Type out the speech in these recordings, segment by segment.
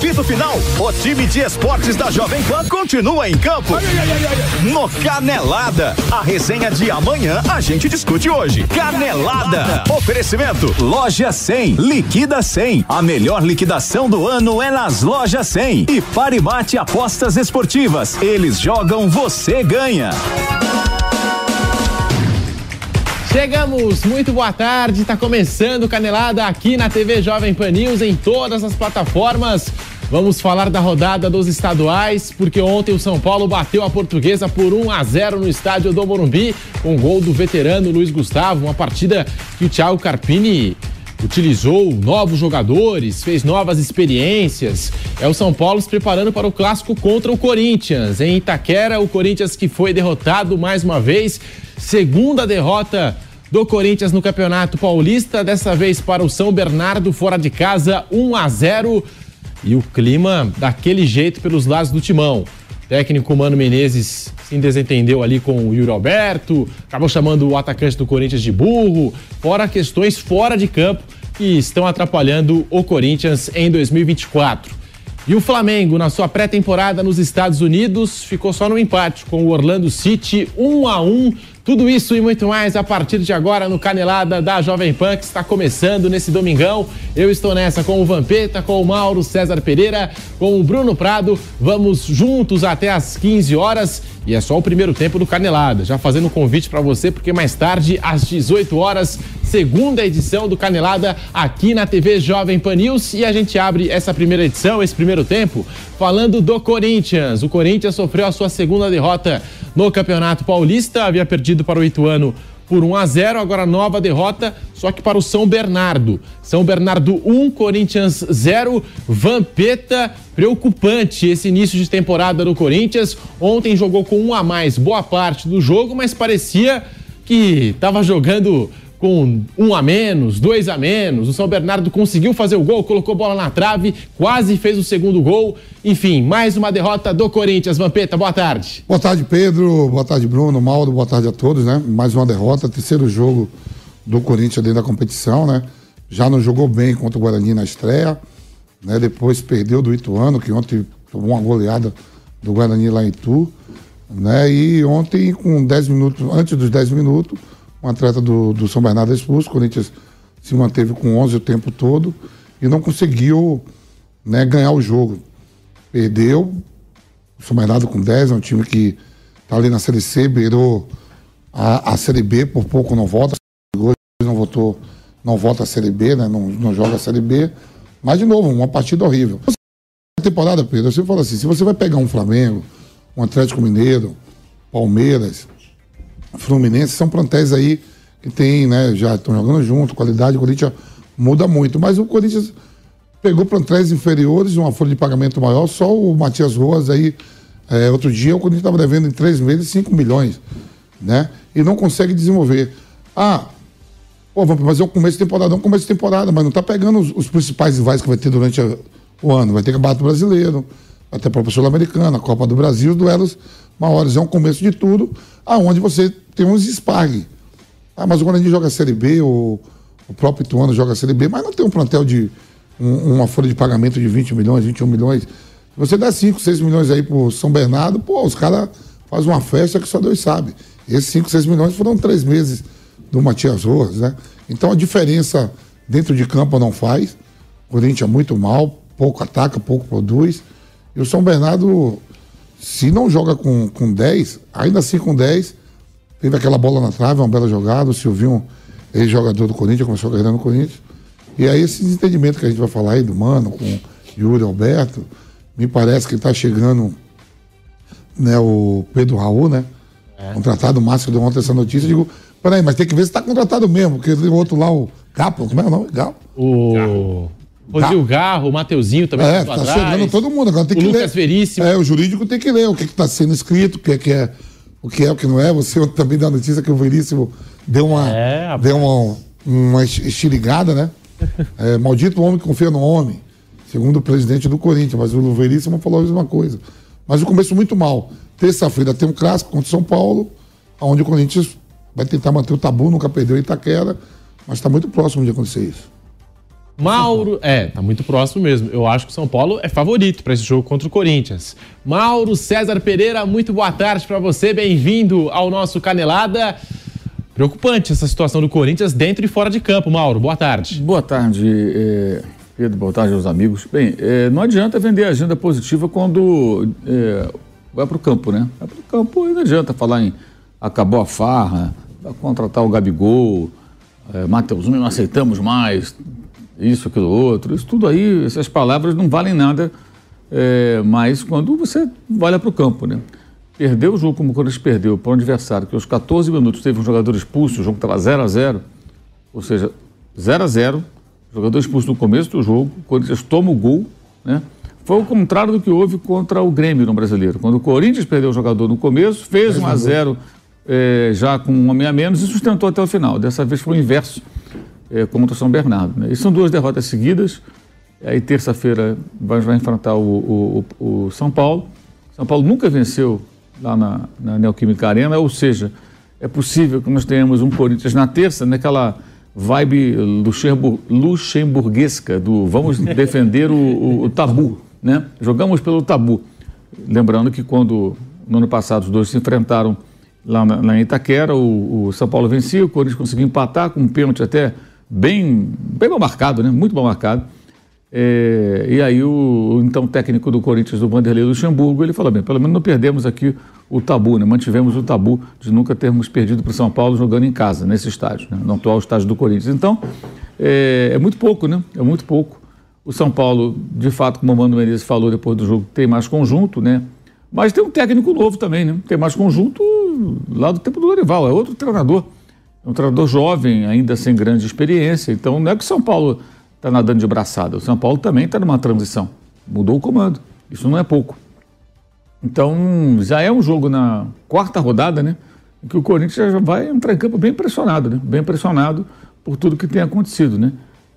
apito final, o time de esportes da Jovem Pan continua em campo. No Canelada, a resenha de amanhã a gente discute hoje. Canelada. Oferecimento Loja 100, liquida 100. A melhor liquidação do ano é nas Lojas 100. E Parimate Apostas Esportivas. Eles jogam, você ganha. Chegamos, muito boa tarde. Está começando Canelada aqui na TV Jovem Pan News em todas as plataformas. Vamos falar da rodada dos estaduais, porque ontem o São Paulo bateu a Portuguesa por 1 a 0 no estádio do Morumbi, com gol do veterano Luiz Gustavo, uma partida que o Thiago Carpini utilizou novos jogadores, fez novas experiências. É o São Paulo se preparando para o clássico contra o Corinthians. Em Itaquera, o Corinthians que foi derrotado mais uma vez, segunda derrota do Corinthians no Campeonato Paulista, dessa vez para o São Bernardo fora de casa, 1 a 0. E o clima daquele jeito pelos lados do timão. O técnico Mano Menezes se desentendeu ali com o Yuri Alberto, acabou chamando o atacante do Corinthians de burro, fora questões fora de campo que estão atrapalhando o Corinthians em 2024. E o Flamengo, na sua pré-temporada nos Estados Unidos, ficou só no empate com o Orlando City, 1 a 1 tudo isso e muito mais a partir de agora no Canelada da Jovem Pan, que está começando nesse domingão. Eu estou nessa com o Vampeta, com o Mauro César Pereira, com o Bruno Prado. Vamos juntos até às 15 horas e é só o primeiro tempo do Canelada. Já fazendo convite para você, porque mais tarde, às 18 horas, segunda edição do Canelada aqui na TV Jovem Pan News. E a gente abre essa primeira edição, esse primeiro tempo, falando do Corinthians. O Corinthians sofreu a sua segunda derrota no Campeonato Paulista, havia perdido para o Ituano por 1 a 0, agora nova derrota, só que para o São Bernardo. São Bernardo 1, Corinthians 0. Vampeta, preocupante esse início de temporada do Corinthians. Ontem jogou com um a mais boa parte do jogo, mas parecia que estava jogando com um a menos, dois a menos. O São Bernardo conseguiu fazer o gol, colocou bola na trave, quase fez o segundo gol. Enfim, mais uma derrota do Corinthians. Vampeta, boa tarde. Boa tarde, Pedro. Boa tarde, Bruno. Mauro, boa tarde a todos, né? Mais uma derrota, terceiro jogo do Corinthians dentro da competição, né? Já não jogou bem contra o Guarani na estreia, né? Depois perdeu do Ituano, que ontem tomou uma goleada do Guarani lá em Itu, né? E ontem, com 10 minutos, antes dos 10 minutos, um atleta do, do São Bernardo expulso. O Corinthians se manteve com 11 o tempo todo e não conseguiu né, ganhar o jogo. Perdeu. O São Bernardo com 10, é um time que está ali na Série C, beirou a, a Série B, por pouco não volta. Não votou, não volta a Série B, né, não, não joga a Série B. Mas, de novo, uma partida horrível. A temporada, Pedro, sempre falo assim: se você vai pegar um Flamengo, um Atlético Mineiro, Palmeiras, Fluminense, são plantéis aí que tem, né, já estão jogando junto, qualidade, o Corinthians muda muito. Mas o Corinthians pegou plantéis inferiores, uma folha de pagamento maior, só o Matias Roas aí, é, outro dia, o Corinthians estava devendo em três meses 5 milhões, né? E não consegue desenvolver. Ah, pô, vamos fazer o começo de temporada, um começo de temporada, mas não está pegando os, os, principais rivais que vai ter durante a, o ano. Vai ter Campeonato Brasileiro, ter a Copa Sul-Americana, a Copa do Brasil, os duelos maiores. É um começo de tudo, aonde você tem uns espargue. Ah, mas o Guarani joga a Série B, ou o próprio Ituano joga a Série B, mas não tem um plantel de um, uma folha de pagamento de 20 milhões, 21 milhões. Você dá 5, 6 milhões aí pro São Bernardo, pô, os caras fazem uma festa que só Deus sabe. Esses 5, 6 milhões foram três meses do Matias Rojas, né? Então a diferença dentro de campo não faz. O Corinthians é muito mal, pouco ataca, pouco produz. E o São Bernardo se não joga com, com 10, ainda assim com 10, teve aquela bola na trave, uma bela jogada. O Silvinho, ex-jogador do Corinthians, começou a ganhar no Corinthians. E aí esse desentendimento que a gente vai falar aí do Mano com Yuri Alberto, me parece que está chegando né, o Pedro Raul, né? É. Contratado, o Márcio deu ontem essa notícia. Eu digo, peraí, mas tem que ver se está contratado mesmo, porque o outro lá, o Gapo, como é o nome? Gapo. O. Rodrigo Garro, o Mateuzinho também. É, tá atrás. chegando todo mundo. Agora tem o que Lucas ler. Veríssimo. É, o jurídico tem que ler o que está sendo escrito, o que é, que é, o que é, o que não é. Você também dá notícia que o Veríssimo deu uma, é, deu uma, uma estirigada, né? é, maldito homem que confia no homem, segundo o presidente do Corinthians, mas o Veríssimo falou a mesma coisa. Mas o começo muito mal. Terça-feira tem um clássico contra o São Paulo, onde o Corinthians vai tentar manter o tabu, nunca perdeu Itaquera, mas está muito próximo de acontecer isso. Mauro, é, tá muito próximo mesmo. Eu acho que o São Paulo é favorito para esse jogo contra o Corinthians. Mauro César Pereira, muito boa tarde para você, bem-vindo ao nosso Canelada. Preocupante essa situação do Corinthians dentro e fora de campo, Mauro. Boa tarde. Boa tarde, eh, Pedro. Boa tarde aos amigos. Bem, eh, não adianta vender agenda positiva quando eh, vai para o campo, né? Vai para o campo e não adianta falar em acabou a farra, vai contratar o Gabigol, é, Mateuzinho, não aceitamos mais, isso, aquilo, outro. Isso tudo aí, essas palavras não valem nada é, mais quando você olha para o campo, né? Perdeu o jogo como o Corinthians perdeu para um adversário que aos 14 minutos teve um jogador expulso, o jogo estava 0 a 0 ou seja, 0 a 0 jogador expulso no começo do jogo, o Corinthians toma o gol, né? Foi o contrário do que houve contra o Grêmio no Brasileiro. Quando o Corinthians perdeu o jogador no começo, fez 1 a 0 é, já com um homem a menos e sustentou até o final. Dessa vez foi o inverso é, contra o São Bernardo. Né? E são duas derrotas seguidas. Aí terça-feira vai, vai enfrentar o, o, o, São Paulo. São Paulo nunca venceu lá na, na Neoquímica Arena, ou seja, é possível que nós tenhamos um Corinthians na terça, naquela vibe luxembur, luxemburguesca do vamos defender o, o, o, tabu, né? Jogamos pelo tabu. Lembrando que quando no ano passado os dois se enfrentaram lá na, na Itaquera, o, o, São Paulo vencia, o Corinthians conseguiu empatar com um pênalti até bem, bem mal marcado, né? Muito mal marcado. É, e aí o, o, então técnico do Corinthians, do Vanderlei Luxemburgo, ele falou, bem, pelo menos não perdemos aqui o tabu, né? mantivemos o tabu de nunca termos perdido para o São Paulo jogando em casa, nesse estádio, né? no atual estádio do Corinthians. Então, é, é, muito pouco, né? É muito pouco. O São Paulo, de fato, como o Mano Menezes falou depois do jogo, tem mais conjunto, né? Mas tem um técnico novo também, né? Tem mais conjunto lá do tempo do Dorival, é outro treinador. Um treinador jovem, ainda sem grande experiência. Então não é que o São Paulo está nadando de braçada. O São Paulo também está numa transição. Mudou o comando. Isso não é pouco. Então já é um jogo na quarta rodada, né? Que o Corinthians já vai entrar em campo bem pressionado, né? Bem pressionado por tudo que tem acontecido, né?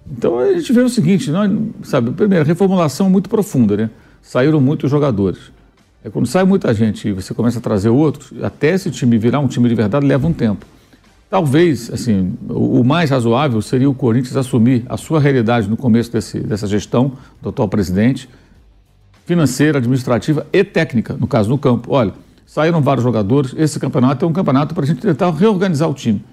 Então a gente vê o seguinte, nós, sabe, primeiro, reformulação muito profunda, né? Saíram muitos jogadores. É quando sai muita gente e você começa a trazer outros, até esse time virar um time de verdade leva um tempo. Talvez, assim, o, mais razoável seria o Corinthians assumir a sua realidade no começo desse, dessa gestão do atual presidente, financeira, administrativa e técnica, no caso no campo. Olha, saíram vários jogadores, esse campeonato é um campeonato para a gente tentar reorganizar o time.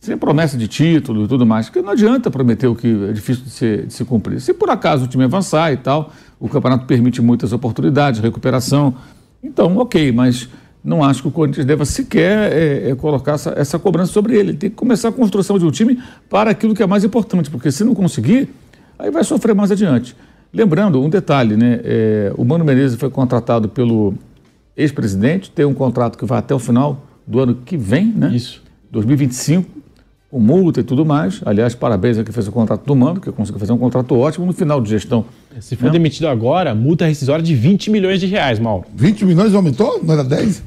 Sem promessa de título e tudo mais, porque não adianta prometer o que é difícil de se, de se cumprir. Se por acaso o time avançar e tal, o campeonato permite muitas oportunidades, recuperação. Então, ok, mas não acho que o Corinthians deva sequer é, é, colocar essa, essa, cobrança sobre ele. Ele tem que começar a construção de um time para aquilo que é mais importante, porque se não conseguir, aí vai sofrer mais adiante. Lembrando, um detalhe, né? É, o Mano Menezes foi contratado pelo ex-presidente, tem um contrato que vai até o final do ano que vem, né? Isso. 2025 com multa e tudo mais. Aliás, parabéns a quem fez o contrato do Mano, que conseguiu fazer um contrato ótimo no final de gestão. Se for né? demitido agora, multa rescisória de 20 milhões de reais, Mauro. 20 milhões aumentou? Não era 10?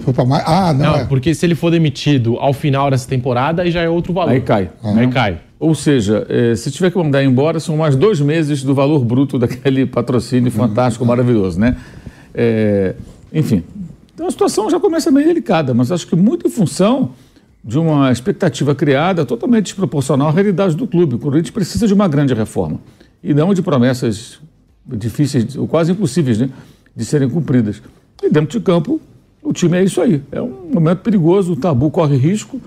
Foi para mais? Ah, não. Não, é. porque se ele for demitido ao final dessa temporada, aí já é outro valor. Aí cai. Uhum. Aí cai. Ou seja, eh, se tiver que mandar embora, são mais dois meses do valor bruto daquele patrocínio fantástico, uhum. maravilhoso, né? É, enfim, então a situação já começa meio delicada, mas acho que muito em função de uma expectativa criada totalmente desproporcional à realidade do clube. O Corinthians precisa de uma grande reforma e não de promessas difíceis, ou quase impossíveis, né, de serem cumpridas. E dentro de campo, o time é isso aí. É um momento perigoso, o tabu corre risco.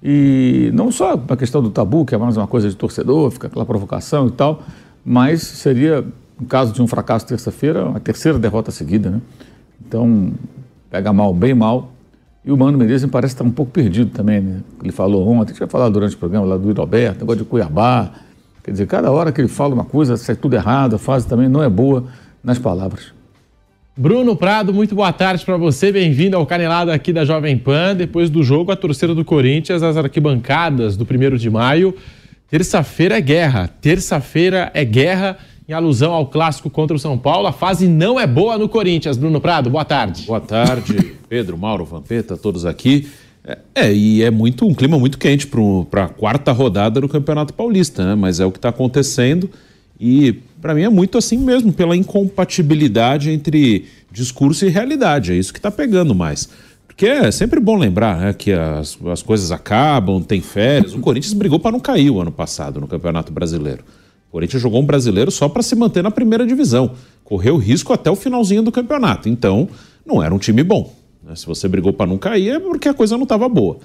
E não só a questão do tabu, que é mais uma coisa de torcedor, fica aquela provocação e tal, mas seria, no caso de um fracasso terça-feira, a terceira derrota seguida. Né? Então, pega mal, bem mal, e o Mano Menezes me parece estar um pouco perdido também, né? Ele falou ontem, tinha falado durante o programa lá do Roberto, negócio de Cuiabá. Quer dizer, cada hora que ele fala uma coisa, sai tudo errado, a fase também não é boa nas palavras. Bruno Prado, muito boa tarde para você, bem-vindo ao Canelado aqui da Jovem Pan. Depois do jogo, a torcida do Corinthians, as arquibancadas do primeiro de maio. Terça-feira é guerra, terça-feira é guerra em alusão ao clássico contra o São Paulo. A fase não é boa no Corinthians. Bruno Prado, boa tarde. Boa tarde, Pedro, Mauro, Vampeta, todos aqui. É, é, e é muito um clima muito quente para a quarta rodada do Campeonato Paulista, né? Mas é o que está acontecendo e para mim é muito assim mesmo, pela incompatibilidade entre discurso e realidade. É isso que está pegando mais. Porque é sempre bom lembrar né, que as, as coisas acabam, tem férias. O Corinthians brigou para não cair o ano passado no Campeonato Brasileiro. Corinthians jogou um brasileiro só para se manter na primeira divisão. Correu risco até o finalzinho do campeonato. Então, não era um time bom. Né? Se você brigou para não cair, é porque a coisa não estava boa.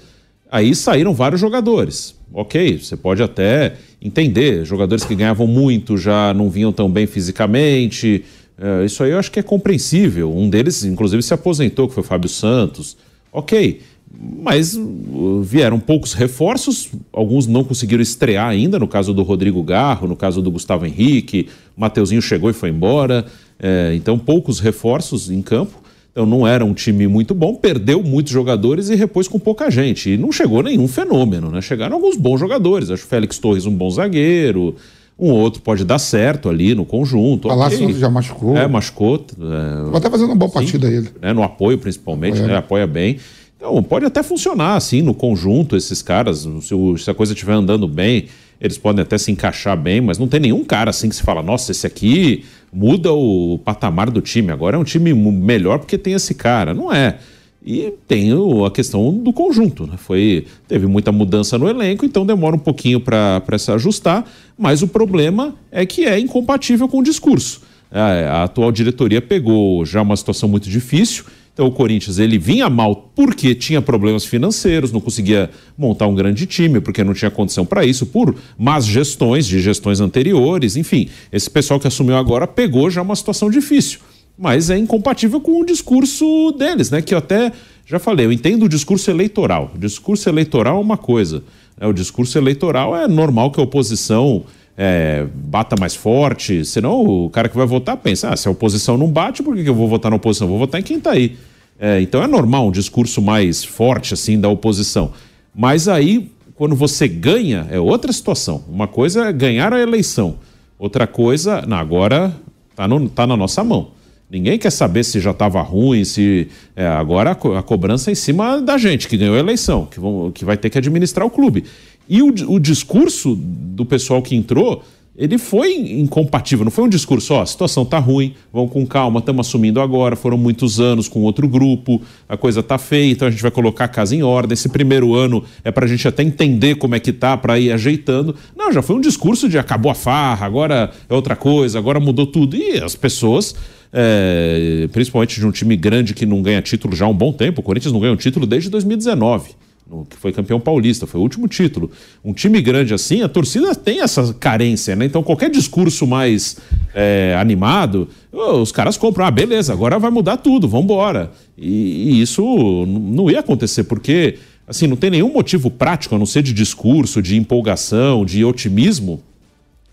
Aí saíram vários jogadores. Ok, você pode até entender. Jogadores que ganhavam muito já não vinham tão bem fisicamente. É, isso aí eu acho que é compreensível. Um deles, inclusive, se aposentou, que foi o Fábio Santos. Ok, mas uh, vieram poucos reforços, alguns não conseguiram estrear ainda, no caso do Rodrigo Garro, no caso do Gustavo Henrique, o Mateuzinho chegou e foi embora, é, então poucos reforços em campo. Então não era um time muito bom, perdeu muitos jogadores e repôs com pouca gente. E não chegou nenhum fenômeno, né? Chegaram alguns bons jogadores. Acho o Félix Torres um bom zagueiro, um outro pode dar certo ali no conjunto. Palácio okay. já machucou. É, machucou. É, até fazendo uma boa partida ele. Né, no apoio, principalmente, né, apoia bem. Então, pode até funcionar assim no conjunto, esses caras. Se, se a coisa estiver andando bem, eles podem até se encaixar bem, mas não tem nenhum cara assim que se fala, nossa, esse aqui muda o patamar do time. Agora é um time melhor porque tem esse cara. Não é. E tem a questão do conjunto. Né? Foi, teve muita mudança no elenco, então demora um pouquinho para se ajustar, mas o problema é que é incompatível com o discurso. A, a atual diretoria pegou já uma situação muito difícil o Corinthians ele vinha mal porque tinha problemas financeiros, não conseguia montar um grande time, porque não tinha condição para isso, por más gestões de gestões anteriores, enfim. Esse pessoal que assumiu agora pegou já uma situação difícil, mas é incompatível com o discurso deles, né? Que eu até já falei, eu entendo o discurso eleitoral. O discurso eleitoral é uma coisa. Né? O discurso eleitoral é normal que a oposição é, bata mais forte, senão o cara que vai votar pensa: ah, se a oposição não bate, por que, que eu vou votar na oposição? vou votar em quem está aí. É, então é normal um discurso mais forte assim da oposição. Mas aí, quando você ganha, é outra situação. Uma coisa é ganhar a eleição, outra coisa, não, agora está tá na nossa mão. Ninguém quer saber se já estava ruim, se. É, agora a, co a, cobrança é em cima da gente que ganhou a eleição, que, vão, que vai ter que administrar o clube. E o, o discurso do pessoal que entrou ele foi incompatível, não foi um discurso, ó, a situação tá ruim, vamos com calma, estamos assumindo agora, foram muitos anos com outro grupo, a coisa tá feia, então a gente vai colocar a casa em ordem, esse primeiro ano é para a gente até entender como é que tá, para ir ajeitando. Não, já foi um discurso de acabou a farra, agora é outra coisa, agora mudou tudo, e as pessoas... É, principalmente de um time grande que não ganha título já há um bom tempo, o Corinthians não ganha um título desde 2019 que foi campeão paulista, foi o último título. Um time grande assim, a torcida tem essa carência, né? Então qualquer discurso mais é, animado, os caras compram, ah, beleza, agora vai mudar tudo, vamos. E, e, isso não ia acontecer, porque assim, não tem nenhum motivo prático, a não ser de discurso, de empolgação, de otimismo.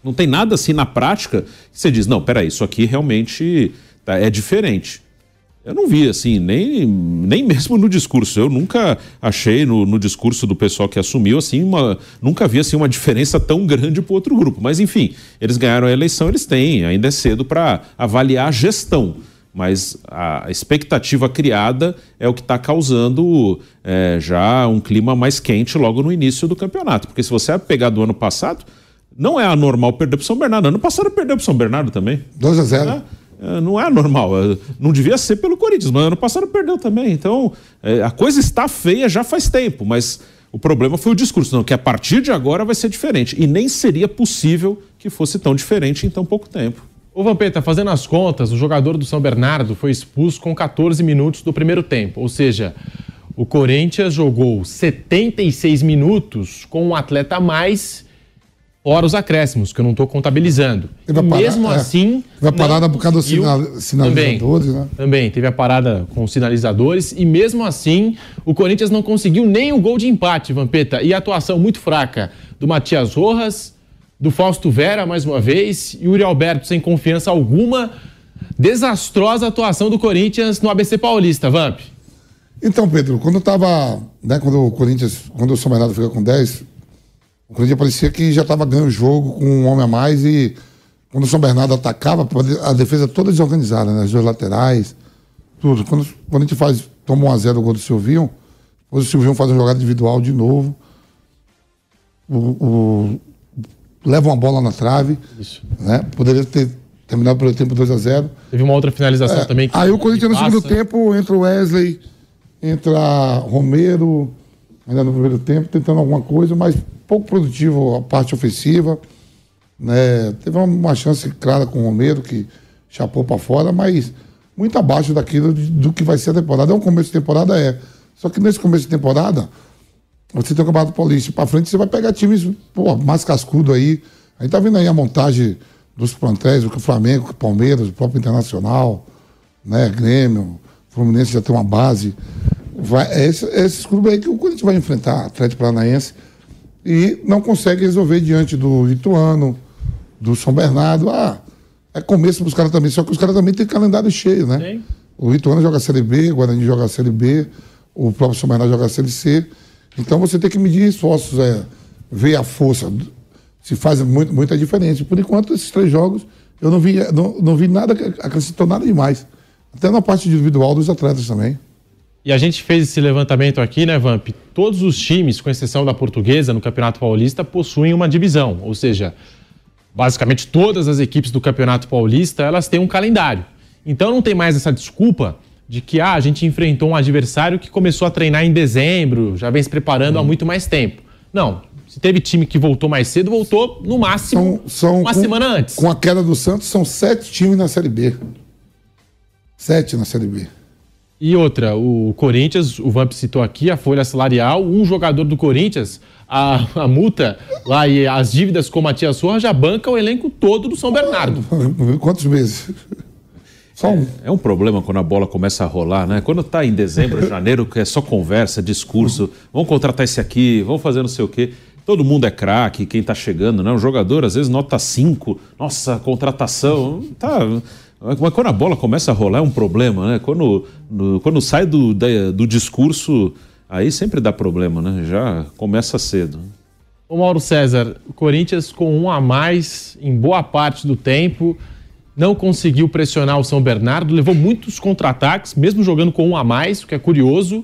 Não tem nada assim na prática que você diz, não, peraí, isso aqui realmente tá, é diferente. Eu não vi, assim, nem, nem mesmo no discurso. Eu nunca achei no, no discurso do pessoal que assumiu, assim, uma, nunca vi assim, uma diferença tão grande para o outro grupo. Mas, enfim, eles ganharam a eleição, eles têm, ainda é cedo para avaliar a gestão. Mas a expectativa criada é o que está causando é, já um clima mais quente logo no início do campeonato. Porque se você pegar do ano passado, não é anormal perder para São Bernardo. Ano passado perdeu para São Bernardo também. 2 a 0 é? É, não é normal. É, não devia ser pelo Corinthians, mas ano passado perdeu também. Então, é, a coisa está feia já faz tempo, mas o problema foi o discurso, não, que a partir de agora vai ser diferente. E nem seria possível que fosse tão diferente em tão pouco tempo. Ô Vampeta, fazendo as contas, o jogador do São Bernardo foi expulso com 14 minutos do primeiro tempo. Ou seja, o Corinthians jogou 76 minutos com um atleta a mais fora os acréscimos, que eu não estou contabilizando. Teve parar, mesmo é, assim. Teve a parada por causa dos sinalizadores, também, né? Também, teve a parada com os sinalizadores, e mesmo assim, o Corinthians não conseguiu nem o gol de empate, Vampeta. E a atuação muito fraca do Matias Rojas, do Fausto Vera, mais uma vez, e o Uri Alberto sem confiança alguma. Desastrosa atuação do Corinthians no ABC Paulista, Vamp. Então, Pedro, quando tava. Né, quando o Corinthians. Quando o São Bernardo fica com 10, o Corinthians parecia que já estava ganhando o jogo com um homem a mais e quando o São Bernardo atacava, a defesa toda desorganizada, né? As duas laterais, tudo. Quando o Corinthians faz, toma um a 0 o gol do Silvinho, depois o Silvinho faz uma jogada individual de novo. O, o, leva uma bola na trave. Isso. Né? Poderia ter terminado pelo tempo 2 a 0 Teve uma outra finalização é, também. aí o Corinthians no segundo tempo entra o Wesley, entra Romero, ainda no primeiro tempo, tentando alguma coisa, mas pouco produtivo a parte ofensiva. Né? Teve uma chance clara com o Romero, que chapou para fora, mas muito abaixo daquilo do que vai ser a temporada. É um começo de temporada, é. Só que nesse começo de temporada, você tem o Campeonato Paulista para frente, você vai pegar times pô, mais cascudo aí. A gente tá vendo aí a montagem dos plantéis, o Flamengo, o Palmeiras, o próprio Internacional, né, Grêmio, Fluminense já tem uma base. Vai, é esse, é esses clubes aí que o Corinthians vai enfrentar, Atlético Paranaense, e não consegue resolver diante do Ituano, do São Bernardo. Ah, é começo para os caras também, só que os caras também têm calendário cheio, né? Sim. O Ituano joga a Série B, o Guarani joga a Série B, o próprio São Bernardo joga a Série C. Então você tem que medir esforços, é, ver a força. Se faz muito, muita diferença. Por enquanto, esses três jogos, eu não vi, não, não vi nada que acrescentou nada demais. Até na parte individual dos atletas também. E a gente fez esse levantamento aqui, né, Vamp? Todos os times, com exceção da portuguesa, no Campeonato Paulista, possuem uma divisão. Ou seja, basicamente todas as equipes do Campeonato Paulista, elas têm um calendário. Então não tem mais essa desculpa de que ah, a gente enfrentou um adversário que começou a treinar em dezembro, já vem se preparando há uhum. muito mais tempo. Não. Se teve time que voltou mais cedo, voltou no máximo são, são uma com, semana antes. Com a queda do Santos, são sete times na Série B. Sete na Série B. E outra, o Corinthians, o Vamp citou aqui, a folha salarial, um jogador do Corinthians, a, a multa lá e as dívidas com o Matias Sorra já banca o elenco todo do São Bernardo. Quantos meses? Só um. É, é, um problema quando a bola começa a rolar, né? Quando tá em dezembro, janeiro, que é só conversa, discurso, vamos contratar esse aqui, vamos fazer não sei o quê. Todo mundo é craque, quem tá chegando, né? O jogador, às vezes, nota 5. Nossa, contratação. Tá mas quando a bola começa a rolar é um problema, né? Quando, no, quando sai do, da, do discurso, aí sempre dá problema, né? Já começa cedo. O Mauro César, o Corinthians com um a mais em boa parte do tempo, não conseguiu pressionar o São Bernardo, levou muitos contra-ataques, mesmo jogando com um a mais, o que é curioso.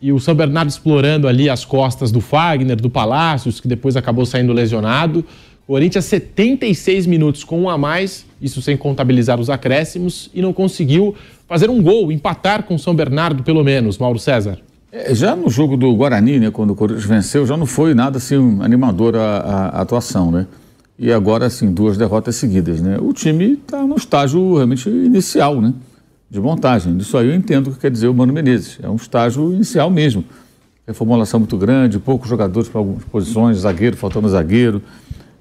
E o São Bernardo explorando ali as costas do Fagner, do Palácios, que depois acabou saindo lesionado. Corinthians 76 minutos com um a mais, isso sem contabilizar os acréscimos, e não conseguiu fazer um gol, empatar com São Bernardo pelo menos, Mauro César. É, já no jogo do Guarani, né, quando o Corinthians venceu, já não foi nada assim animador a, a, a atuação, né? E agora, assim, duas derrotas seguidas, né? O time está no estágio realmente inicial, né? De montagem. Isso aí eu entendo o que quer dizer o Mano Menezes. É um estágio inicial mesmo. Reformulação muito grande, poucos jogadores para algumas posições, zagueiro, faltando zagueiro.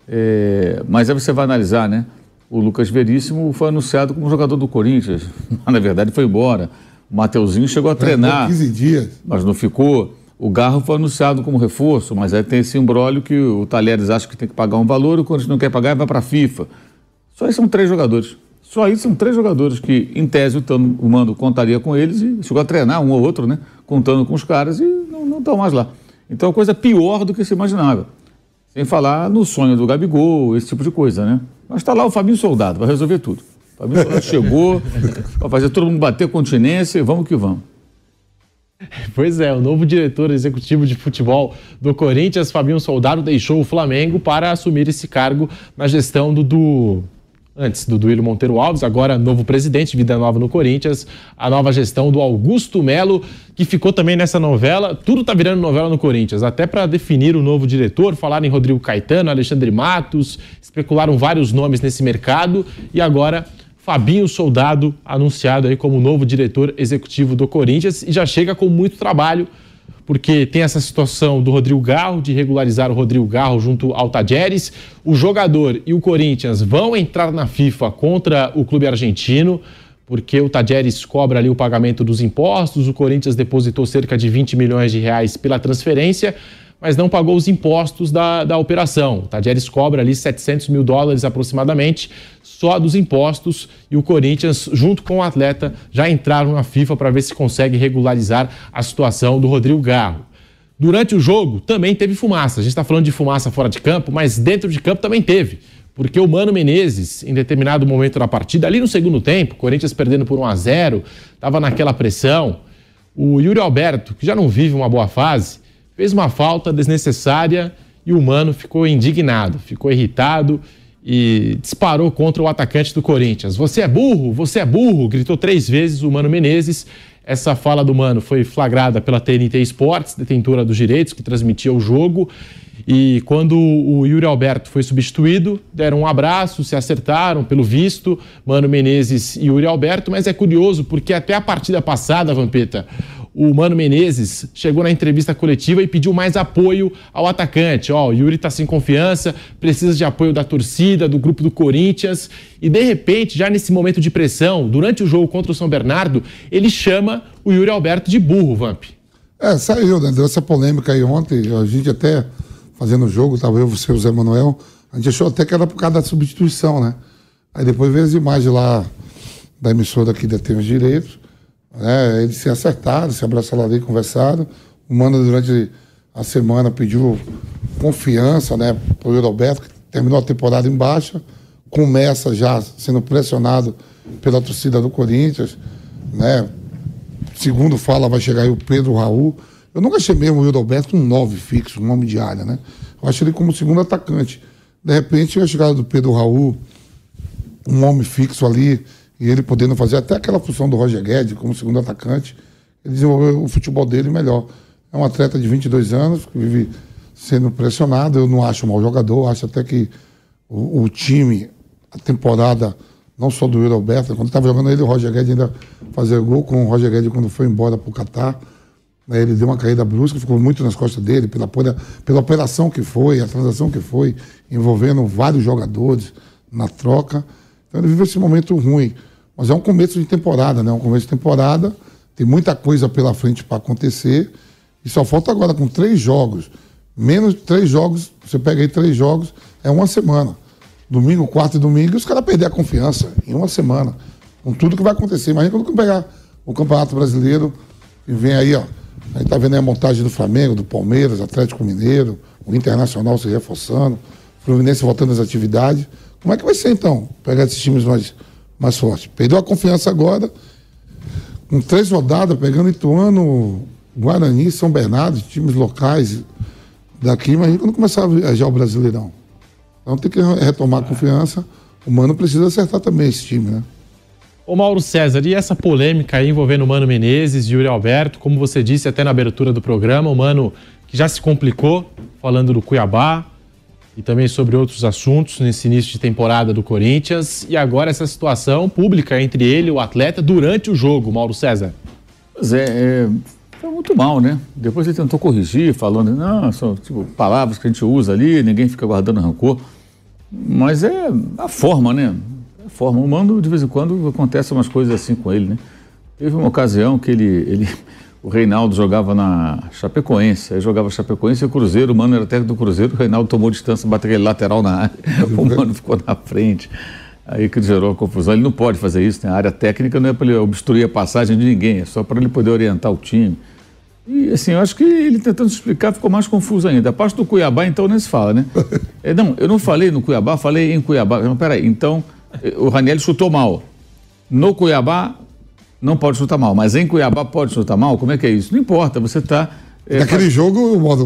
É, mas aí você vai analisar, né? O Lucas Veríssimo foi anunciado como jogador do Corinthians, mas na verdade foi embora. O Mateuzinho chegou a treinar. 15 dias. Mas não ficou. O Garro foi anunciado como reforço, mas aí tem esse embrólio que o Talheres acha que tem que pagar um valor, o Corinthians não quer pagar e vai para a FIFA. Só aí são três jogadores. Só aí são três jogadores que, em tese, o, o Mando contaria com eles e chegou a treinar um ou outro, né? Contando com os caras e não estão mais lá. Então, é coisa pior do que se imaginava. Sem falar no sonho do Gabigol, esse tipo de coisa, né? Mas está lá o Fabinho Soldado, vai resolver tudo. O Fabinho Soldado chegou, vai fazer todo mundo bater continência e vamos que vamos. Pois é, o novo diretor executivo de futebol do Corinthians, Fabinho Soldado, deixou o Flamengo para assumir esse cargo na gestão do, do antes do Duílio Monteiro Alves, agora novo presidente, vida nova no Corinthians, a nova gestão do Augusto Melo, que ficou também nessa novela. Tudo tá virando novela no Corinthians, até para definir o novo diretor, falaram em Rodrigo Caetano, Alexandre Matos, especularam vários nomes nesse mercado e agora Fabinho Soldado anunciado aí como novo diretor executivo do Corinthians e já chega com muito trabalho porque tem essa situação do Rodrigo Garro, de regularizar o Rodrigo Garro junto ao Tajeres. O jogador e o Corinthians vão entrar na FIFA contra o clube argentino, porque o Tajeres cobra ali o pagamento dos impostos, o Corinthians depositou cerca de 20 milhões de reais pela transferência, mas não pagou os impostos da, da operação. O Tajeres cobra ali 700 mil dólares aproximadamente só dos impostos e o Corinthians, junto com o atleta, já entraram na FIFA para ver se consegue regularizar a situação do Rodrigo Garro. Durante o jogo também teve fumaça. A gente está falando de fumaça fora de campo, mas dentro de campo também teve. Porque o Mano Menezes, em determinado momento da partida, ali no segundo tempo, Corinthians perdendo por 1 a 0 estava naquela pressão. O Yuri Alberto, que já não vive uma boa fase, fez uma falta desnecessária e o Mano ficou indignado, ficou irritado e disparou contra o atacante do Corinthians. Você é burro, você é burro, gritou três vezes o Mano Menezes. Essa fala do Mano foi flagrada pela TNT Esportes, detentora dos direitos, que transmitia o jogo. E quando o Yuri Alberto foi substituído, deram um abraço, se acertaram, pelo visto, Mano Menezes e Yuri Alberto, mas é curioso porque até a partida passada, Vampeta, o Mano Menezes chegou na entrevista coletiva e pediu mais apoio ao atacante. Ó, oh, o Yuri está sem confiança, precisa de apoio da torcida, do grupo do Corinthians. E de repente, já nesse momento de pressão, durante o jogo contra o São Bernardo, ele chama o Yuri Alberto de burro, Vamp. É, saiu, né? Deu essa polêmica aí ontem. A gente até fazendo o jogo, tava eu, você e o Zé Manuel. A gente achou até que era por causa da substituição, né? Aí depois veio as imagens lá da emissora que detém os direitos. Né? Eles se acertaram, se abraçaram ali, conversaram. O Mano, durante a semana, pediu confiança né, para o Roberto, que terminou a temporada em baixa, começa já sendo pressionado pela torcida do Corinthians. Né? Segundo fala, vai chegar aí o Pedro Raul. Eu nunca achei mesmo o Wildo Alberto um nove fixo, um homem de área, né? Eu acho ele como segundo atacante. De repente, a chegada do Pedro Raul, um homem fixo ali, e ele podendo fazer até aquela função do Roger Guedes como segundo atacante, ele desenvolveu o futebol dele melhor. É um atleta de 22 anos, que vive sendo pressionado. Eu não acho um mau jogador, acho até que o, o time, a temporada, não só do Yuri Alberto, quando estava jogando ele, o Roger Guedes ainda fazia gol com o Roger Guedes quando foi embora para o Catar. Ele deu uma caída brusca, ficou muito nas costas dele, pela, pela operação que foi, a transação que foi, envolvendo vários jogadores na troca. Então ele vive esse momento ruim. Mas é um começo de temporada, né? Um começo de temporada, tem muita coisa pela frente para acontecer. E só falta agora com três jogos. Menos três jogos, você pega aí três jogos, é uma semana. Domingo, quarto e domingo, e os caras perder a confiança em uma semana. Com tudo que vai acontecer. Imagina quando pegar o Campeonato Brasileiro e vem aí, ó. A gente tá vendo aí a montagem do Flamengo, do Palmeiras, Atlético Mineiro, o Internacional se reforçando, Fluminense voltando às atividades. Como é que vai ser então? Pegar esses times mais mais forte. Perdeu a confiança agora, com três rodadas, pegando Ituano, Guarani, São Bernardo, times locais daqui, mas quando começar a viajar o Brasileirão. Então tem que retomar a confiança. O Mano precisa acertar também esse time, né? Ô Mauro César, e essa polêmica aí envolvendo o Mano Menezes e Yuri Alberto, como você disse até na abertura do programa, o Mano que já se complicou falando do Cuiabá, e também sobre outros assuntos nesse início de temporada do Corinthians. E agora essa situação pública entre ele e o atleta durante o jogo, Mauro César. Pois é, é foi muito mal, né? Depois ele tentou corrigir, falando, não, são tipo, palavras que a gente usa ali, ninguém fica guardando rancor. Mas é a forma, né? A forma. O mando, de vez em quando, acontece umas coisas assim com ele, né? Teve uma ocasião que ele, ele o Reinaldo jogava na Chapecoense, aí jogava Chapecoense e o Cruzeiro, o Mano era técnico do Cruzeiro, o Reinaldo tomou distância, bateu aquele lateral na área, o Mano ficou na frente. Aí que gerou a confusão. Ele não pode fazer isso, né? A área técnica não é para ele obstruir a passagem de ninguém, é só para ele poder orientar o time. E assim, eu acho que ele tentando explicar ficou mais confuso ainda. A parte do Cuiabá, então, nem se fala, né? É, não, eu não falei no Cuiabá, falei em Cuiabá. Não, peraí, então, o Raniel chutou mal. No Cuiabá, não pode chutar mal, mas em Cuiabá pode chutar mal? Como é que é isso? Não importa, você está. É, Naquele faz... jogo, o modo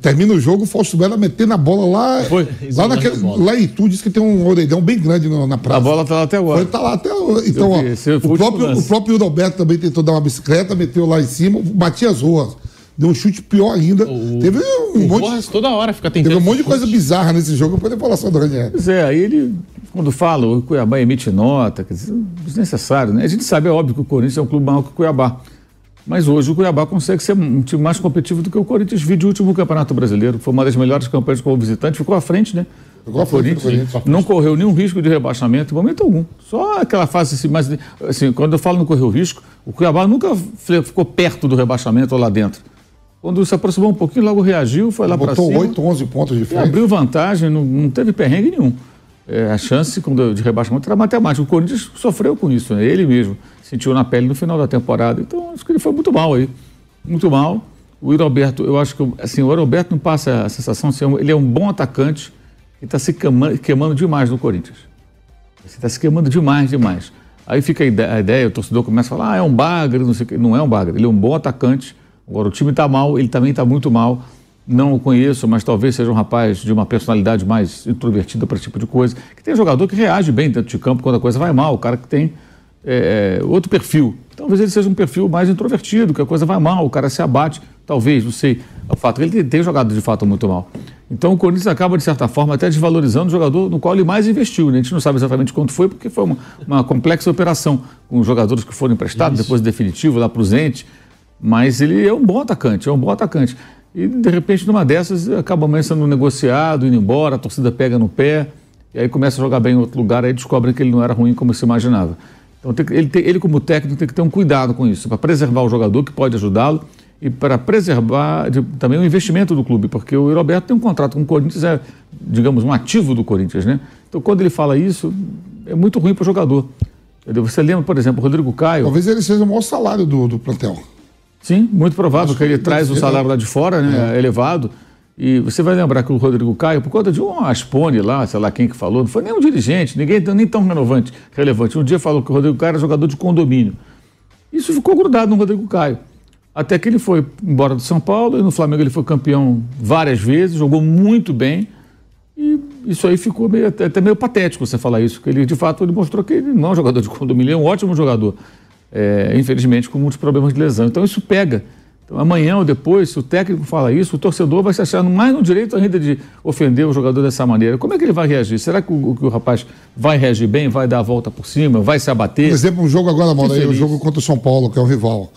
termina o jogo, o Fausto Bela metendo a bola lá. Foi, lá, naquele, lá em Itu, diz que tem um orelhão bem grande na, na praça. A bola está lá até agora. Está lá até. Então, ó, o, próprio, o próprio Roberto também tentou dar uma bicicleta, meteu lá em cima, batia as ruas. Deu um chute pior ainda. O, Teve um monte. de toda hora fica tentando. Teve um monte de coisa bizarra nesse jogo, eu poder falar só do. Pois é, aí ele quando fala o Cuiabá emite nota, quer dizer, desnecessário, né? A gente sabe, é óbvio que o Corinthians é um clube maior que o Cuiabá. Mas hoje o Cuiabá consegue ser um time mais competitivo do que o Corinthians. Vide o último Campeonato Brasileiro, foi uma das melhores campanhas como visitante, ficou à frente, né? Ficou à frente, Corinthians, não correu nenhum risco de rebaixamento em momento algum. Só aquela fase assim, mas assim, quando eu falo não correu risco, o Cuiabá nunca ficou perto do rebaixamento lá dentro. Quando se aproximou um pouquinho, logo reagiu, foi lá para cima. Botou 8, 11 pontos de frente. abriu vantagem, não, não teve perrengue nenhum é, a chance de rebaixamento era matemática. O Corinthians sofreu com isso, né? ele mesmo sentiu na pele no final da temporada. Então, acho que ele foi muito mal aí. Muito mal. O Yuri Alberto, eu acho que assim, o Yuri Alberto não passa a sensação de ser um, ele é um bom atacante que está se queimando, queimando, demais no Corinthians. Está se queimando demais, demais. Aí fica a ideia, a ideia, o torcedor começa a falar, ah, é um bagre, não sei o que. Não é um bagre, ele é um bom atacante. Agora, o time está mal, ele também está muito mal não o conheço, mas talvez seja um rapaz de uma personalidade mais introvertida para esse tipo de coisa. Que tem jogador que reage bem dentro de campo quando a coisa vai mal, o cara que tem é, é, outro perfil. Talvez ele seja um perfil mais introvertido, que a coisa vai mal, o cara se abate, talvez, não sei. É o fato que ele tem, tem jogado de fato muito mal. Então o Corinthians acaba, de certa forma, até desvalorizando o jogador no qual ele mais investiu. Né? A gente não sabe exatamente quanto foi, porque foi uma, uma complexa operação, com jogadores que foram emprestados, Isso. depois definitivo, lá para o Zente. Mas ele é um bom atacante, é um bom atacante. E de repente, numa dessas, acaba sendo negociado, indo embora, a torcida pega no pé, e aí começa a jogar bem em outro lugar, aí descobre que ele não era ruim como se imaginava. Então tem, ele, tem, ele, como técnico, tem que ter um cuidado com isso, para preservar o jogador que pode ajudá-lo e para preservar de, também o investimento do clube, porque o Roberto tem um contrato com o Corinthians, é, digamos, um ativo do Corinthians, né? Então, quando ele fala isso, é muito ruim para o jogador. Você lembra, por exemplo, o Rodrigo Caio. Talvez ele seja o maior salário do, do plantel. Sim, muito provável, porque ele traz o salário lá de fora, né, é. elevado. E você vai lembrar que o Rodrigo Caio, por conta de um Aspone lá, sei lá quem que falou, não foi nem um dirigente, ninguém nem tão relevante, relevante. Um dia falou que o Rodrigo Caio era jogador de condomínio. Isso ficou grudado no Rodrigo Caio. Até que ele foi embora do São Paulo e no Flamengo ele foi campeão várias vezes, jogou muito bem. E isso aí ficou meio, até meio patético você falar isso, porque ele de fato ele mostrou que ele não é um jogador de condomínio, ele é um ótimo jogador. É, infelizmente com muitos problemas de lesão. Então isso pega. Então, amanhã ou depois, se o técnico fala isso, o torcedor vai se achar mais no direito ainda de ofender o jogador dessa maneira. Como é que ele vai reagir? Será que o, que o rapaz vai reagir bem, vai dar a volta por cima, vai se abater? Por exemplo, um jogo agora, Mauro, aí, o jogo contra o São Paulo, que é o rival.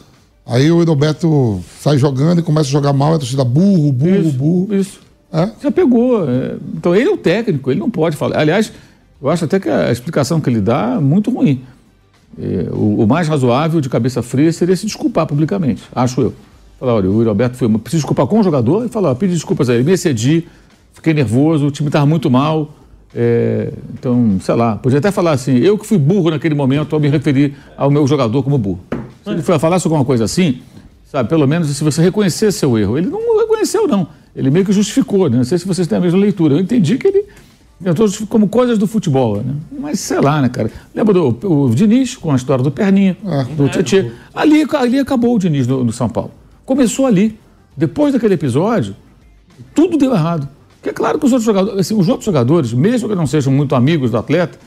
Aí o Edoberto sai jogando e começa a jogar mal, a torcida burro, burro, isso, burro. Isso. É? Já pegou. É. Então ele é o técnico, ele não pode falar. Aliás, eu acho até que a explicação que ele dá é muito ruim. É, o, o mais razoável de cabeça fria seria se desculpar publicamente, acho eu. Falar, olha, o Roberto foi. Preciso desculpar com o jogador e falar, pedi desculpas a ele, me excedi, fiquei nervoso, o time estava muito mal. É, então, sei lá, podia até falar assim, eu que fui burro naquele momento ao me referir ao meu jogador como burro. Se ele for falar sobre alguma coisa assim, sabe, pelo menos se você reconhecer seu erro. Ele não reconheceu, não. Ele meio que justificou, né? Não sei se vocês têm a mesma leitura. Eu entendi que ele inventou como coisas do futebol, né? Mas sei lá, né, cara? Lembra do o Diniz com a história do Perninha, ah, do Tietchan. Ali, ali acabou o Diniz no, no São Paulo. Começou ali. Depois daquele episódio, tudo deu errado. Porque é claro que os outros jogadores, assim, os outros jogadores, mesmo que não sejam muito amigos do atleta,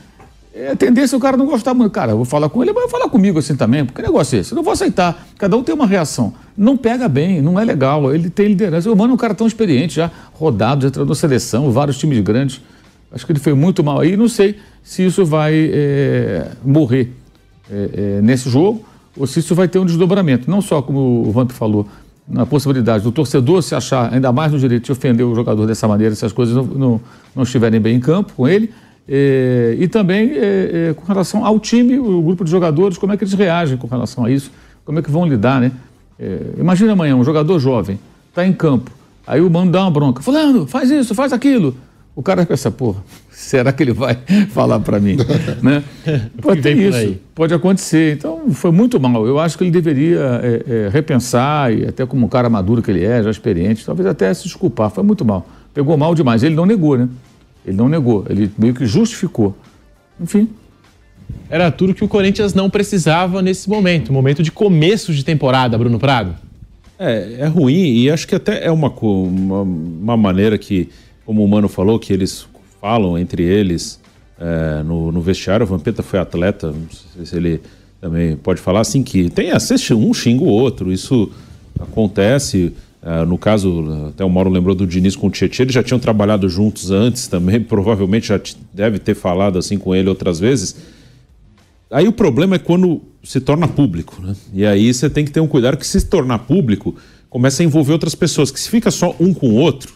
é a tendência é o cara não gostar muito. Cara, eu vou falar com ele, mas vai falar comigo assim também, porque negócio é esse? Eu não vou aceitar. Cada um tem uma reação. Não pega bem, não é legal. Ele tem liderança. O Mano é um cara tão experiente, já rodado, já treinou seleção, vários times grandes. Acho que ele foi muito mal aí. Não sei se isso vai é, morrer é, é, nesse jogo ou se isso vai ter um desdobramento. Não só, como o Vamp falou, na possibilidade do torcedor se achar ainda mais no direito de ofender o jogador dessa maneira, se as coisas não, não, não estiverem bem em campo com ele. É, e também é, é, com relação ao time, o grupo de jogadores, como é que eles reagem com relação a isso, como é que vão lidar, né? Imagina amanhã um jogador jovem, está em campo, aí o mano dá uma bronca, fulano, faz isso, faz aquilo. O cara pensa, pô, será que ele vai falar para mim? né? Pode ter isso, pode acontecer. Então, foi muito mal. Eu acho que ele deveria é, é, repensar, e até como um cara maduro que ele é, já experiente, talvez até se desculpar. Foi muito mal. Pegou mal demais. Ele não negou, né? Ele não negou, ele meio que justificou. Enfim. Era tudo que o Corinthians não precisava nesse momento, momento de começo de temporada, Bruno Prado. É, é ruim e acho que até é uma, uma, uma maneira que como o Mano falou, que eles falam entre eles é, no, no, vestiário. O Vampeta foi atleta, não sei se ele também pode falar assim, que tem assiste um xinga o outro, isso acontece. É, no caso, até o Mauro lembrou do Diniz com o Tietchan, eles já tinham trabalhado juntos antes também, provavelmente já deve ter falado assim com ele outras vezes. Aí o problema é quando se torna público, né? E aí você tem que ter um cuidado que se tornar público, começa a envolver outras pessoas, que se fica só um com o outro,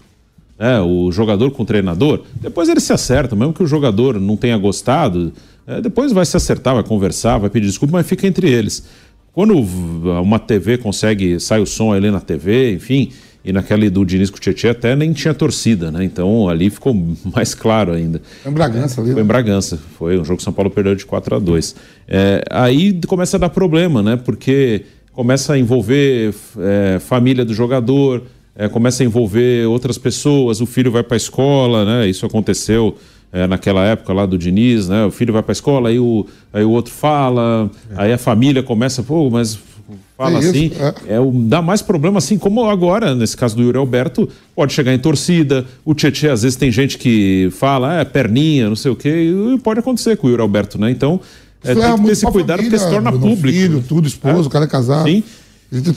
né, o jogador com o treinador, depois eles se acertam, mesmo que o jogador não tenha gostado, é, depois vai se acertar, vai conversar, vai pedir desculpa, mas fica entre eles. Quando uma TV consegue, sai o som ali na TV, enfim, e naquela do Diniz com o Tietchan até nem tinha torcida, né? Então ali ficou mais claro ainda. Foi em Bragança ali. Foi em né? Bragança. Foi um jogo que São Paulo perdeu de 4 a 2 é, Aí começa a dar problema, né? Porque começa a envolver é, família do jogador, é, começa a envolver outras pessoas, o filho vai para a escola, né? Isso aconteceu é, naquela época lá do Diniz, né? O filho vai para a escola, aí o, aí o outro fala, é. aí a família começa, pô, mas fala é assim, é. é. dá mais problema assim, como agora, nesse caso do Yuri Alberto, pode chegar em torcida, o Tietchan, às vezes tem gente que fala, é, perninha, não sei o quê, e pode acontecer com o Yuri Alberto, né? Então, é, tem que ter esse cuidado família, porque se torna público. Filho, tudo, esposo, é. o cara é casado. Sim.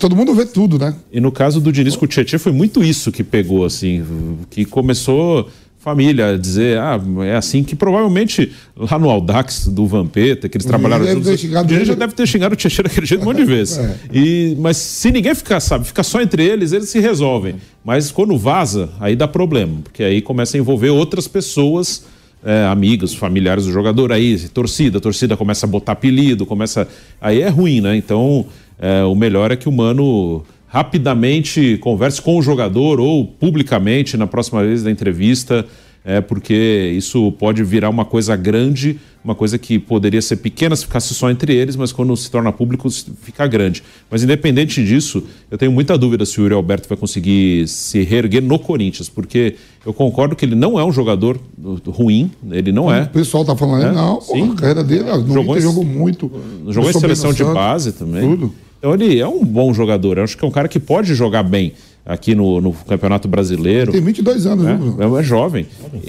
Todo mundo vê tudo, né? E no caso do Diniz com o Tietchan foi muito isso que pegou, assim, que começou família dizer, ah, é assim que provavelmente lá no Audax do Vampeta, que eles trabalharam deve juntos, o Diniz já deve ter xingado o Tietchan daquele jeito um monte de vezes. É. E, mas se ninguém ficar, sabe, fica só entre eles, eles se resolvem. Mas quando vaza, aí dá problema, porque aí começa a envolver outras pessoas, é, amigos, familiares do jogador, aí torcida, torcida começa a botar apelido, começa... Aí é ruim, né? Então, é, o melhor é que o Mano rapidamente converse com o jogador ou publicamente na próxima vez da entrevista, é, porque isso pode virar uma coisa grande, uma coisa que poderia ser pequena se ficasse só entre eles, mas quando se torna público fica grande. Mas independente disso, eu tenho muita dúvida se o Yuri Alberto vai conseguir se reerguer no Corinthians, porque eu concordo que ele não é um jogador ruim, ele não O é. pessoal tá falando, É, não, sim. a carreira dele, no Jogou jogou muito. Jogou em seleção de base também. Tudo. Então ele é um bom jogador. Eu acho que é um cara que pode jogar bem aqui no, no Campeonato Brasileiro. Tem 22 anos, viu, Bruno? É, é jovem.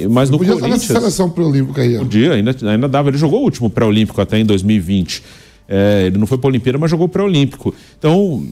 Mas no Podia Corinthians. seleção pré-olímpica aí. Podia, ainda, ainda dava. Ele jogou o último pré-olímpico até em 2020. É, ele não foi para Olimpíada, mas jogou pré-olímpico. Então,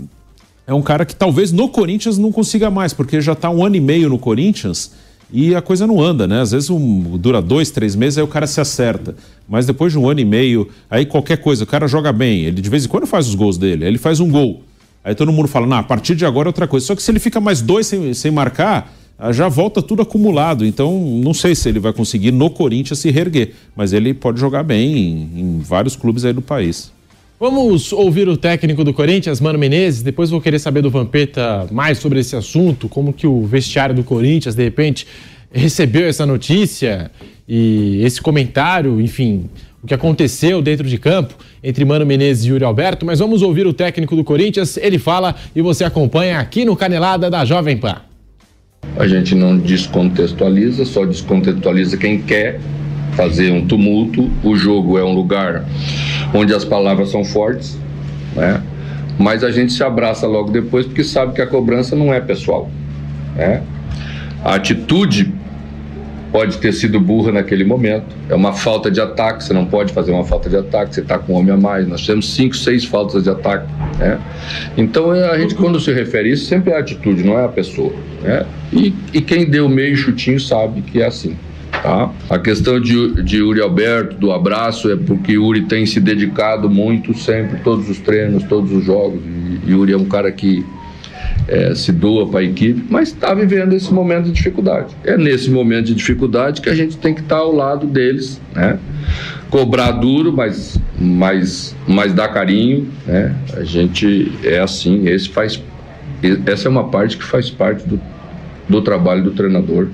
é um cara que talvez no Corinthians não consiga mais, porque já está um ano e meio no Corinthians e a coisa não anda, né? Às vezes um- dura dois, três meses, aí o cara se acerta. Mas depois de um ano e meio, aí qualquer coisa, o cara joga bem. Ele de vez em quando faz os gols dele, ele faz um gol. Aí todo mundo fala, não, a partir de agora é outra coisa. Só que se ele fica mais dois sem, sem marcar, ah, já volta tudo acumulado. Então, não sei se ele vai conseguir no Corinthians se reerguer. Mas ele pode jogar bem em, em vários clubes aí do país. Vamos ouvir o técnico do Corinthians, Mano Menezes. Depois vou querer saber do Vampeta mais sobre esse assunto, como que o vestiário do Corinthians, de repente, recebeu essa notícia e esse comentário, enfim, o que aconteceu dentro de campo entre Mano Menezes e Yuri Alberto. Mas vamos ouvir o técnico do Corinthians, ele fala e você acompanha aqui no Canelada da Jovem Pan. A gente não descontextualiza, só descontextualiza quem quer fazer um tumulto. O jogo é um lugar onde as palavras são fortes, né? Mas a gente se abraça logo depois porque sabe que a cobrança não é pessoal, né? A atitude pode ter sido burra naquele momento. É uma falta de ataque, você não pode fazer uma falta de ataque, você está com um homem a mais. Nós temos cinco, seis faltas de ataque. Né? Então a gente, quando se refere a isso, sempre é a atitude, não é a pessoa. Né? E, e quem deu meio chutinho sabe que é assim. Tá? A questão de, de Yuri Alberto, do abraço, é porque Yuri tem se dedicado muito sempre, todos os treinos, todos os jogos. E Yuri é um cara que é, se doa para a equipe, mas está vivendo esse momento de dificuldade. É nesse momento de dificuldade que a gente tem que estar ao lado deles, né? Cobrar duro, mas, mas, mas dar carinho, né? A gente é assim, esse faz, essa é uma parte que faz parte do, do trabalho do treinador.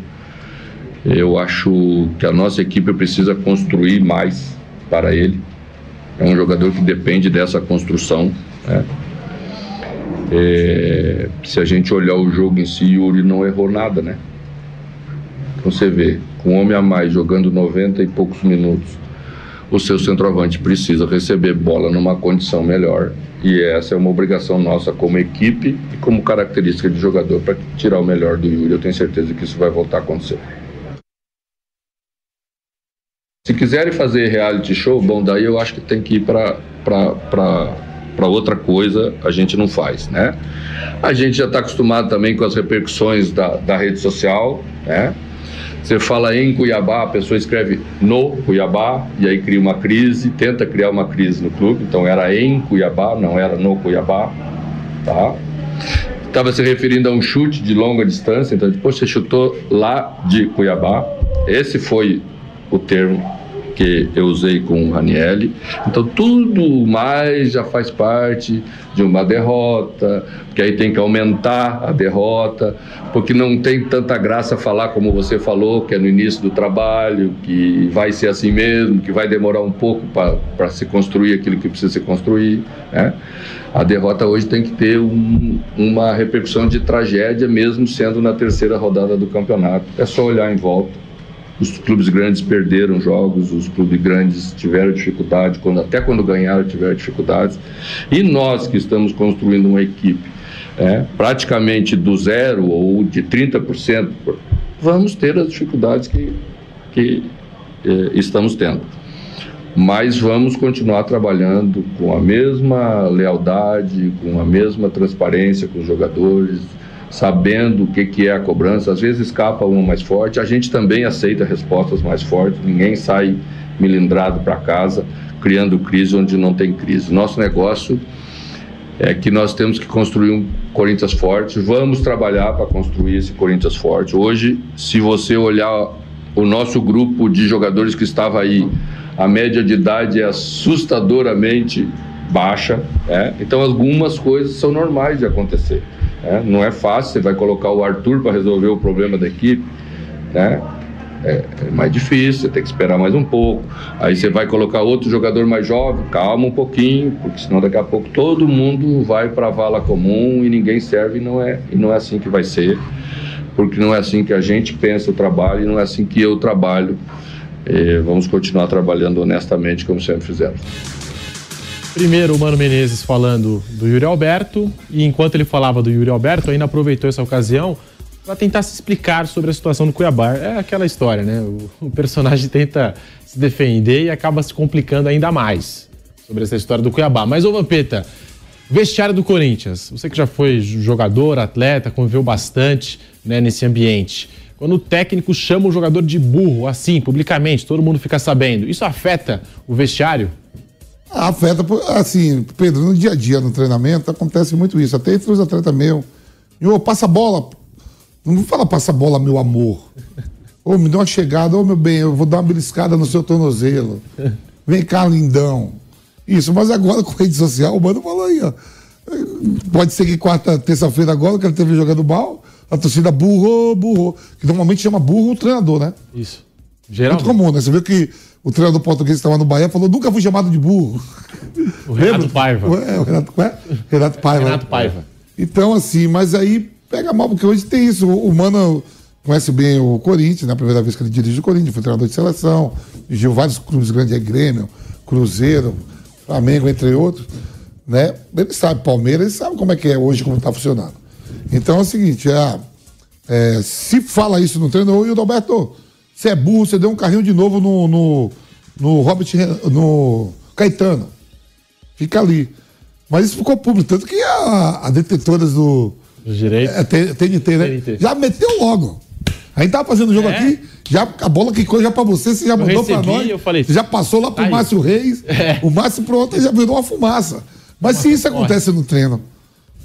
Eu acho que a nossa equipe precisa construir mais para ele. É um jogador que depende dessa construção, né? É, se a gente olhar o jogo em si, Yuri não errou nada, né? Então você vê, com um homem a mais jogando 90 e poucos minutos, o seu centroavante precisa receber bola numa condição melhor. E essa é uma obrigação nossa como equipe e como característica de jogador para tirar o melhor do Yuri. Eu tenho certeza que isso vai voltar a acontecer. Se quiserem fazer reality show, bom, daí eu acho que tem que ir para para outra coisa, a gente não faz, né? A gente já está acostumado também com as repercussões da, da rede social, né? Você fala em Cuiabá, a pessoa escreve no Cuiabá, e aí cria uma crise, tenta criar uma crise no clube, então era em Cuiabá, não era no Cuiabá, tá? Estava se referindo a um chute de longa distância, então depois você chutou lá de Cuiabá, esse foi o termo que eu usei com o Ranielli. Então tudo mais já faz parte de uma derrota, porque aí tem que aumentar a derrota, porque não tem tanta graça falar como você falou, que é no início do trabalho, que vai ser assim mesmo, que vai demorar um pouco para se construir aquilo que precisa se construir. Né? A derrota hoje tem que ter um, uma repercussão de tragédia, mesmo sendo na terceira rodada do campeonato. É só olhar em volta os clubes grandes perderam jogos, os clubes grandes tiveram dificuldade, quando, até quando ganharam tiveram dificuldades. E nós que estamos construindo uma equipe é, praticamente do zero ou de 30%, vamos ter as dificuldades que, que eh, estamos tendo. mas vamos continuar trabalhando com a mesma lealdade, com a mesma transparência com os jogadores, sabendo o que, que é a cobrança. Às vezes escapa uma mais forte, a gente também aceita respostas mais fortes, ninguém sai milindrado para casa criando crise onde não tem crise. Nosso negócio é que nós temos que construir um Corinthians forte, vamos trabalhar para construir esse Corinthians forte. Hoje, se você olhar o nosso grupo de jogadores que estava aí, a média de idade é assustadoramente baixa, é? então algumas coisas são normais de acontecer. É? Não é fácil, você vai colocar o Arthur para resolver o problema da equipe, né? É, é, mais difícil, você tem que esperar mais um pouco. Aí você vai colocar outro jogador mais jovem, calma um pouquinho, porque senão daqui a pouco todo mundo vai para a vala comum e ninguém serve e não é, e não é assim que vai ser, porque não é assim que a gente pensa o trabalho e não é assim que eu trabalho. É, vamos continuar trabalhando honestamente como sempre fizemos. Primeiro o Mano Menezes falando do Yuri Alberto, e enquanto ele falava do Yuri Alberto, ainda aproveitou essa ocasião para tentar se explicar sobre a situação do Cuiabá. É aquela história, né? O, personagem tenta se defender e acaba se complicando ainda mais sobre essa história do Cuiabá. Mas, ô Vampeta, vestiário do Corinthians, você que já foi jogador, atleta, conviveu bastante né, nesse ambiente. Quando o técnico chama o jogador de burro, assim, publicamente, todo mundo fica sabendo, isso afeta o vestiário? Afeta, assim, Pedro, no dia a dia, no treinamento, acontece muito isso. Até entre os atletas meus. E, passa a bola, não fala passa a bola, meu amor. Ô, me dá uma chegada, ô, meu bem, eu vou dar uma beliscada no seu tornozelo. Vem cá, lindão. Isso, mas agora com rede social, o mano falou aí, ó. Pode ser que quarta, terça-feira agora, que ele teve jogando mal, a torcida burro, burro. Que normalmente chama burro o treinador, né? Isso. Geralmente. Muito comum, né? Você viu que o treinador português que estava no Bahia falou: nunca fui chamado de burro. O Renato Paiva. É, o Renato, é? Renato Paiva. Renato Paiva. Então, assim, mas aí pega mal, porque hoje tem isso. O Mano conhece bem o Corinthians, na né? primeira vez que ele dirige o Corinthians, foi treinador de seleção, dirigiu vários clubes grandes, é Grêmio, Cruzeiro, Flamengo, entre outros. Né? Ele sabe, Palmeiras, ele sabe como é que é hoje, como está funcionando. Então é o seguinte, é, é, se fala isso no treino, o Alberto, você é burro, você deu um carrinho de novo no, no, no Robert, no Caetano. Fica ali. Mas isso ficou público, tanto que a, a detetoras do, os direitos? É, TNT, né? TNT. Já meteu logo. A gente tava fazendo o jogo é. aqui, já, a bola quicou já pra você, você já mandou pra nós. Eu falei, já passou lá pro aí. Márcio Reis. É. O Márcio pronto já virou uma fumaça. Mas se isso acontece no treino,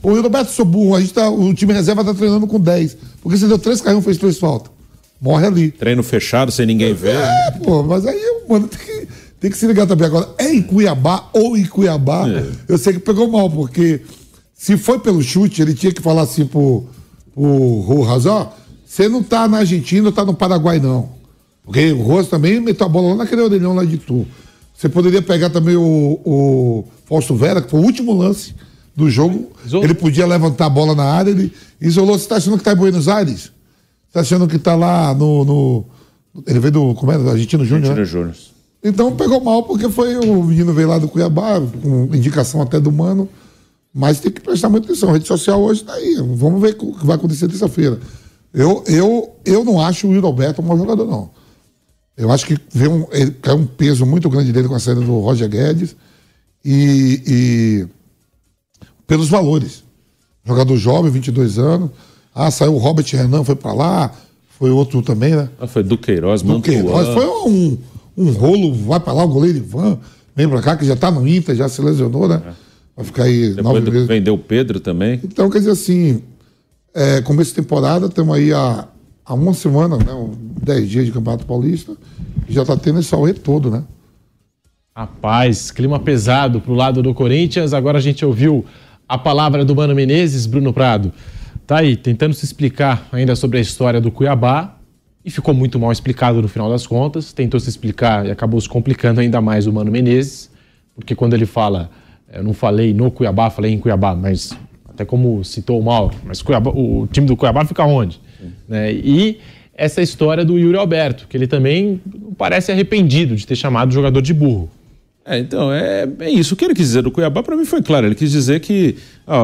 o Roberto sou burro, a gente tá, o time reserva tá treinando com 10. Porque você deu três carrinhos, fez três faltas. Morre ali. Treino fechado, sem ninguém ver. É, pô, mas aí, mano, tem que, tem que se ligar também agora. É em Cuiabá ou em Cuiabá, é. eu sei que pegou mal, porque se foi pelo chute, ele tinha que falar assim pro, pro ó, você não tá na Argentina, tá no Paraguai, não. Porque o Rojas também meteu a bola lá naquele orelhão lá de tu. Você poderia pegar também o, o Fausto Vera, que foi o último lance do jogo. Isolou. Ele podia levantar a bola na área, ele isolou. Você tá achando que tá em Buenos Aires? Você tá achando que tá lá no. no... Ele veio do. Como é? Do Argentino Júnior? Argentino né? Júnior. Então pegou mal, porque foi o menino veio lá do Cuiabá, com indicação até do Mano. Mas tem que prestar muita atenção. A rede social hoje está aí. Vamos ver o que vai acontecer terça-feira. Eu, eu, eu não acho o Will Alberto um mau jogador, não. Eu acho que veio um, caiu um peso muito grande dele com a saída do Roger Guedes e, e pelos valores. Jogador jovem, 22 anos. Ah, saiu o Robert Renan, foi para lá. Foi outro também, né? Ah, foi Duqueiroz, Duqueiroz. Foi um, um rolo, vai para lá o goleiro Ivan, vem para cá, que já está no Inter, já se lesionou, né? É. Vai ficar aí Depois nove meses. Vendeu o Pedro também. Então, quer dizer assim, é, começo de temporada, estamos aí há, há uma semana, né, dez dias de Campeonato Paulista, e já está tendo esse auê todo, né? Rapaz, clima pesado pro lado do Corinthians. Agora a gente ouviu a palavra do Mano Menezes, Bruno Prado. Tá aí, tentando se explicar ainda sobre a história do Cuiabá. E ficou muito mal explicado no final das contas. Tentou se explicar e acabou se complicando ainda mais o Mano Menezes. Porque quando ele fala eu não falei no Cuiabá, falei em Cuiabá, mas até como citou o Mauro, mas Cuiabá, o time do Cuiabá fica onde? Né? E essa história do Yuri Alberto, que ele também parece arrependido de ter chamado o jogador de burro. É, então, é, é isso. O que ele quis dizer do Cuiabá, para mim, foi claro. Ele quis dizer que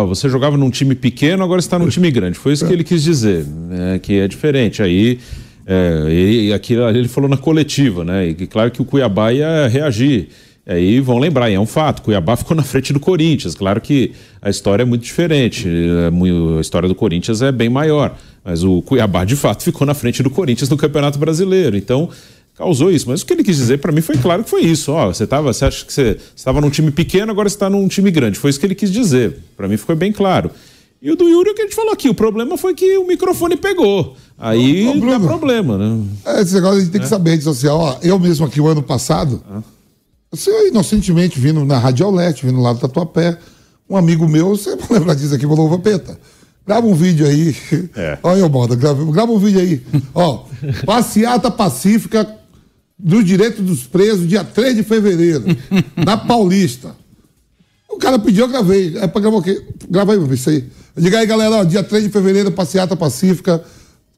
você jogava num time pequeno, agora está num time grande. Foi isso que ele quis dizer, né, que é diferente. Aí É, e ali ele falou na coletiva, né? E claro que o Cuiabá ia reagir. Aí vão lembrar, e é um fato, Cuiabá ficou na frente do Corinthians. Claro que a história é muito diferente, é a história do Corinthians é bem maior, mas o Cuiabá de fato ficou na frente do Corinthians no Campeonato Brasileiro. Então causou isso. Mas o que ele quis dizer para mim foi claro que foi isso. Ó, você tava, você acha que você estava num time pequeno, agora você está num time grande. Foi isso que ele quis dizer. Para mim ficou bem claro. E o do Yuri, é o que a gente falou aqui, o problema foi que o microfone pegou. Aí não, dá problema, né? É, esse negócio a gente tem que é. saber, rede social. Ó, eu mesmo aqui, o ano passado, ah. Você inocentemente vindo na Radiolete, vindo lá do Tatuapé, um amigo meu, você vai lembrar disso aqui, falou, Vampeta, grava um vídeo aí. É. Olha eu, moda, grava, grava um vídeo aí. Ó, passeata pacífica dos direitos dos presos, dia 3 de fevereiro, na Paulista. O cara pediu, eu gravei. É pra gravar o quê? Grava aí, isso aí. Diga aí, galera, ó, dia 3 de fevereiro, passeata pacífica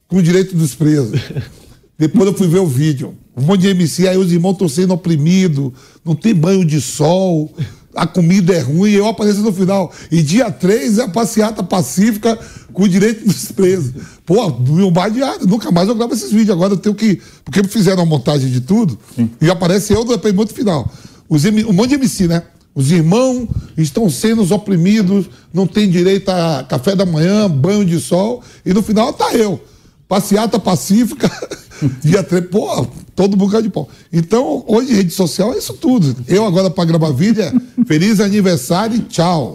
com direito dos presos. Depois eu fui ver o vídeo. Um monte de MC, aí os irmãos estão sendo oprimidos, não tem banho de sol, a comida é ruim, eu apareço no final. E dia 3 é a passeata pacífica com o direito dos presos. Pô, meu badeado, nunca mais eu gravo esses vídeos. Agora eu tenho que. Porque fizeram a montagem de tudo Sim. e aparece eu no depoimento final. Os, um monte de MC, né? Os irmãos estão sendo oprimidos, não tem direito a café da manhã, banho de sol, e no final tá eu. Passeata pacífica Dia 3, pô, todo bocado de pau. Então, hoje rede social é isso tudo. Eu agora para gravar vídeo é feliz aniversário e tchau.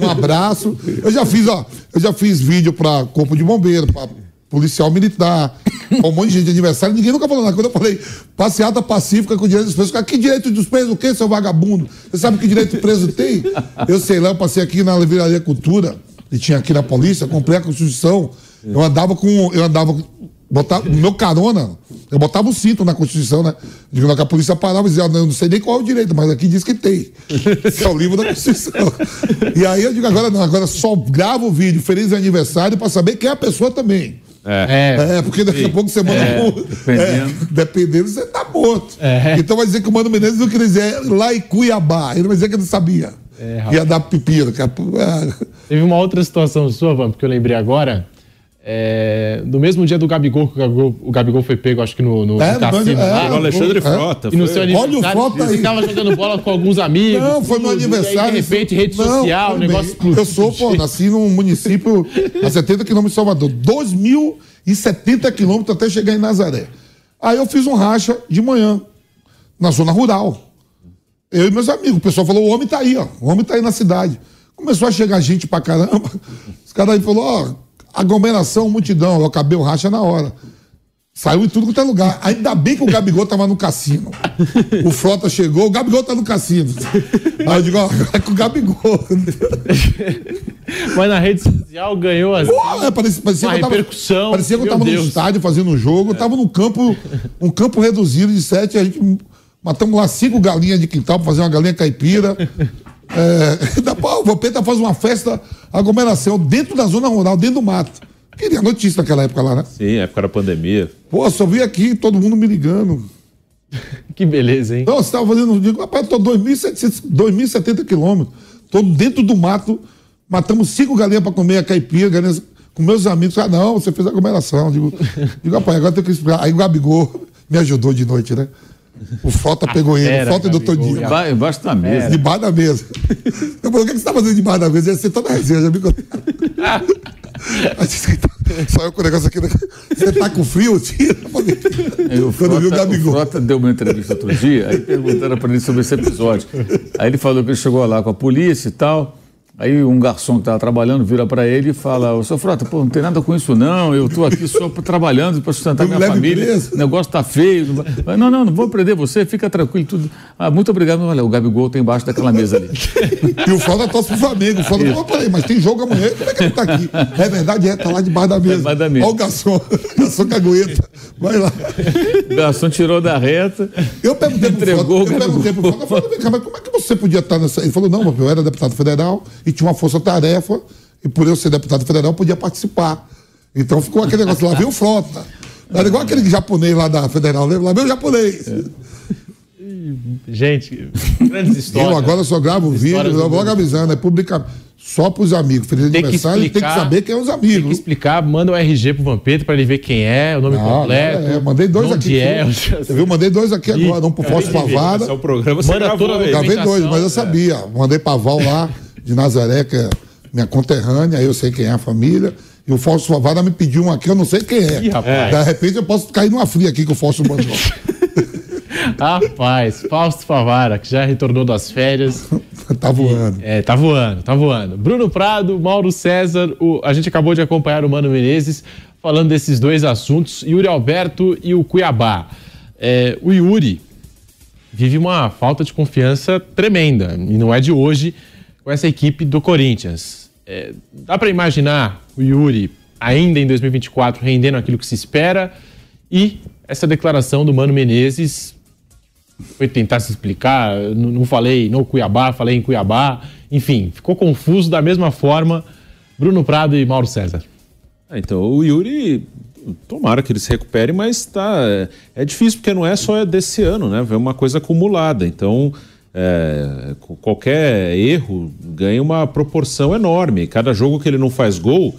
Um abraço. Eu já fiz, ó, eu já fiz vídeo para corpo de bombeiro, para policial militar, um monte de gente de aniversário, ninguém nunca falou nada. Quando eu falei passeata pacífica com direito dos presos, que direito dos presos o quê, seu vagabundo? Você sabe que direito preso tem? Eu sei lá, eu passei aqui na Livraria Cultura, e tinha aqui na polícia, comprei a Constituição, eu andava com. Eu andava Botava, no meu carona, eu botava o cinto na Constituição, né? Digo, que a polícia parava e dizia, não, eu não sei nem qual é o direito, mas aqui diz que tem. é o livro da Constituição. e aí eu digo, agora não, agora só gravo o vídeo, feliz aniversário, para saber quem é a pessoa também. É. é, é porque daqui Sim. a pouco você manda é, um, dependendo. É, dependendo, você tá morto. É. Então vai dizer que o Mano Menezes não queria dizer lá em Cuiabá. Ele vai dizer que não sabia. É, Ia dar pepino. Teve uma outra situação sua, Van, porque eu lembrei agora. É, no mesmo dia do Gabigol, que o Gabigol, o Gabigol foi pego, acho que no, no, é, no cassino. É, o Alexandre é. Frota. E no seu aniversário, Olha o Frota aí. ficava jogando bola com alguns amigos. Não, foi no aniversário. Aí, de repente, rede não, social, negócio explodiu. Eu sou, pô, nasci num município a 70 quilômetros de Salvador. 2.070 quilômetros até chegar em Nazaré. Aí eu fiz um racha de manhã, na zona rural. Eu e meus amigos. O pessoal falou: o homem tá aí, ó. O homem tá aí na cidade. Começou a chegar gente pra caramba. Os caras aí falaram: ó aglomeração, multidão. Eu acabei o racha na hora. Saiu em tudo quanto é lugar. Ainda bem que o Gabigol tava no cassino. O Frota chegou, o Gabigol tá no cassino. Aí eu digo, ó, é com o Gabigol. Mas na rede social ganhou assim. Pô, é, parecia, parecia que eu tava. Parecia que eu tava no estádio fazendo um jogo. Eu tava num campo, um campo reduzido de sete. A gente matamos lá cinco galinhas de quintal pra fazer uma galinha caipira. É, da, o Vampeta faz uma festa aglomeração dentro da zona rural, dentro do mato. Queria notícia naquela época lá, né? Sim, época da pandemia. Pô, só vi aqui todo mundo me ligando. que beleza, hein? Não, você estava fazendo. Digo, rapaz, tô 2.070 quilômetros. Tô dentro do mato. Matamos cinco galinhas para comer a caipira, galinhas, com meus amigos. Ah, não, você fez aglomeração. Digo, digo rapaz, agora tem que explicar. Aí o Gabigol me ajudou de noite, né? O Frota pegou ele, o Frota e o Dinho. Embaixo da mesa. Debaixo da mesa. Eu falei, o que você está fazendo debaixo da mesa? Ia ser toda a resenha, já me contaram. Só eu com o negócio aqui. Né? Você tá com frio? Tira. Eu, Quando viu o Gabigol. O Frota deu uma entrevista outro dia, aí perguntaram para ele sobre esse episódio. Aí ele falou que ele chegou lá com a polícia e tal. Aí um garçom que estava trabalhando vira para ele e fala: Ô seu Frota, pô, não tem nada com isso não, eu estou aqui só trabalhando para sustentar minha família, preso. o negócio está feio. Não, não, não vou prender você, fica tranquilo. Tudo. Ah, muito obrigado. Olha, o Gabigol está embaixo daquela mesa ali. e o Frota torce pro Flamengo. O Frota falou: peraí, mas tem jogo amanhã, como é que ele está aqui? É verdade, é, tá lá debaixo da mesa. É, da mesa. Olha o garçom, o garçom cagueta. Vai lá. O garçom tirou da reta. Eu perguntei pro Frota, eu perguntei pro Frota, mas como é que você podia estar nessa. Ele falou: não, eu era deputado federal e tinha uma força-tarefa, e por eu ser deputado federal, eu podia participar. Então ficou aquele negócio, lá veio frota. Era igual aquele japonês lá da Federal, lá veio o japonês. É. Gente, grandes histórias. Eu agora só gravo vídeo, eu vou avisando, é publica. só pros amigos. Feliz Tem que aniversário, tem que explicar- saber quem é os Tem que amigos. explicar, manda o RG pro Vampeta pra ele ver quem é, o nome Não, completo. não, é, mandei dois onde aqui. é. Você viu? Mandei dois aqui agora, um pro Fausto Pavada. Esse é o programa, você Manda gravou toda a. Gravei dois, mas eu é. sabia. Mandei pra Val lá, de Nazaré, que é minha conterrânea, eu sei quem é a família. E o Fausto Favara me pediu um aqui, eu não sei quem é. Ih, rapaz. De repente eu posso cair numa fria aqui que o Fausto mandou. Rapaz, Fausto Favara, que já retornou das férias. tá voando. É, tá voando, tá voando. Bruno Prado, Mauro César, o- a gente acabou de acompanhar o Mano Menezes falando desses dois assuntos, Yuri Alberto e o Cuiabá. É, o Yuri vive uma falta de confiança tremenda, e não é de hoje, com essa equipe do Corinthians. É, dá para imaginar o Yuri ainda em 2024 rendendo aquilo que se espera e essa declaração do Mano Menezes foi tentar se explicar, não não falei no Cuiabá, falei em Cuiabá, enfim, ficou confuso da mesma forma. Bruno Prado e Mauro César. Ah, Então, o Yuri, tomara que ele se recupere, mas tá, é, é difícil porque não é só desse ano, né? É uma coisa acumulada. Então, é, qualquer erro ganha uma proporção enorme. Cada jogo que ele não faz gol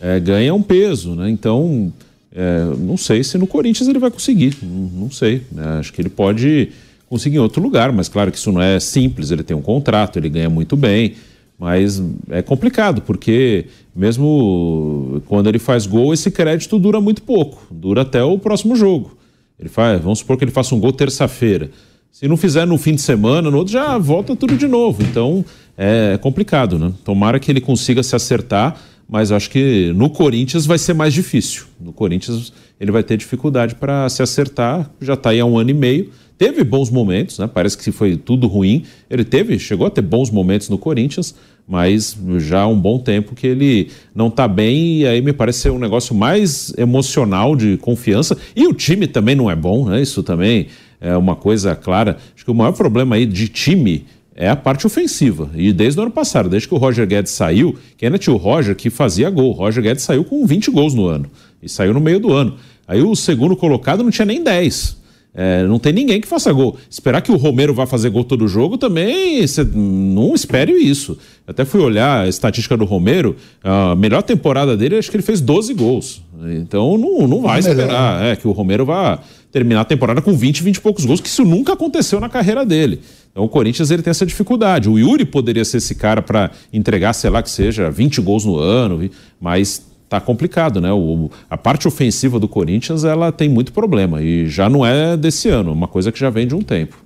é, ganha um peso, né? Então, é, não sei se no Corinthians ele vai conseguir. Não, não sei. né? Acho que ele pode conseguir em outro lugar, mas claro que isso não é simples. Ele tem um contrato, ele ganha muito bem. Mas é complicado, porque mesmo quando ele faz gol, esse crédito dura muito pouco, dura até o próximo jogo. Ele faz, vamos supor que ele faça um gol terça-feira. Se não fizer no fim de semana, no outro já volta tudo de novo. Então é complicado, né? Tomara que ele consiga se acertar, mas acho que no Corinthians vai ser mais difícil. No Corinthians ele vai ter dificuldade para se acertar, já está aí há um ano e meio. Teve bons momentos, né? Parece que foi tudo ruim. Ele teve, chegou a ter bons momentos no Corinthians, mas já há um bom tempo que ele não está bem e aí me parece ser um negócio mais emocional de confiança. E o time também não é bom, né? Isso também é uma coisa clara. Acho que o maior problema aí de time é a parte ofensiva. E desde o ano passado, desde que o Roger Guedes saiu, que ainda tinha o Roger que fazia gol. O Roger Guedes saiu com 20 gols no ano. E saiu no meio do ano. Aí o segundo colocado não tinha nem 10. É, não tem ninguém que faça gol. Esperar que o Romero vá fazer gol todo jogo também, não espere isso. Eu até fui olhar a estatística do Romero, a melhor temporada dele, acho que ele fez 12 gols. Então não, não vai Melhor. esperar é, que o Romero vá terminar a temporada com 20, 20 e poucos gols, que isso nunca aconteceu na carreira dele. Então o Corinthians ele tem essa dificuldade. O Yuri poderia ser esse cara para entregar, sei lá que seja, 20 gols no ano, mas tá complicado, né? O, a parte ofensiva do Corinthians ela tem muito problema e já não é desse ano, uma coisa que já vem de um tempo.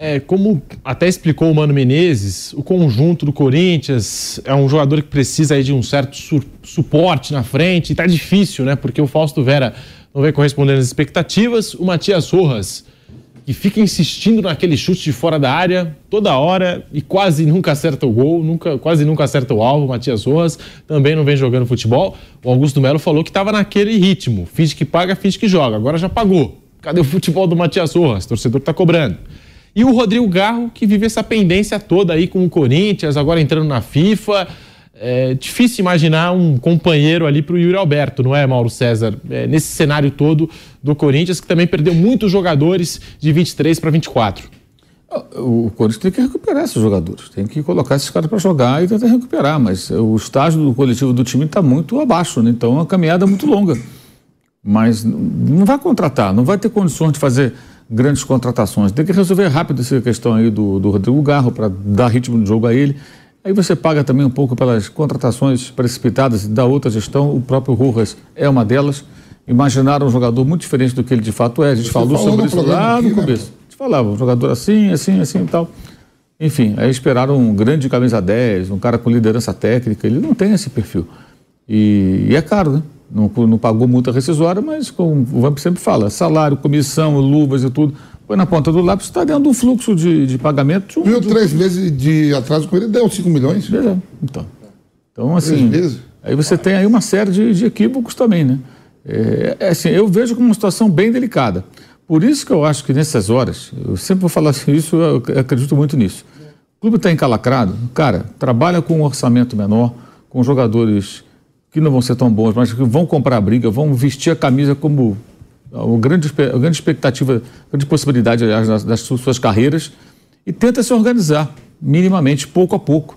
É, como até explicou o Mano Menezes, o conjunto do Corinthians é um jogador que precisa de um certo su- suporte na frente. E tá difícil, né? Porque o Fausto Vera não vem correspondendo às expectativas. O Matias Rojas, que fica insistindo naquele chute de fora da área toda hora e quase nunca acerta o gol, nunca, quase nunca acerta o alvo. O Matias Rojas também não vem jogando futebol. O Augusto Melo falou que estava naquele ritmo. Finge que paga, finge que joga. Agora já pagou. Cadê o futebol do Matias Rojas? O torcedor tá cobrando. E o Rodrigo Garro, que vive essa pendência toda aí com o Corinthians, agora entrando na FIFA. É difícil imaginar um companheiro ali para o Yuri Alberto, não é, Mauro César? É, nesse cenário todo do Corinthians, que também perdeu muitos jogadores de 23 para 24. O Corinthians tem que recuperar esses jogadores, tem que colocar esses caras para jogar e tentar recuperar, mas o estágio do coletivo do time está muito abaixo, né? então a caminhada é muito longa. Mas não vai contratar, não vai ter condições de fazer grandes contratações. Tem que resolver rápido essa questão aí do, do Rodrigo Garro para dar ritmo de jogo a ele. Aí você paga também um pouco pelas contratações precipitadas da outra gestão. O próprio Rojas é uma delas. Imaginaram um jogador muito diferente do que ele de fato é. A gente Você falou sobre isso lá aqui, no né? começo. A gente falava, um jogador assim, assim, assim e tal. Enfim, aí esperaram um grande camisa 10, um cara com liderança técnica. Ele não tem esse perfil. E, e é caro, né? Não, não pagou multa rescisória, mas como o Vamp sempre fala, salário, comissão, luvas e tudo. Põe na ponta do lápis, está dentro um fluxo de, de pagamento. de um- Viu três meses de atraso com ele, deu 5 milhões. Beleza. Então, então assim, aí você tem aí uma série de, de equívocos também, né? É, é assim, eu vejo como uma situação bem delicada. Por isso que eu acho que nessas horas, eu sempre vou falar isso, eu acredito muito nisso. O clube está encalacrado, cara, trabalha com um orçamento menor, com jogadores que não vão ser tão bons, mas que vão comprar a briga, vão vestir a camisa como a grande, a grande expectativa, a grande possibilidade, aliás, das, das su- suas carreiras, e tenta se organizar minimamente, pouco a pouco.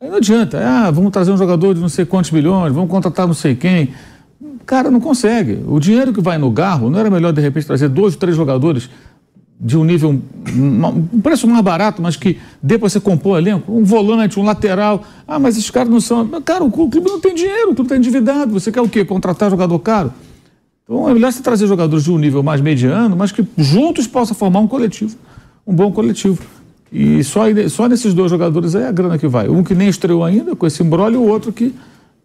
Aí não adianta, ah, vamos trazer um jogador de não sei quantos milhões, vamos contratar não sei quem. Cara, não consegue. O dinheiro que vai no garro, não era melhor de repente trazer dois, três jogadores de um nível, um preço mais barato, mas que dê para você compor elenco, um volante, um lateral. Ah, mas esses caras não são. Cara, o clube não tem dinheiro, o clube está endividado. Você quer o quê? Contratar jogador caro? Então é melhor você trazer jogadores de um nível mais mediano, mas que juntos possa formar um coletivo, um bom coletivo. E só, só nesses dois jogadores aí é a grana que vai. Um que nem estreou ainda com esse embrólio, e o outro que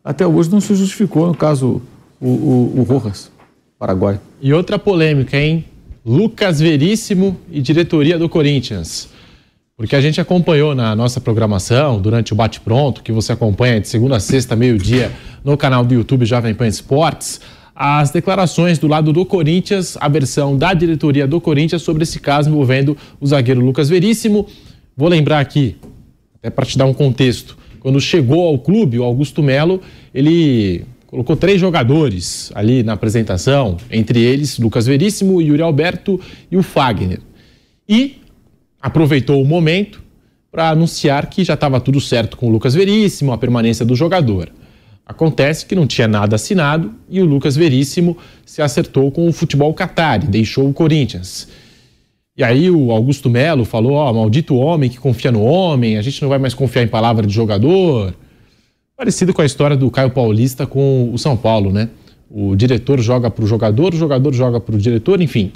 até hoje não se justificou, no caso, o, o, o Rojas, Paraguai. E outra polêmica, hein? Lucas Veríssimo e diretoria do Corinthians. Porque a gente acompanhou na nossa programação, durante o Bate Pronto, que você acompanha de segunda a sexta, meio-dia, no canal do YouTube Jovem Pan Esportes, as declarações do lado do Corinthians, a versão da diretoria do Corinthians sobre esse caso envolvendo o zagueiro Lucas Veríssimo. Vou lembrar aqui, até para te dar um contexto, quando chegou ao clube, o Augusto Melo, ele colocou três jogadores ali na apresentação, entre eles Lucas Veríssimo, Yuri Alberto e o Fagner. E aproveitou o momento para anunciar que já estava tudo certo com o Lucas Veríssimo, a permanência do jogador. Acontece que não tinha nada assinado e o Lucas Veríssimo se acertou com o futebol Qatar e deixou o Corinthians. E aí o Augusto Melo falou: ó, oh, maldito homem que confia no homem, a gente não vai mais confiar em palavra de jogador. Parecido com a história do Caio Paulista com o São Paulo, né? O diretor joga para o jogador, o jogador joga para o diretor, enfim.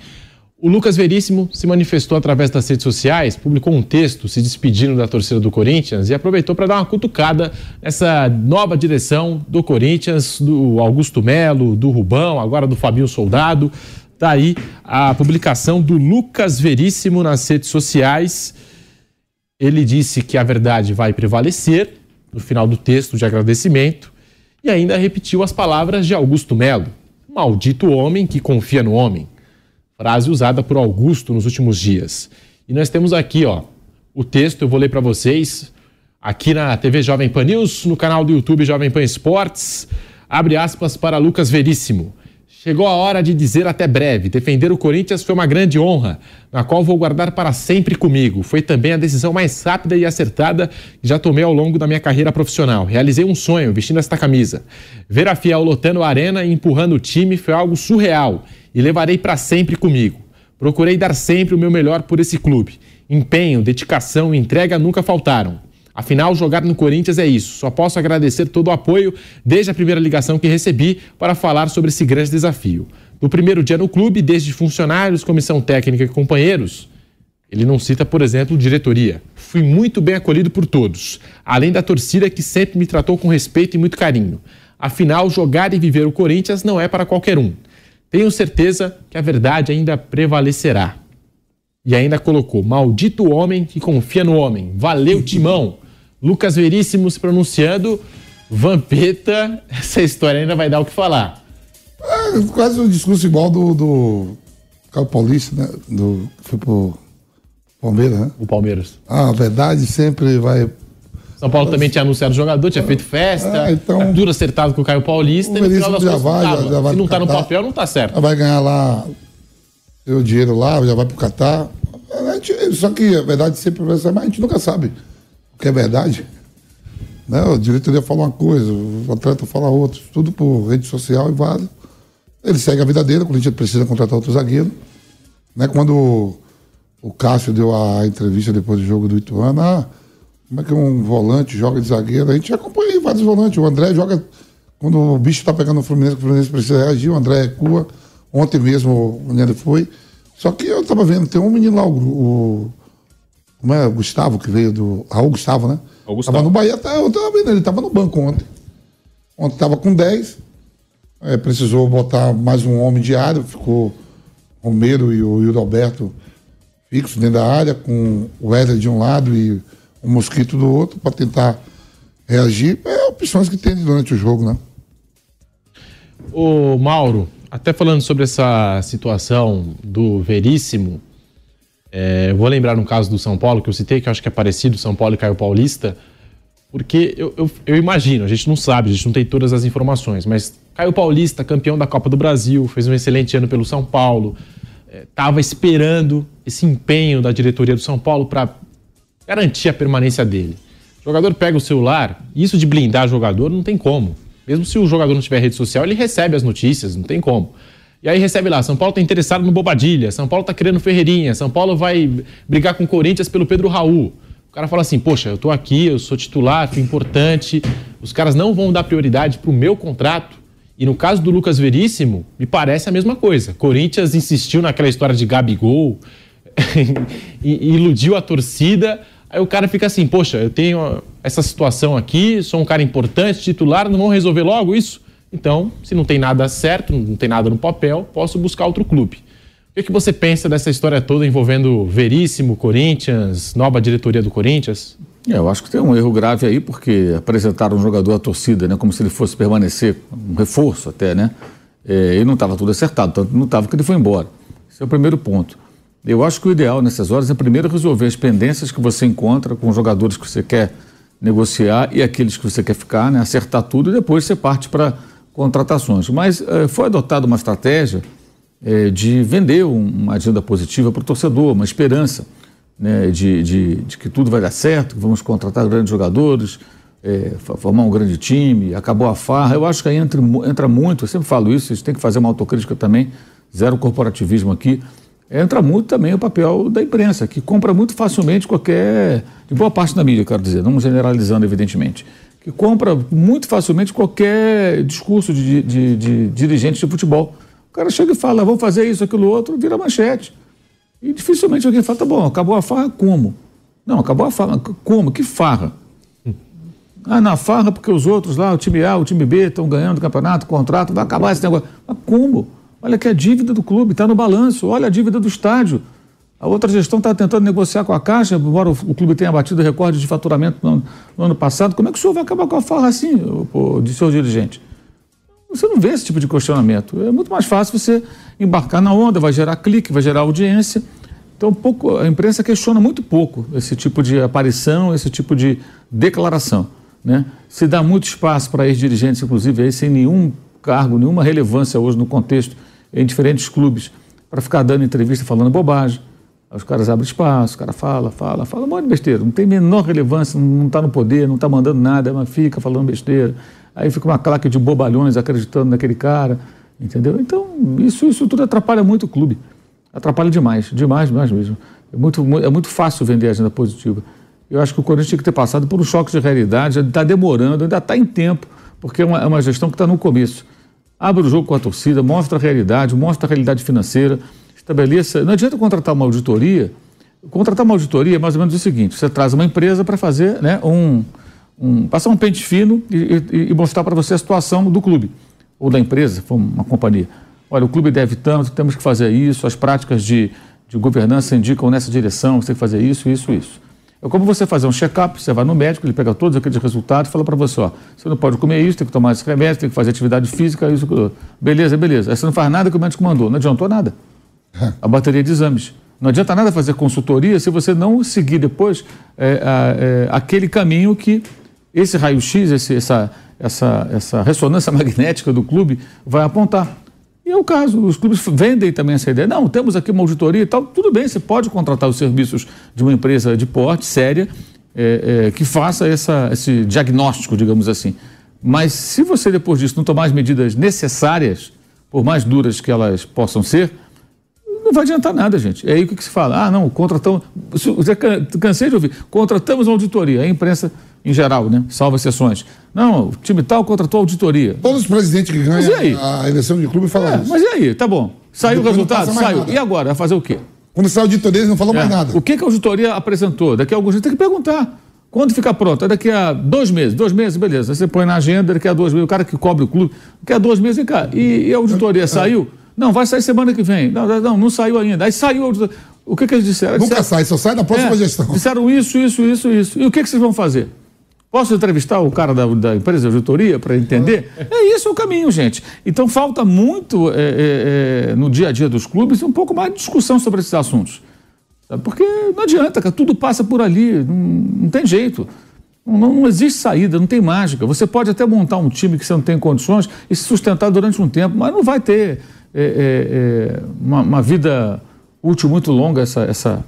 O Lucas Veríssimo se manifestou através das redes sociais, publicou um texto se despedindo da torcida do Corinthians e aproveitou para dar uma cutucada nessa nova direção do Corinthians, do Augusto Melo, do Rubão, agora do Fabinho Soldado. Tá aí a publicação do Lucas Veríssimo nas redes sociais. Ele disse que a verdade vai prevalecer no final do texto de agradecimento, e ainda repetiu as palavras de Augusto Melo: Maldito homem que confia no homem. Frase usada por Augusto nos últimos dias. E nós temos aqui, ó, o texto, eu vou ler para vocês, aqui na TV Jovem Pan News, no canal do YouTube Jovem Pan Esportes. Abre aspas para Lucas Veríssimo. Chegou a hora de dizer até breve. Defender o Corinthians foi uma grande honra, na qual vou guardar para sempre comigo. Foi também a decisão mais rápida e acertada que já tomei ao longo da minha carreira profissional. Realizei um sonho vestindo esta camisa. Ver a Fiel lotando a arena e empurrando o time foi algo surreal e levarei para sempre comigo. Procurei dar sempre o meu melhor por esse clube. Empenho, dedicação e entrega nunca faltaram. Afinal, jogar no Corinthians é isso. Só posso agradecer todo o apoio desde a primeira ligação que recebi para falar sobre esse grande desafio. No primeiro dia no clube, desde funcionários, comissão técnica e companheiros, ele não cita, por exemplo, diretoria. Fui muito bem acolhido por todos, além da torcida que sempre me tratou com respeito e muito carinho. Afinal, jogar e viver o Corinthians não é para qualquer um. Tenho certeza que a verdade ainda prevalecerá. E ainda colocou: Maldito homem que confia no homem. Valeu, timão! Lucas Veríssimo se pronunciando. Vampeta, essa história ainda vai dar o que falar. É, quase um discurso igual do, do Caio Paulista, né? Do, foi pro Palmeiras, né? O Palmeiras. Ah, a verdade sempre vai. São Paulo também tinha anunciado o jogador, tinha feito festa, é, então, tudo acertado com o Caio Paulista, o e das já vai, já, já vai Se não tá no papel, não tá certo. Vai ganhar lá o dinheiro lá, já vai pro Catar. Só que a verdade sempre vai ser, mas a gente nunca sabe que é verdade. Né? A diretoria fala uma coisa, o atleta fala outra, tudo por rede social e vaza. Ele segue a vida dele, quando a gente precisa contratar outro zagueiro. Né? Quando o Cássio deu a entrevista depois do jogo do Ituano, ah, como é que um volante joga de zagueiro? A gente acompanha vários volantes. O André joga quando o bicho está pegando o Fluminense, o Fluminense precisa reagir, o André recua. Ontem mesmo, onde ele foi. Só que eu estava vendo, tem um menino lá, o, o como é? O Gustavo, que veio do. Raul Gustavo, né? O Gustavo. Tava no Bahia, tá, eu tava vendo, ele tava no banco ontem. Ontem tava com 10. É, precisou botar mais um homem de área, ficou Romero e o Hildo Alberto fixos dentro da área, com o Wesley de um lado e o Mosquito do outro, para tentar reagir. É opções que tem durante o jogo, né? O Mauro, até falando sobre essa situação do Veríssimo, é, vou lembrar no caso do São Paulo, que eu citei, que eu acho que é parecido, São Paulo e Caio Paulista, porque eu, eu, eu, imagino, a gente não sabe, a gente não tem todas as informações, mas Caio Paulista, campeão da Copa do Brasil, fez um excelente ano pelo São Paulo, estava é, esperando esse empenho da diretoria do São Paulo para garantir a permanência dele. O jogador pega o celular, isso de blindar jogador não tem como. Mesmo se o jogador não tiver rede social, ele recebe as notícias, não tem como. E aí recebe lá, São Paulo está interessado no Bobadilha, São Paulo está querendo Ferreirinha, São Paulo vai brigar com o Corinthians pelo Pedro Raul. O cara fala assim, poxa, eu estou aqui, eu sou titular, fui importante, os caras não vão dar prioridade para o meu contrato. E no caso do Lucas Veríssimo, me parece a mesma coisa. Corinthians insistiu naquela história de Gabigol, iludiu a torcida, Aí o cara fica assim, poxa, eu tenho essa situação aqui, sou um cara importante, titular, não vão resolver logo isso? Então, se não tem nada certo, não tem nada no papel, posso buscar outro clube. O que, você pensa dessa história toda envolvendo Veríssimo, Corinthians, nova diretoria do Corinthians? É, eu acho que tem um erro grave aí, porque apresentaram um jogador à torcida, né, como se ele fosse permanecer, um reforço até, né? É, e não estava tudo acertado, tanto não estava que ele foi embora. Esse é o primeiro ponto. Eu acho que o ideal nessas horas é primeiro resolver as pendências que você encontra com os jogadores que você quer negociar e aqueles que você quer ficar, né? acertar tudo e depois você parte para contratações. Mas eh, foi adotada uma estratégia eh, de vender uma agenda positiva para o torcedor, uma esperança né? de, de, de, que tudo vai dar certo, que vamos contratar grandes jogadores, eh, formar um grande time, acabou a farra. Eu acho que aí entra, entra muito, eu sempre falo isso, a gente tem que fazer uma autocrítica também, zero corporativismo aqui entra muito também o papel da imprensa, que compra muito facilmente qualquer. de boa parte da mídia, quero dizer, não generalizando, evidentemente. Que compra muito facilmente qualquer discurso de, de, de dirigente de futebol. O cara chega e fala, vamos fazer isso, aquilo, outro, vira manchete. E dificilmente alguém fala, tá bom, acabou a farra, como? Não, acabou a farra, como? Que farra? Ah, na farra, porque os outros lá, o time A, o time B, estão ganhando o campeonato, contrato, vai acabar esse negócio. Mas como? Olha que a dívida do clube está no balanço, olha a dívida do estádio. A outra gestão está tentando negociar com a Caixa, embora o, clube tenha batido recorde de faturamento no, no, ano passado. Como é que o senhor vai acabar com a farra assim, de seu dirigente? Você não vê esse tipo de questionamento. É muito mais fácil você embarcar na onda, vai gerar clique, vai gerar audiência. Então, pouco, a imprensa questiona muito pouco esse tipo de aparição, esse tipo de declaração. Né? Se dá muito espaço para ex-dirigentes, inclusive, aí, sem nenhum cargo, nenhuma relevância hoje no contexto em diferentes clubes para ficar dando entrevista falando bobagem. Aí os caras abrem espaço, o cara fala, fala, fala um monte de besteira. Não tem menor relevância, não está no poder, não está mandando nada, mas fica falando besteira. Aí fica uma claque de bobalhões acreditando naquele cara, entendeu? Então, isso, isso tudo atrapalha muito o clube. Atrapalha demais, demais, demais mesmo. É muito, é muito fácil vender a agenda positiva. Eu acho que o Corinthians tinha que ter passado por um choque de realidade, está demorando, ainda está em tempo, porque é uma, é uma gestão que está no começo. Abre o jogo com a torcida, mostra a realidade, mostra a realidade financeira, estabeleça. Não adianta contratar uma auditoria. Contratar uma auditoria é mais ou menos o seguinte: você traz uma empresa para fazer né, um, um, passar um pente fino e, e, e mostrar para você a situação do clube ou da empresa, for uma companhia. Olha, o clube deve tanto, temos que fazer isso, as práticas de, de governança indicam nessa direção, você tem que fazer isso, isso, isso. É como você fazer um check-up, você vai no médico, ele pega todos aqueles resultados e fala para você, ó, você não pode comer isso, tem que tomar esse remédio, tem que fazer atividade física, isso, beleza, beleza. Aí você não faz nada que o médico mandou, não adiantou nada. A bateria de exames. Não adianta nada fazer consultoria se você não seguir depois é, é, aquele caminho que esse raio-x, essa, essa, essa ressonância magnética do clube vai apontar. E é o caso, os clubes vendem também essa ideia. Não, temos aqui uma auditoria e tal. Tudo bem, você pode contratar os serviços de uma empresa de porte séria é, é, que faça essa, esse diagnóstico, digamos assim. Mas se você depois disso não tomar as medidas necessárias, por mais duras que elas possam ser, não vai adiantar nada, gente. É aí que se fala? Ah, não, contratamos. Cansei de ouvir. Contratamos uma auditoria. A imprensa em geral, né? Salva exceções. Não, o time tal contratou auditoria. Todos os presidentes que ganham a eleição de clube falam é, isso. Mas e aí? Tá bom. Saiu o resultado? Saiu. Nada. E agora? Vai fazer o quê? Quando saiu a auditoria, eles não falou é. mais nada. O que, que a auditoria apresentou? Daqui a alguns dias tem que perguntar. Quando ficar pronto? É daqui a dois meses. Dois meses, beleza. Você põe na agenda, daqui a dois meses. O cara que cobre o clube, daqui a dois meses, vem cá. E, e a auditoria é. saiu? Não, vai sair semana que vem. Não, não, não saiu ainda. Aí saiu a auditoria. O que, que eles disseram? Nunca disseram, sai, só sai da próxima é, gestão. Disseram isso, isso, isso, isso. E o que, que vocês vão fazer? Posso entrevistar o cara da, da empresa de auditoria para entender? É isso o caminho, gente. Então falta muito é, é, é, no dia a dia dos clubes um pouco mais de discussão sobre esses assuntos. Porque não adianta, cara, tudo passa por ali, não, não tem jeito. Não, não, existe saída, não tem mágica. Você pode até montar um time que você não tem condições e se sustentar durante um tempo, mas não vai ter é, é, uma, uma, vida útil muito longa essa, essa,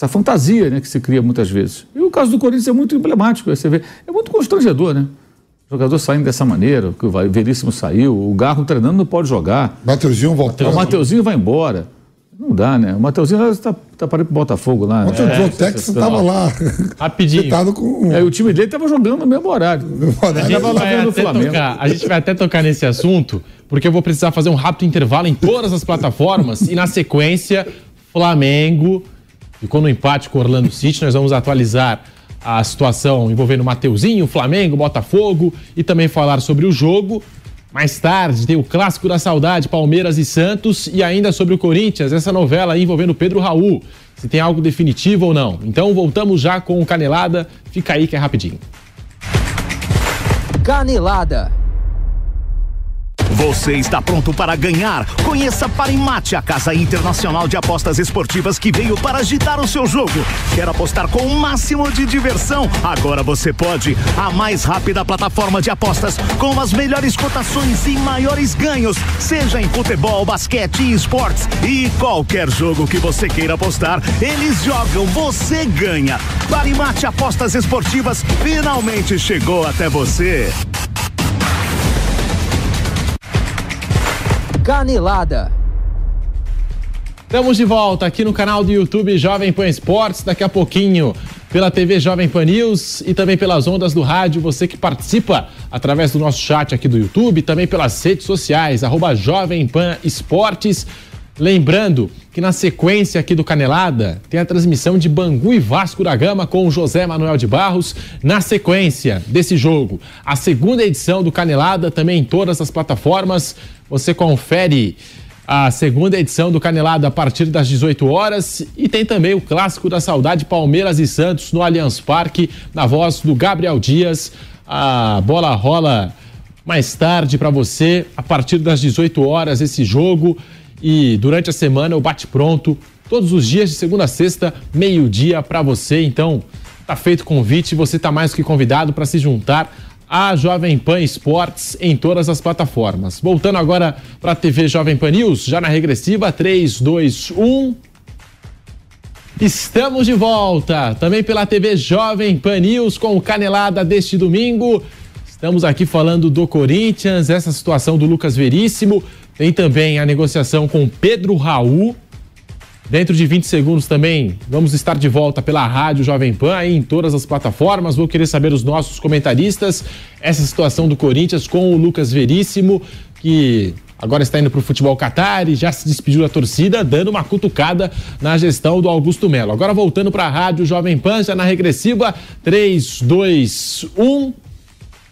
essa fantasia né, que se cria muitas vezes. E o caso do Corinthians é muito emblemático, você vê, é muito constrangedor, né? O jogador saindo dessa maneira, que o Veríssimo saiu, o Garro treinando não pode jogar. Mateuzinho voltando. O Mateuzinho vai embora. Não dá, né? O Mateuzinho está tá para ir pro Botafogo lá. Ontem né? o Joe Tex estava lá. Rapidinho. Com. É, o time dele estava jogando no mesmo horário. No mesmo horário. A gente, Tava lá vai até Flamengo. tocar, a gente vai até tocar nesse assunto, porque eu vou precisar fazer um rápido intervalo em todas as plataformas e na sequência, Flamengo ficou no empate com o Orlando City. Nós vamos atualizar a situação envolvendo o Mateuzinho, Flamengo, Botafogo e também falar sobre o jogo. Mais tarde tem o clássico da saudade, Palmeiras e Santos, e ainda sobre o Corinthians, essa novela envolvendo Pedro Raul. Se tem algo definitivo ou não. Então voltamos já com o Canelada. Fica aí que é rapidinho. Canelada. Você está pronto para ganhar? Conheça Parimate, a casa internacional de apostas esportivas que veio para agitar o seu jogo. Quer apostar com o máximo de diversão? Agora você pode. A mais rápida plataforma de apostas com as melhores cotações e maiores ganhos, seja em futebol, basquete e esportes e qualquer jogo que você queira apostar, eles jogam, você ganha. Parimate Apostas Esportivas finalmente chegou até você. Canelada. Estamos de volta aqui no canal do YouTube Jovem Pan Esportes. Daqui a pouquinho pela TV Jovem Pan News e também pelas ondas do rádio. Você que participa através do nosso chat aqui do YouTube, também pelas redes sociais, arroba Jovem Pan Esportes. Lembrando que na sequência aqui do Canelada tem a transmissão de Bangu e Vasco da Gama com José Manuel de Barros. Na sequência desse jogo, a segunda edição do Canelada também em todas as plataformas. Você confere a segunda edição do Canelada a partir das 18 horas e tem também o clássico da saudade Palmeiras e Santos no Allianz Parque, na voz do Gabriel Dias. A bola rola mais tarde para você a partir das 18 horas esse jogo e durante a semana o bate pronto todos os dias de segunda a sexta, meio-dia para você. Então, tá feito o convite, você tá mais que convidado para se juntar à Jovem Pan Esportes em todas as plataformas. Voltando agora para a TV Jovem Pan News, já na regressiva 3 2 1 Estamos de volta, também pela TV Jovem Pan News com o Canelada deste domingo. Estamos aqui falando do Corinthians, essa situação do Lucas Veríssimo. Tem também a negociação com Pedro Raul. Dentro de 20 segundos também vamos estar de volta pela Rádio Jovem Pan em todas as plataformas. Vou querer saber os nossos comentaristas essa situação do Corinthians com o Lucas Veríssimo, que agora está indo para o futebol Qatar e já se despediu da torcida, dando uma cutucada na gestão do Augusto Melo. Agora voltando para a Rádio Jovem Pan, já na regressiva 3, 2, 1.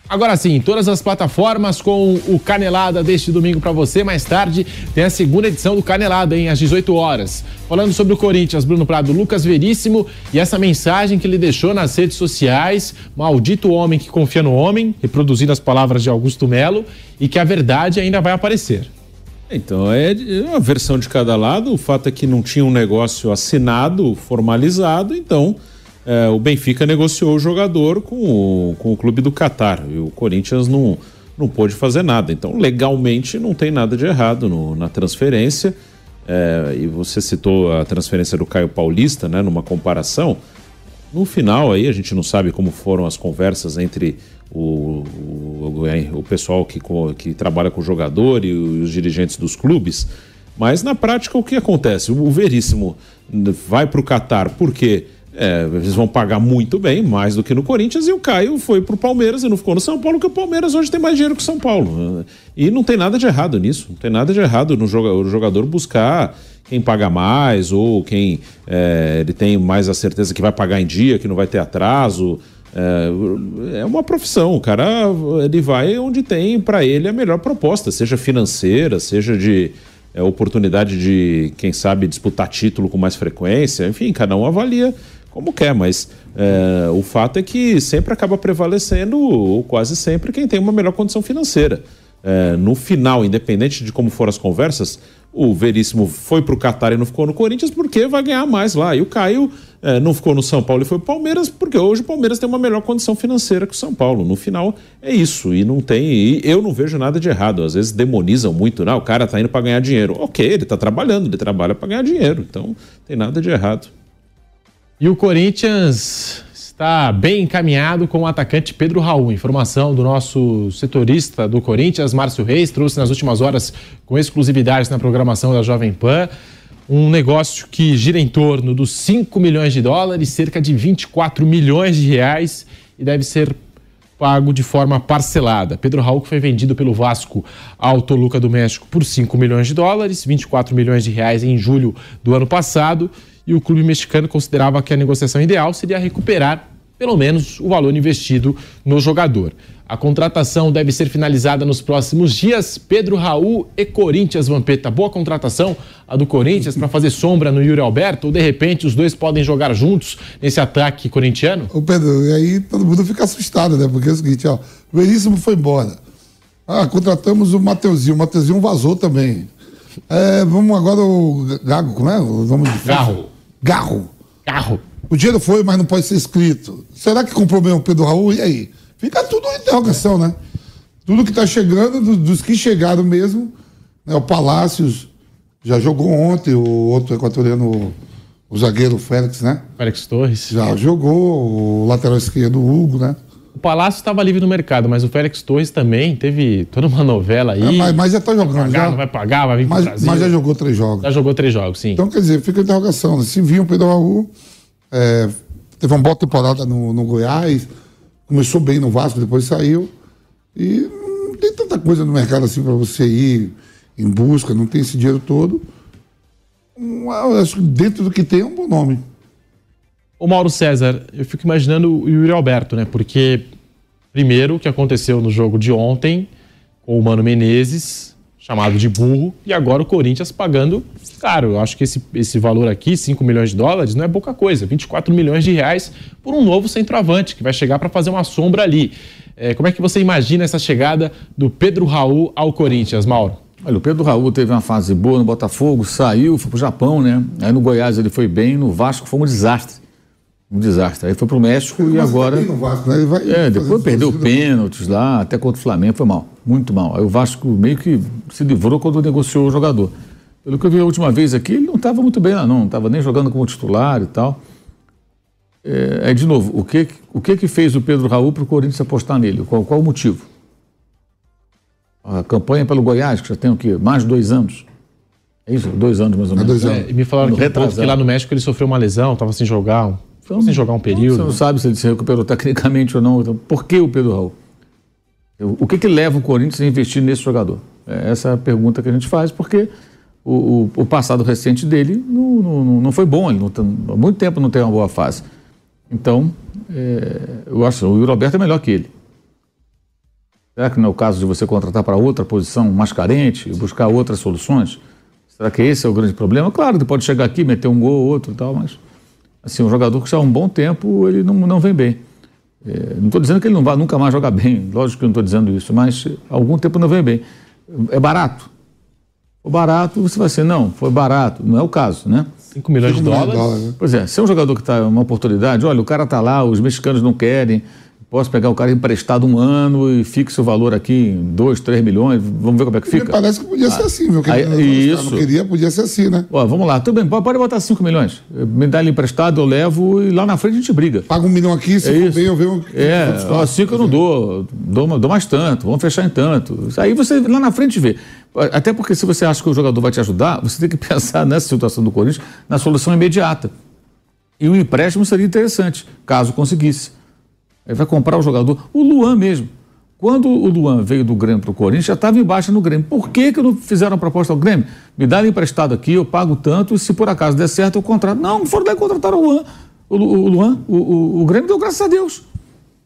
Agora sim, todas as plataformas com o Canelada deste domingo para você. Mais tarde tem a segunda edição do Canelada, hein, às 18 horas. Falando sobre o Corinthians, Bruno Prado, Lucas Veríssimo e essa mensagem que ele deixou nas redes sociais. Maldito homem que confia no homem, reproduzindo as palavras de Augusto Melo, e que a verdade ainda vai aparecer. Então, é uma versão de cada lado. O fato é que não tinha um negócio assinado, formalizado, então é, o Benfica negociou o jogador com o, com o clube do Catar e o Corinthians não, não pôde fazer nada. Então, legalmente, não tem nada de errado no, na transferência. É, e você citou a transferência do Caio Paulista, né, numa comparação. No final, aí, a gente não sabe como foram as conversas entre o, o, o pessoal que, que trabalha com o jogador e os dirigentes dos clubes. Mas na prática, o que acontece? O Veríssimo vai para o Catar porque é, eles vão pagar muito bem, mais do que no Corinthians, e o Caio foi pro Palmeiras e não ficou no São Paulo, porque o Palmeiras hoje tem mais dinheiro que o São Paulo. E não tem nada de errado nisso. Não tem nada de errado no jogador buscar quem paga mais ou quem é, ele tem mais a certeza que vai pagar em dia, que não vai ter atraso. É, é uma profissão, o cara ele vai onde tem para ele a melhor proposta, seja financeira, seja de é, oportunidade de, quem sabe, disputar título com mais frequência, enfim, cada um avalia como quer, mas é, o fato é que sempre acaba prevalecendo, ou quase sempre, quem tem uma melhor condição financeira. É, no final, independente de como foram as conversas, o Veríssimo foi para o Qatar e não ficou no Corinthians porque vai ganhar mais lá. E o Caio é, não ficou no São Paulo e foi para o Palmeiras porque hoje o Palmeiras tem uma melhor condição financeira que o São Paulo. No final é isso e não tem. E eu não vejo nada de errado. Às vezes demonizam muito, não, o cara está indo para ganhar dinheiro. Ok, ele está trabalhando, ele trabalha para ganhar dinheiro. Então não tem nada de errado. E o Corinthians está bem encaminhado com o atacante Pedro Raul. Informação do nosso setorista do Corinthians, Márcio Reis, trouxe nas últimas horas com exclusividade na programação da Jovem Pan. Um negócio que gira em torno dos 5 milhões de dólares, cerca de 24 milhões de reais, e deve ser pago de forma parcelada. Pedro Raul que foi vendido pelo Vasco ao Toluca do México por 5 milhões de dólares, 24 milhões de reais em julho do ano passado e o clube mexicano considerava que a negociação ideal seria recuperar pelo menos o valor investido no jogador. A contratação deve ser finalizada nos próximos dias. Pedro Raul e Corinthians Vampeta. Boa contratação a do Corinthians para fazer sombra no Yuri Alberto? Ou de repente os dois podem jogar juntos nesse ataque corintiano? Ô Pedro, e aí todo mundo fica assustado, né? Porque é o seguinte, ó, o Veríssimo foi embora. Ah, contratamos o Mateuzinho. O Mateuzinho vazou também. É, vamos agora o Gago, como é o nome de Garro. Garro. Carro. O dinheiro foi, mas não pode ser escrito. Será que comprou mesmo o Pedro Raul? E aí? Fica tudo em interrogação, né? Tudo que está chegando, do- dos que chegaram mesmo, né? o Palácios já jogou ontem, o outro equatoriano, o, o zagueiro Félix, né? Félix Torres. Já jogou, o lateral esquerdo, o Hugo, né? O Palácio estava livre no mercado, mas o Félix Torres também teve toda uma novela aí. É, mas, mas já está jogando, pagar, já. não vai pagar, vai vir para o Mas, Brasil. mas já jogou três jogos. Já jogou três jogos, sim. Então, quer dizer, fica a interrogação. Né? Se viu o Pedro Raul, é, teve uma boa temporada no, no Goiás, começou bem no Vasco, depois saiu. E não tem tanta coisa no mercado assim para você ir em busca, não tem esse dinheiro todo. Hum, eu acho que dentro do que tem é um bom nome. Ô Mauro César, eu fico imaginando o Yuri Alberto, né? Porque, primeiro, o que aconteceu no jogo de ontem com o Mano Menezes, chamado de burro, e agora o Corinthians pagando caro. Eu acho que esse, esse valor aqui, 5 milhões de dólares, não é pouca coisa. 24 milhões de reais por um novo centroavante, que vai chegar para fazer uma sombra ali. É, como é que você imagina essa chegada do Pedro Raul ao Corinthians, Mauro? Olha, o Pedro Raul teve uma fase boa no Botafogo, saiu, foi pro Japão, né? Aí no Goiás ele foi bem, no Vasco foi um desastre. Um desastre. Aí foi pro México e agora. no Vasco, né? Ele vai É, depois perdeu pênaltis lá, até contra o Flamengo, foi mal, muito mal. Aí o Vasco meio que se livrou quando negociou o jogador. Pelo que eu vi a última vez aqui, ele não estava muito bem lá, não, não estava nem jogando como titular e tal. É, aí, de novo, o que, o que que fez o Pedro Raul para o Corinthians apostar nele? Qual, qual o motivo? A campanha pelo Goiás, que já tem o quê? Mais de dois anos. É isso? Dois anos mais ou É menos. dois anos. E me falaram que, que lá no México ele sofreu uma lesão, estava sem jogar, tava sem jogar um Você período. não sabe se ele se recuperou tecnicamente ou não. Então, por que o Pedro Raul? O que, que leva o Corinthians a investir nesse jogador? É essa a pergunta que a gente faz, porque o, o- o passado recente dele não, não, não foi bom. Ele não há muito tempo não tem uma boa fase. Então, é, eu acho que o Yuri Alberto é melhor que ele. Será que não é o caso de você contratar para outra posição mais carente e buscar outras soluções? Será que esse é o grande problema? Claro, ele pode chegar aqui, meter um gol ou outro e tal, mas assim, um jogador que já há um bom tempo ele não, não vem bem. É, não estou dizendo que ele não vai nunca mais jogar bem, lógico que eu não estou dizendo isso, mas há algum tempo não vem bem. É barato. Foi barato, você vai dizer, não, foi barato. Não é o caso, né? 5 milhões de Cinco milhões de dólares. dólares, né? Pois é, se é um jogador que está uma oportunidade, olha, o cara está lá, os mexicanos não querem, posso pegar o cara emprestado um ano e fixe o valor aqui em 2, 3 milhões, vamos ver como é que Me fica. parece que podia ser assim, viu? Que aí- ele- os caras isso. não queria, podia ser assim, né? Ó, vamos lá, tudo bem, pode botar 5 milhões. Me dá ele emprestado, eu levo e lá na frente a gente briga. Paga um milhão aqui, se É for bem, eu vejo. o que É, ó, cinco eu não dou, dou, dou mais tanto, vamos fechar em tanto. Aí você lá na frente vê. Até porque se você acha que o jogador vai te ajudar, você tem que pensar nessa situação do Corinthians, na solução imediata. E o empréstimo seria interessante, caso conseguisse. Aí vai comprar o jogador. O Luan mesmo. Quando o Luan veio do Grêmio para o Corinthians, já estava embaixo no Grêmio. Por que, que não fizeram proposta ao Grêmio? Me dá ele emprestado aqui, eu pago tanto, e se por acaso der certo, eu contrato. Não, foram lá e contrataram o Luan. O, o Luan, o, o, o Grêmio deu graças a Deus.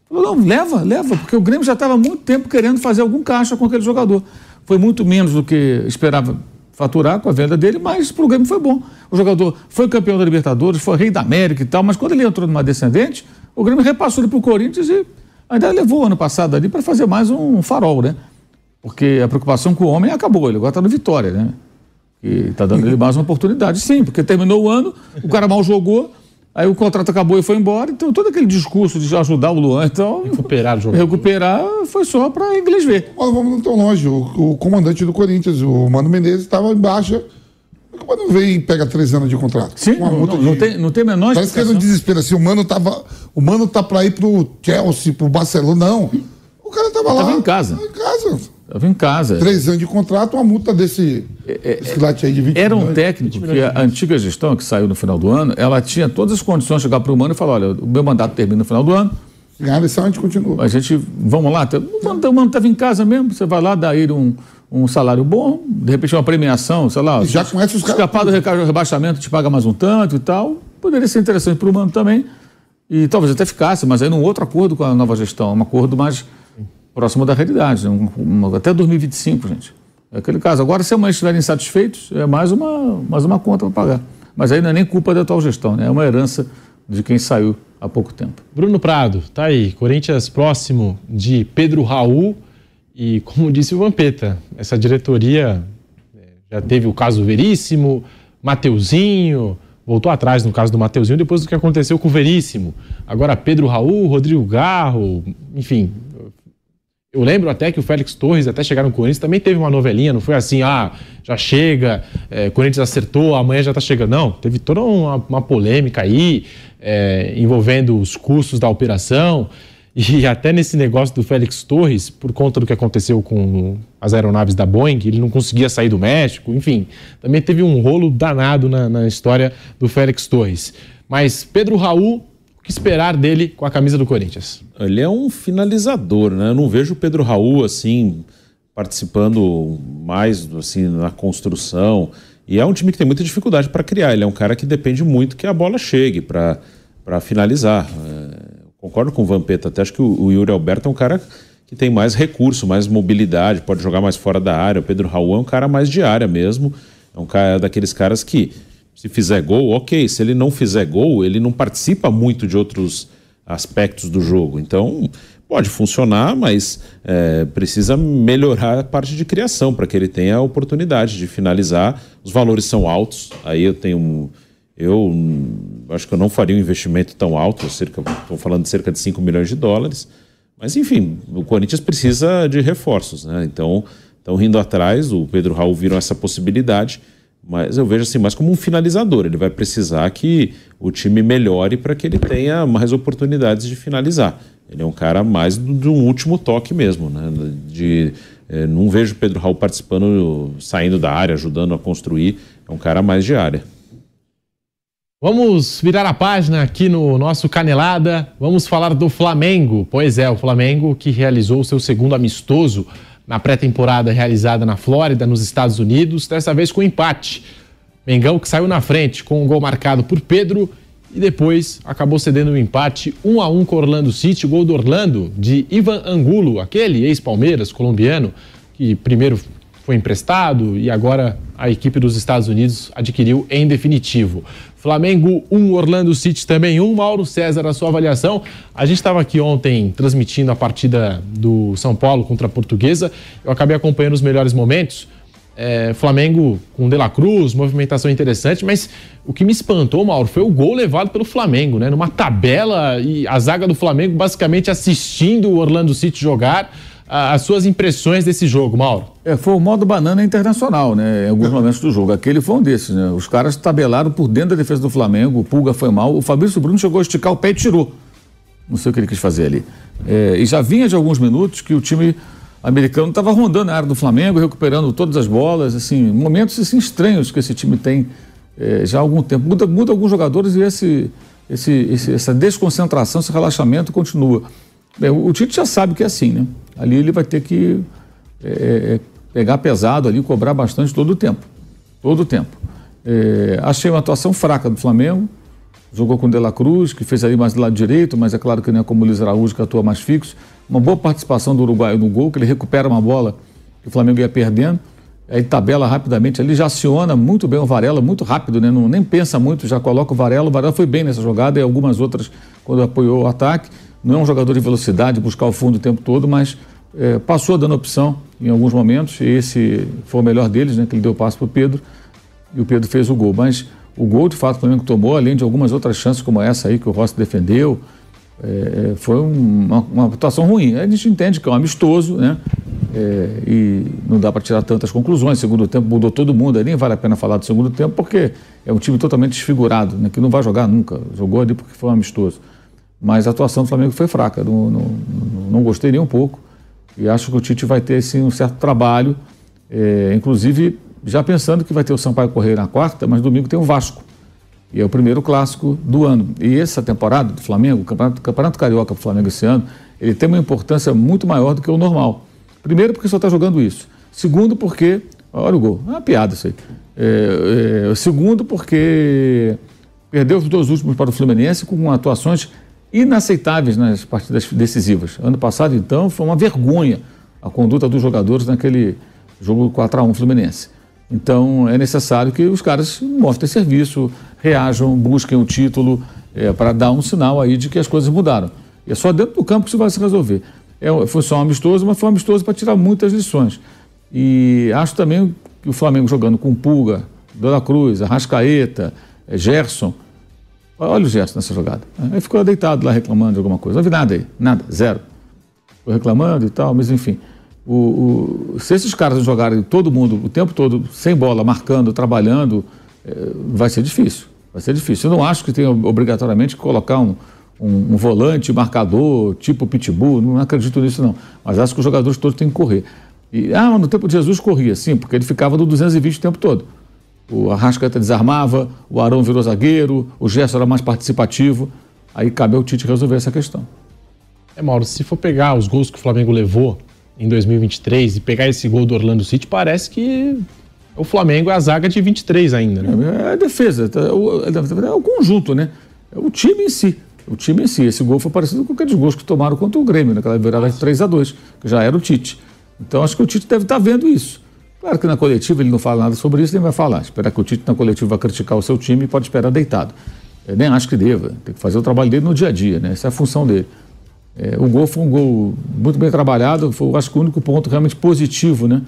Falou, não, leva, leva, porque o Grêmio já estava há muito tempo querendo fazer algum caixa com aquele jogador. Foi muito menos do que esperava faturar com a venda dele, mas para o Grêmio foi bom. O jogador foi campeão da Libertadores, foi rei da América e tal, mas quando ele entrou numa descendente, o Grêmio repassou ele para o Corinthians e ainda levou ano passado ali para fazer mais um farol, né? Porque a preocupação com o homem acabou, ele agora está no Vitória, né? E está dando ele mais uma oportunidade, sim, porque terminou o ano, o cara mal jogou, aí o contrato acabou e foi embora, então todo aquele discurso de ajudar o Luan, então Recuperar o jogo. recuperar foi só para inglês ver. Mas vamos não tão longe. O, o comandante do Corinthians, o Mano Menezes, estava em baixa. Como não vem e pega três anos de contrato? Sim, uma não, multa não, não de- tem, não tem menor Parece que é no explicação. desespero assim. O mano tava. O mano tá pra ir pro Chelsea, pro Barcelona. Não. O cara tava lá. tava em casa. Tava em casa. Estava em casa. Três anos de contrato, uma multa desse. esse late aí de 20 Era um milhões. técnico que a antiga gestão, que saiu no final do ano, ela tinha todas as condições de chegar para o Mano e falar: olha, o meu mandato termina no final do ano, Se ganhar a eleição, a gente continua. a gente, vamos lá. O Mano- o Mano estava em casa mesmo, você vai lá, dá a ele um, um salário bom, de repente uma premiação, sei lá. E já conhece os caras. Escapar do rebaixamento, te paga mais um tanto e tal. Poderia ser interessante para o Mano também. E talvez até ficasse, mas aí num outro acordo com a nova gestão, um acordo mais próximo da realidade, um- um- até 2025, gente. É aquele caso. Agora, se amanhã estiverem insatisfeitos, é mais uma, mais uma conta para pagar. Mas aí não é nem culpa da atual gestão, né? é uma herança de quem saiu há pouco tempo. Bruno Prado, tá aí. Corinthians próximo de Pedro Raul e, como disse o Vampeta, essa diretoria eh, já teve o caso Veríssimo, Mateuzinho, voltou atrás no caso do Mateuzinho depois do que aconteceu com o Veríssimo. Agora Pedro Raul, Rodrigo Garro, enfim. Eu lembro até que o Félix Torres, até chegar no Corinthians, também teve uma novelinha, não foi assim, ah, já chega, é, Corinthians acertou, amanhã já tá chegando. Não, teve toda uma, uma polêmica aí, é, envolvendo os custos da operação. E até nesse negócio do Félix Torres, por conta do que aconteceu com as aeronaves da Boeing, ele não conseguia sair do México, enfim, também teve um rolo danado na, na história do Félix Torres. Mas Pedro Raul, o que esperar dele com a camisa do Corinthians? Ele é um finalizador, né? Eu não vejo o Pedro Raul assim participando mais assim na construção. E é um time que tem muita dificuldade para criar. Ele é um cara que depende muito que a bola chegue para finalizar. É, concordo com o Vampeta, até acho que o, Yuri Alberto é um cara que tem mais recurso, mais mobilidade, pode jogar mais fora da área. O Pedro Raul é um cara mais de área mesmo. É um cara daqueles caras que se fizer gol, ok. Se ele não fizer gol, ele não participa muito de outros aspectos do jogo. Então, pode funcionar, mas é, precisa melhorar a parte de criação para que ele tenha a oportunidade de finalizar. Os valores são altos, aí eu tenho. Eu acho que eu não faria um investimento tão alto, estou falando de cerca de 5 milhões de dólares. Mas, enfim, o Corinthians precisa de reforços, né? Então, estão rindo atrás, o Pedro Raul viram essa possibilidade. Mas eu vejo assim mais como um finalizador. Ele vai precisar que o time melhore para que ele tenha mais oportunidades de finalizar. Ele é um cara mais do, do último toque mesmo, né? De, eh, não vejo Pedro Raul participando, saindo da área, ajudando a construir. É um cara mais de área. Vamos virar a página aqui no nosso Canelada. Vamos falar do Flamengo. Pois é, o Flamengo que realizou o seu segundo amistoso na pré-temporada realizada na Flórida, nos Estados Unidos, dessa vez com empate. Mengão que saiu na frente com um gol marcado por Pedro e depois acabou cedendo o um empate 1 a 1 com Orlando City, gol do Orlando de Ivan Angulo, aquele ex-Palmeiras colombiano que primeiro foi emprestado e agora a equipe dos Estados Unidos adquiriu em definitivo. Flamengo 1, Orlando City também 1. Mauro César, a sua avaliação. A gente estava aqui ontem transmitindo a partida do São Paulo contra a Portuguesa. Eu acabei acompanhando os melhores momentos. É, Flamengo com De La Cruz, movimentação interessante, mas o que me espantou, Mauro, foi o gol levado pelo Flamengo, né? Numa tabela e a zaga do Flamengo basicamente assistindo o Orlando City jogar. A- As suas impressões desse jogo, Mauro? É, foi o modo banana internacional, né? Em alguns momentos do jogo. Aquele foi um desses, né? Os caras tabelaram por dentro da defesa do Flamengo, o Pulga foi mal, o Fabrício Bruno chegou a esticar o pé e tirou. Não sei o que ele quis fazer ali. É, e já vinha de alguns minutos que o time americano estava rondando a área do Flamengo, recuperando todas as bolas, assim, momentos assim, estranhos que esse time tem é, já há algum tempo. Muda, muda alguns jogadores e esse, esse, esse- essa desconcentração, esse relaxamento continua. Bem, o, o Tite já sabe que é assim, né? Ali ele vai ter que é, é, pegar pesado ali, cobrar bastante todo o tempo. Todo o tempo. É, achei uma atuação fraca do Flamengo. Jogou com o De La Cruz, que fez ali mais do lado direito, mas é claro que não é como o Luiz Araújo, que atua mais fixo. Uma boa participação do Uruguai no gol, que ele recupera uma bola que o Flamengo ia perdendo. Aí tabela rapidamente ali, já aciona muito bem o Varela, muito rápido, né? Não, nem pensa muito, já coloca o Varela. O Varela foi bem nessa jogada e algumas outras quando apoiou o ataque. Não é um jogador de velocidade, buscar o fundo o tempo todo, mas é, passou dando opção em alguns momentos. E esse foi o melhor deles, né? Que ele deu passo para o Pedro e o Pedro fez o gol. Mas o gol, de fato, o Flamengo tomou, além de algumas outras chances como essa aí que o Rossi defendeu, é, foi um- uma, uma atuação ruim. A gente entende que é um amistoso, né? É, e não dá para tirar tantas conclusões. Segundo tempo mudou todo mundo, aí nem vale a pena falar do segundo tempo, porque é um time totalmente desfigurado, né, que não vai jogar nunca. Jogou ali porque foi um amistoso. Mas a atuação do Flamengo foi fraca, não, não, não gostei nem um pouco. E acho que o Tite vai ter sim, um certo trabalho, é, inclusive já pensando que vai ter o Sampaio Correia na quarta, mas domingo tem o Vasco. E é o primeiro clássico do ano. E essa temporada do Flamengo, o Campeonato, Campeonato Carioca do Flamengo esse ano, ele tem uma importância muito maior do que o normal. Primeiro, porque só está jogando isso. Segundo, porque. Olha o gol. É uma piada isso aí. É, é, segundo, porque perdeu os dois últimos para o Fluminense com atuações inaceitáveis nas partidas decisivas. Ano passado, então, foi uma vergonha a conduta dos jogadores naquele jogo 4 a 1 Fluminense. Então é necessário que os caras mostrem serviço, reajam, busquem o título é, para dar um sinal aí de que as coisas mudaram. E é só dentro do campo que isso vai se resolver. É, foi só um amistoso, mas foi um amistoso para tirar muitas lições. E acho também que o Flamengo jogando com Pulga, Dona Cruz, Arrascaeta, é, Gerson. Olha o Gerson nessa jogada. Aí ficou deitado lá reclamando de alguma coisa. Não vi nada aí, nada, zero. Ficou reclamando e tal, mas enfim. O, o, se esses caras jogarem todo mundo o tempo todo sem bola, marcando, trabalhando, é, vai ser difícil. Vai ser difícil. Eu não acho que tenha obrigatoriamente que colocar um, um, um, volante marcador, tipo pitbull, não acredito nisso não. Mas acho que os jogadores todos têm que correr. E, ah, no tempo de Jesus corria, sim, porque ele ficava no 220 o tempo todo. O Arrascaeta desarmava, o Arão virou zagueiro, o Gerson era mais participativo. Aí cabe ao Tite resolver essa questão. É, Mauro, se for pegar os gols que o Flamengo levou em 2023 e pegar esse gol do Orlando City, parece que o Flamengo é a zaga de 23 ainda, né? É, é a defesa, é, é, é o conjunto, né? É o time em si. O time em si. Esse gol foi parecido com aqueles gols que tomaram contra o Grêmio, naquela virada de 3 a 2 que já era o Tite. Então acho que o Tite deve estar vendo isso. Claro que na coletiva ele não fala nada sobre isso, nem vai falar. Esperar que o Tite na coletiva vá criticar o seu time pode esperar deitado. Eu nem acho que deva. Tem que fazer o trabalho dele no dia a dia, né? Essa é a função dele. É, o gol foi um gol muito bem trabalhado, foi acho que o único ponto realmente positivo né,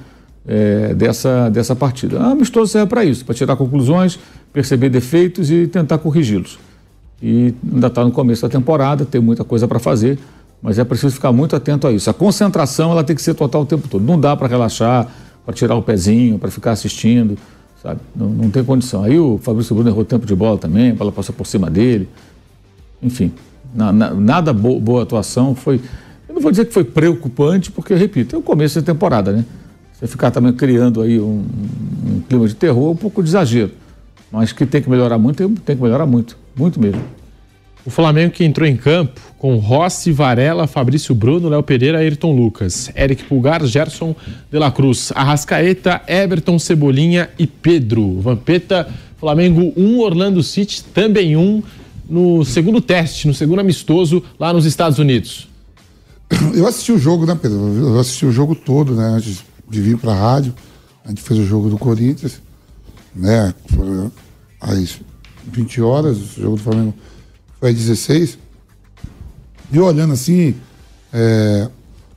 é, dessa, dessa partida. A amistoso serve para isso, para tirar conclusões, perceber defeitos e tentar corrigi-los. E ainda está no começo da temporada, tem muita coisa para fazer, mas é preciso ficar muito atento a isso. A concentração ela tem que ser total o tempo todo. Não dá para relaxar, para tirar o pezinho, para ficar assistindo, sabe? Não, não tem condição. Aí o Fabrício Bruno errou tempo de bola também, a bola passou por cima dele. Enfim, na, na, nada bo, boa atuação. Foi, eu não vou dizer que foi preocupante, porque, repito, é o começo da temporada, né? Você ficar também criando aí um, um clima de terror é um pouco de exagero. Mas que tem que melhorar muito, tem que melhorar muito, muito mesmo. O Flamengo que entrou em campo com Rossi, Varela, Fabrício Bruno, Léo Pereira, Ayrton Lucas, Eric Pulgar, Gerson de la Cruz, Arrascaeta, Everton, Cebolinha e Pedro. Vampeta, Flamengo 1, um, Orlando City também 1. Um no segundo teste, no segundo amistoso lá nos Estados Unidos? Eu assisti o jogo, né, Pedro? Eu assisti o jogo todo, né, antes de vir para a rádio. A gente fez o jogo do Corinthians, né? Às 20 horas, o jogo do Flamengo foi às 16. E olhando assim, é,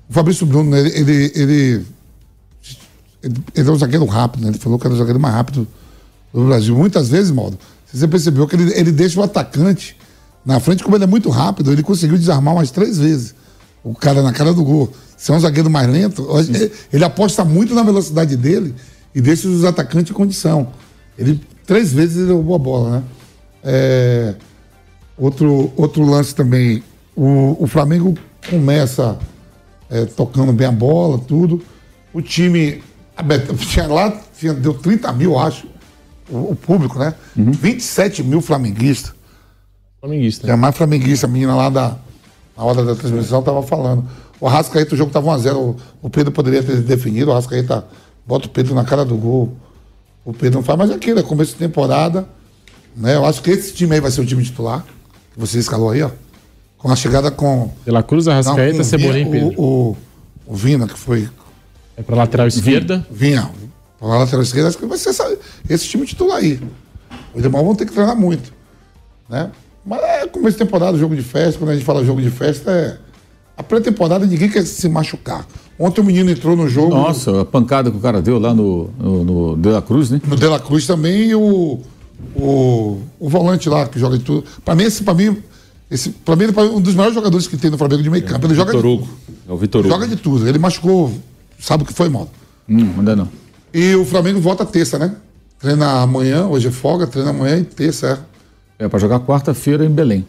o Fabrício Bruno, né, ele, ele, ele, ele é um zagueiro rápido, né? Ele falou que era o zagueiro mais rápido do Brasil. Muitas vezes, Maldo, você percebeu que ele, ele deixa o atacante na frente, como ele é muito rápido, ele conseguiu desarmar umas três vezes. O cara na cara do gol. Se é um zagueiro mais lento, ele, ele aposta muito na velocidade dele e deixa os atacantes em condição. Ele três vezes ele roubou a bola, né? É, outro, outro lance também. O, o Flamengo começa é, tocando bem a bola, tudo. O time. Tinha lá, tinha, deu 30 mil, acho o, o público, né? Uhum. 27 mil flamenguistas. Flamenguista. É mais flamenguista, a menina lá da, na hora da transmissão estava falando. O Arrascaeta, o jogo estava 1x0. O, o, Pedro poderia ter definido, o Arrascaeta bota o Pedro na cara do gol. O Pedro não faz, mas aquilo, é começo de temporada. Né? Eu acho que esse time aí vai ser o time titular. Que você escalou aí, ó. Com a chegada com. Pela Cruz, Arrascaeta, Cebolinha e Pedro. O, o, o Vina, que foi. É para lateral esquerda. Vinha, na lateral esquerda, acho que vai ser essa, esse time titular aí. Os demais vão ter que treinar muito. Né? Mas é começo de temporada, jogo de festa. Quando a gente fala jogo de festa, é. A pré-temporada ninguém quer se machucar. Ontem o menino entrou no jogo. Nossa, a pancada que o cara deu lá no, no, no De La Cruz, né? No De La Cruz também e o, o, o volante lá que joga de tudo. Pra mim, esse, pra mim, esse, pra mim, ele é um dos maiores jogadores que tem no Flamengo de meio campo. Ele é joga Vitor Hugo. É o Vitor Hugo. Joga de tudo. Ele machucou Sabe o que foi, Mauro? Hum, ainda não. E o Flamengo volta terça, né? Treina amanhã, hoje é folga, treina amanhã e terça, é. É para jogar quarta-feira em Belém.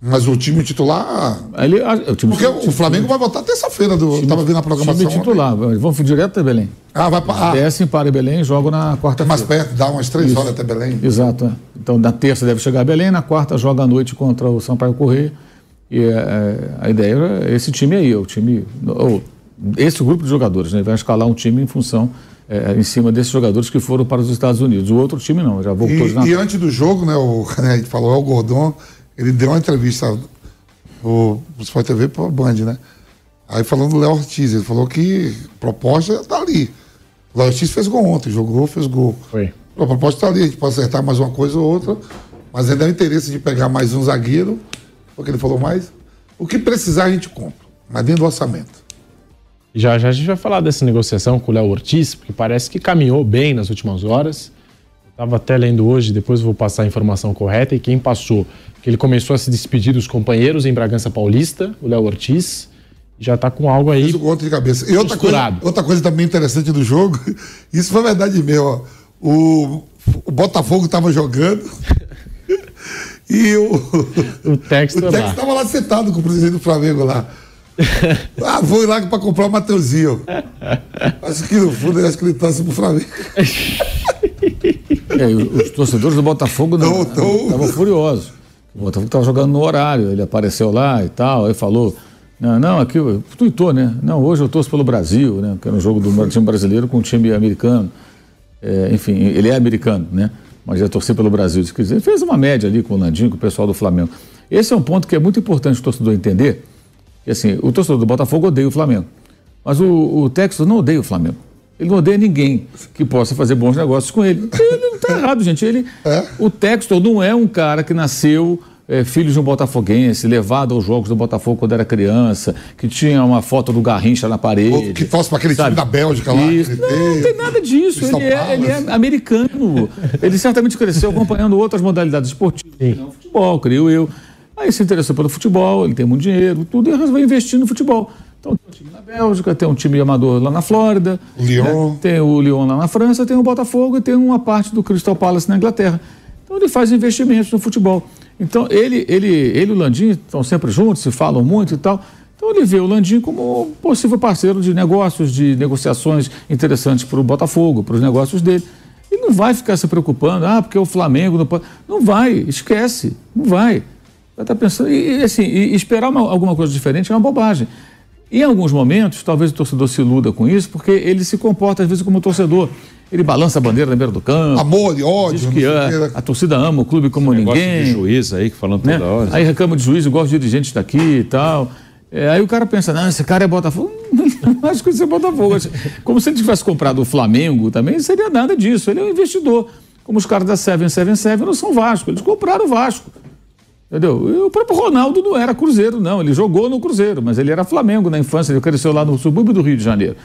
Mas o time titular. Ele, ah, o time, Porque o Flamengo vai voltar terça-feira, do, eu tava vendo a programação. time titular. Vamos direto até Belém. Ah, vai para. Ah, Descem para Belém e jogam na quarta-feira. mais perto, dá umas três horas até Belém. Exato. é. Então, na terça deve chegar a Belém, na quarta joga à noite contra o Sampaio Correia. E é, é, a ideia é esse time aí, o time. ou, esse grupo de jogadores, né? Vai escalar um time em função, é, em cima desses jogadores que foram para os Estados Unidos. O outro time não, já voltou de E, Natal. e antes do jogo, né, o, né, a gente falou, é o Gordon, ele deu uma entrevista o Sport TV para Band, né? Aí falando do Léo Ortiz, ele falou que a proposta tá ali. O Léo Ortiz fez gol ontem, jogou, fez gol. Foi. A proposta tá ali, a gente pode acertar mais uma coisa ou outra, mas ainda é o interesse de pegar mais um zagueiro, porque ele falou mais. O que precisar a gente compra, mas dentro do orçamento. Já já a gente vai falar dessa negociação com o Léo Ortiz, porque parece que caminhou bem nas últimas horas. Estava até lendo hoje, depois vou passar a informação correta. E quem passou, que ele começou a se despedir dos companheiros em Bragança Paulista, o Léo Ortiz, já está com algo aí. Gol ontem de cabeça. E outra coisa, outra coisa também interessante do jogo, isso foi verdade mesmo. Ó. O, o Botafogo estava jogando e o, O texto o Tex lá. estava lá sentado com o presidente do Flamengo lá. Ah, vou ir lá para comprar o Mateuzinho. Acho que no fundo, acho que ele torce pro Flamengo. É, os torcedores do Botafogo não estavam furiosos. O Botafogo estava jogando no horário, ele apareceu lá e tal, aí falou. Não, não, aqui, tuitou, né? Não, hoje eu torço pelo Brasil, né? Que era um jogo do time brasileiro com um time americano. É, enfim, ele é americano, né? Mas já torcer pelo Brasil. Quer dizer, ele fez uma média ali com o Landinho, com o pessoal do Flamengo. Esse é um ponto que é muito importante o torcedor entender. Que assim, o torcedor do Botafogo odeia o Flamengo. Mas o, o Texas não odeia o Flamengo. Ele não odeia ninguém que possa fazer bons negócios com ele. Ele não está errado, gente. Ele, O Textor não é um cara que nasceu é, filho de um botafoguense, levado aos jogos do Botafogo quando era criança, que tinha uma foto do Garrincha na parede. Ou que torce para aquele time sabe? da Bélgica lá. Isso. Não, não teve. tem nada disso. Ele é, ele é americano. Ele certamente cresceu acompanhando outras modalidades esportivas, não futebol, creio eu. Aí se interessou pelo futebol, ele tem muito dinheiro, tudo, e resolveu investir no futebol. Então tem um time na Bélgica, tem um time amador lá na Flórida, O Lyon. né? tem o Lyon lá na França, tem o Botafogo e tem uma parte do Crystal Palace na Inglaterra. Então ele faz investimentos no futebol. Então ele, ele, ele e o Landim estão sempre juntos, se falam muito e tal. Então ele vê o Landim como um possível parceiro de negócios, de negociações interessantes para o Botafogo, para os negócios dele. Ele não vai ficar se preocupando, ah, porque o Flamengo não. Não vai, esquece, não vai. Vai estar pensando. E, e, assim, e esperar uma- alguma coisa diferente é uma bobagem. Em alguns momentos, talvez o torcedor se iluda com isso, porque ele se comporta, às vezes, como torcedor. Ele balança a bandeira na beira do campo. Amor e ódio. Diz que quê, né? a torcida ama o clube como de ninguém. juiz aí, que falando né? toda hora. Aí reclama de juiz, igual os dirigentes daqui e tal. É, aí o cara pensa, não, esse cara é Botafogo. Não acho que isso é Botafogo. Como se ele tivesse comprado o Flamengo também, não seria nada disso. Ele é um investidor. Como os caras da 777 não são Vasco, eles compraram o Vasco. Entendeu? E o próprio Ronaldo não era Cruzeiro, não. Ele jogou no Cruzeiro, mas ele era Flamengo na infância, ele cresceu lá no subúrbio do Rio de Janeiro.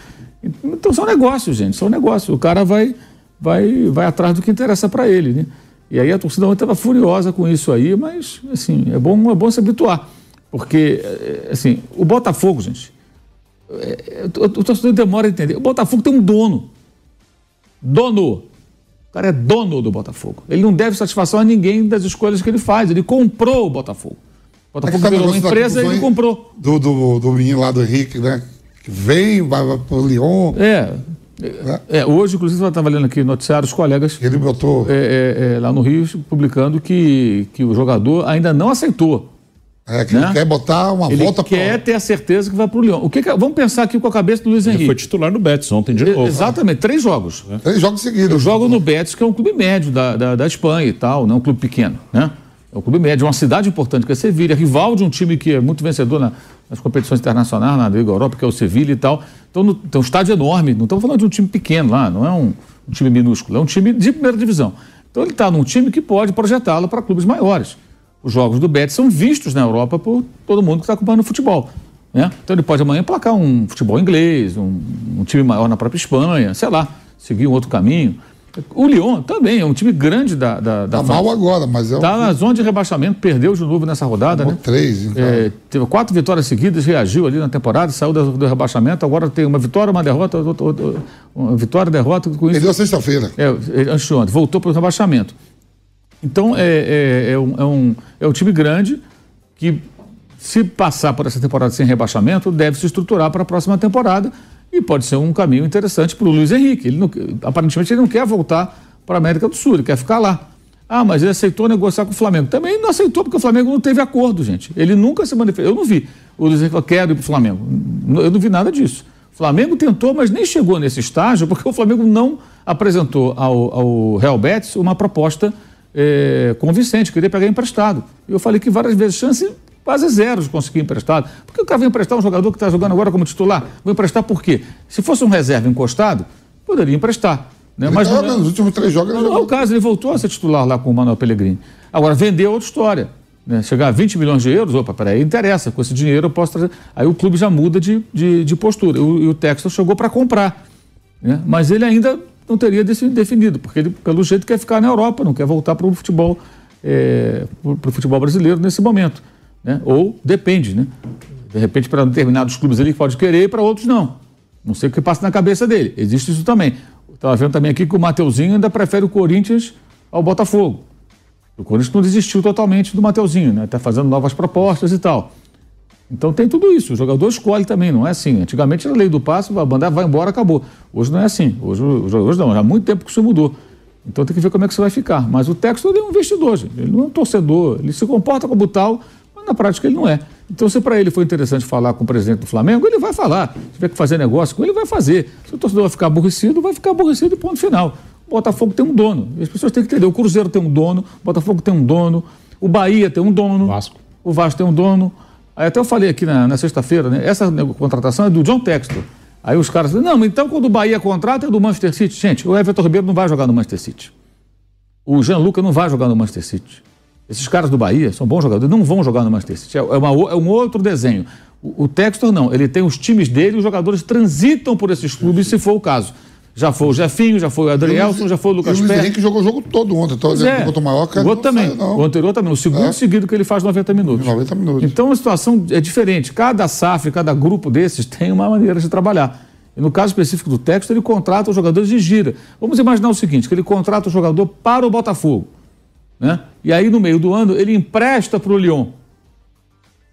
Então são negócios, gente, são negócios. O cara vai, vai, vai atrás do que interessa para ele, né? E aí a torcida ontem estava furiosa com isso aí, mas assim, é bom, é bom se habituar. Porque, é, assim, o Botafogo, gente, é, o, o torcedor demora a entender. O Botafogo tem um dono. Dono. O cara é dono do Botafogo. Ele não deve satisfação a ninguém das escolhas que ele faz. Ele comprou o Botafogo. O É Botafogo tá virou uma empresa e ele comprou. Do, do, do menino lá do Henrique, né? Que vem, vai, vai pro Lyon. É. É, hoje, inclusive, eu estava lendo aqui no noticiário, os colegas Ele botou. é, é, é, lá no Rio publicando que, que o jogador ainda não aceitou. É, que né? ele quer botar uma Ele volta quer ter a certeza que vai para o Leão. O que que- vamos pensar aqui com a cabeça do Luiz Ele foi Henrique. titular no Betis ontem de novo. Exatamente, três jogos. pro. Três jogos seguidos. Eu jogo no Betis, que é um clube médio da, da, da Espanha e tal, não é um clube pequeno, né? É um clube médio, uma cidade importante que é Sevilha, rival de um time que é muito vencedor na- nas competições internacionais, na Liga Europa, que é o Sevilha e tal. Então no- tem um estádio enorme, não estamos falando de um time pequeno lá, não é um, um time minúsculo, é um time de primeira divisão. Então ele está num time que pode projetá-lo para clubes maiores. Os jogos do Betis são vistos na Europa por todo mundo que está acompanhando o futebol. Né? Então ele pode amanhã placar um futebol inglês, um, um time maior na própria Espanha, sei lá, seguir um outro caminho. O Lyon também é um time grande da, da, da Tá mal agora, mas é um. Tá na zona de rebaixamento, perdeu de novo nessa rodada, Tomou né? três, então. É, teve quatro vitórias seguidas, reagiu ali na temporada, saiu do, do rebaixamento, agora tem uma vitória, uma derrota, outra- outra- uma vitória, derrota, com isso. Perdeu sexta-feira. É, antes de ontem, voltou para o rebaixamento. Então é, é, é, um, é, um, é um time grande que, se passar por essa temporada sem rebaixamento, deve se estruturar para a próxima temporada e pode ser um caminho interessante para o Luiz Henrique. Ele não- aparentemente ele não quer voltar para a América do Sul, ele quer ficar lá. Ah, mas ele aceitou negociar com o Flamengo. Também não aceitou, porque o Flamengo não teve acordo, gente. Ele nunca se manifestou. Eu não vi. O Luiz Henrique falou, quero ir para o Flamengo. Eu não vi nada disso. O Flamengo tentou, mas nem chegou nesse estágio, porque o Flamengo não apresentou ao, ao Real Betis uma proposta eh, convincente, queria pegar emprestado. E eu falei que várias vezes, chance quase zero de conseguir emprestado. Porque o cara vai emprestar um jogador que está jogando agora como titular? Vou emprestar por quê? Se fosse um reserva encostado, poderia emprestar. Né? Mas tá não é- nos últimos três jogos não, não é o caso, ele voltou a ser titular lá com o Manuel Pellegrini. Agora, vender é outra história. Né? Chegar a 20 milhões de euros, opa, peraí, interessa, com esse dinheiro eu posso trazer. Aí o clube já muda de, de, de postura. O- E o Texas chegou para comprar. né? Mas ele ainda não teria definido, porque ele, pelo jeito, quer ficar na Europa, não quer voltar para o futebol, para o futebol brasileiro nesse momento. Né? Ou depende, né? De repente, para determinados clubes ele pode querer e para outros não. Não sei o que passa na cabeça dele. Existe isso também. Estava vendo também aqui que o Mateuzinho ainda prefere o Corinthians ao Botafogo. O Corinthians não desistiu totalmente do Mateuzinho, né? Está fazendo novas propostas e tal. Então tem tudo isso. O jogador escolhe também, não é assim. Antigamente era lei do passe, vai mandar, vai embora, acabou. Hoje não é assim. Hoje, hoje não, há muito tempo que isso mudou. Então tem que ver como é que isso vai ficar. Mas o ele é um investidor, gente. ele não é um torcedor, ele se comporta como tal, mas na prática ele não é. Então, se para ele foi interessante falar com o presidente do Flamengo, ele vai falar. Se tiver que fazer negócio com ele, vai fazer. Se o torcedor vai ficar aborrecido, vai ficar aborrecido e ponto final. O Botafogo tem um dono. As pessoas têm que entender. O Cruzeiro tem um dono, o Botafogo tem um dono, o Bahia tem um dono. Vasco. O Vasco tem um dono. Aí até eu falei aqui na, na sexta-feira, né? Essa contratação é do John Textor. Aí os caras não, mas então quando o Bahia contrata é do Manchester City. Gente, o Everton Ribeiro não vai jogar no Manchester City. O Jean Luca não vai jogar no Manchester City. Esses caras do Bahia são bons jogadores, não vão jogar no Manchester City. É, uma o- é um outro desenho. O, o Textor não, ele tem os times dele os jogadores transitam por esses clubes, se for o caso. Já foi o Jefinho, já foi o Adrielson, já foi o Lucas E o Pérez. Henrique jogou o jogo todo ontem. Dizendo é. que contra o Mallorca. o outro também. saiu. O anterior também. O segundo É. seguido que ele faz 90 minutos. 90 minutos. Então a situação é diferente. Cada SAF, cada grupo desses tem uma maneira de trabalhar. E no caso específico do Texto, ele contrata os jogadores de gira. Vamos imaginar o seguinte: que ele contrata o jogador para o Botafogo. Né? E aí, no meio do ano, ele empresta para o Lyon.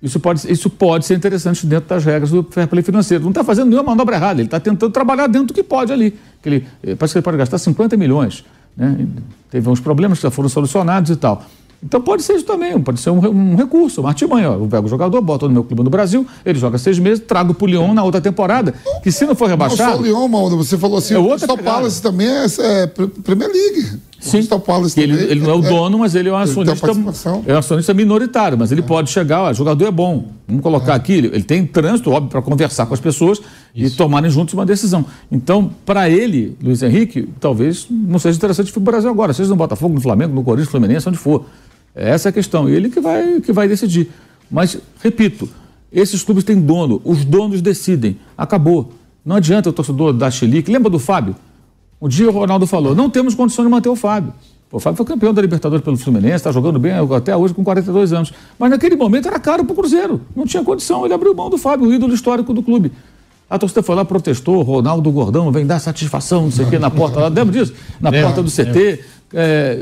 Isso pode, isso pode ser interessante dentro das regras do fair play financeiro. Não está fazendo nenhuma manobra errada, ele está tentando trabalhar dentro do que pode ali. Que ele, eh, parece que ele pode gastar 50 milhões. Né? Teve uns problemas que já foram solucionados e tal. Então pode ser isso também, pode ser um, um recurso, uma artimanha. Eu pego o jogador, boto no meu clube no Brasil, ele joga seis meses, trago pro Lyon na outra temporada, que se não for Não só rebaixado. o Lyon, Mauro, você falou assim, É o outra pegada. Palace também é, é Pre- Premier League. O Sim, Crystal Palace que ele, também ele não é o dono, mas ele é um acionista. É um acionista minoritário, mas ele pode chegar, ó, o jogador é bom. Vamos colocar aqui, ele, ele tem trânsito, óbvio, para conversar com as pessoas e tomarem juntos uma decisão. Então, para ele, Luiz Henrique, talvez não seja interessante para o Brasil agora, seja no Botafogo, no Flamengo, no Corinthians, no Fluminense, onde for. Essa é a questão. E ele que vai, que vai decidir. Mas, repito, esses clubes têm dono, os donos decidem. Acabou. Não adianta o torcedor da Chilique. Lembra do Fábio? Um dia o Ronaldo falou: não temos condição de manter o Fábio. O Fábio foi campeão da Libertadores pelo Fluminense, está jogando bem até hoje com 42 anos. Mas naquele momento era caro para o Cruzeiro. Não tinha condição. Ele abriu mão do Fábio, o ídolo histórico do clube. A torcida foi lá, protestou, Ronaldo Gordão vem dar satisfação, não sei o quê, na porta lá. Lembra disso? Na porta do CT. É,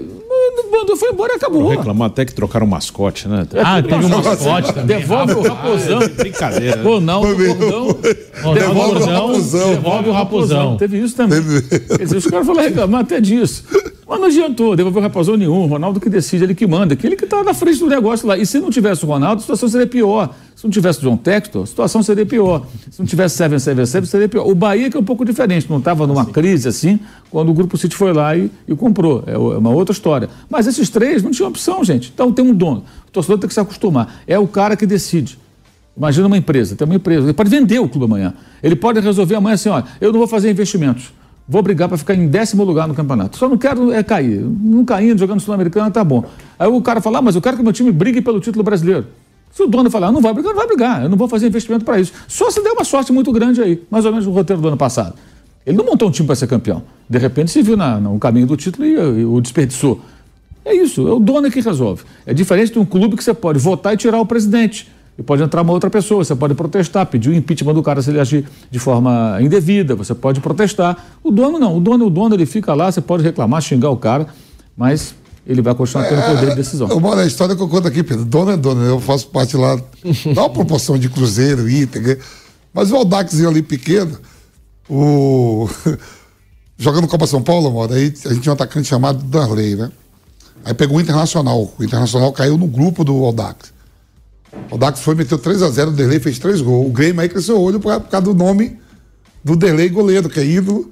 mandou, foi embora e acabou. Reclamar até que trocaram o mascote, né? Ah, teve um mascote também. Devolve o raposão. Brincadeira. né? Ronaldo Gordão. Ronaldo Devolve o Gordão, raposão. Devolve o raposão. Teve isso também. Quer dizer, os caras foram reclamar até disso. Mas não adiantou, devolveu raposão nenhum. O Ronaldo que decide, ele que manda, aquele que está na frente do negócio lá. E se não tivesse o Ronaldo, a situação seria pior. Se não tivesse John Textor, a situação seria pior. Se não tivesse 777, seria pior. O Bahia que é um pouco diferente, não estava numa crise assim, quando o Grupo City foi lá e, e comprou. É é uma outra história. Mas esses três não tinham opção, gente. Então tem um dono. O torcedor tem que se acostumar. É o cara que decide. Imagina uma empresa, tem uma empresa, ele pode vender o clube amanhã. Ele pode resolver amanhã assim, olha, eu não vou fazer investimentos. Vou brigar para ficar em décimo lugar no campeonato. Só não quero é cair. Não caindo, jogando Sul-Americana, tá bom. Aí o cara fala, ah, mas eu quero que meu time brigue pelo título brasileiro. Se o dono falar, não vai brigar, não vai brigar. Eu não vou fazer investimento para isso. Só se der uma sorte muito grande aí. Mais ou menos o roteiro do ano passado. Ele não montou um time para ser campeão. De repente se viu na, no caminho do título e, e o desperdiçou. É isso, é o dono que resolve. É diferente de um clube que você pode votar e tirar o presidente. E pode entrar uma outra pessoa, você pode protestar, pedir o impeachment do cara se ele agir de forma indevida, você pode protestar. O dono não, o dono é o dono, ele fica lá, você pode reclamar, xingar o cara, mas ele vai continuar tendo poder de decisão. É, uma a história que eu conto aqui, Pedro. Dono é dono, né? eu faço parte lá, dá uma proporção de Cruzeiro, Inter, mas o Aldaxzinho ali pequeno, o. Jogando Copa São Paulo, mano, aí a gente tinha um atacante chamado Darley, né? Aí pegou o Internacional. O Internacional caiu no grupo do Aldax. O Aldax foi, meteu 3x0, o Derlei fez três gols. O Grêmio aí cresceu o olho por causa do nome do Derlei goleiro, que é ídolo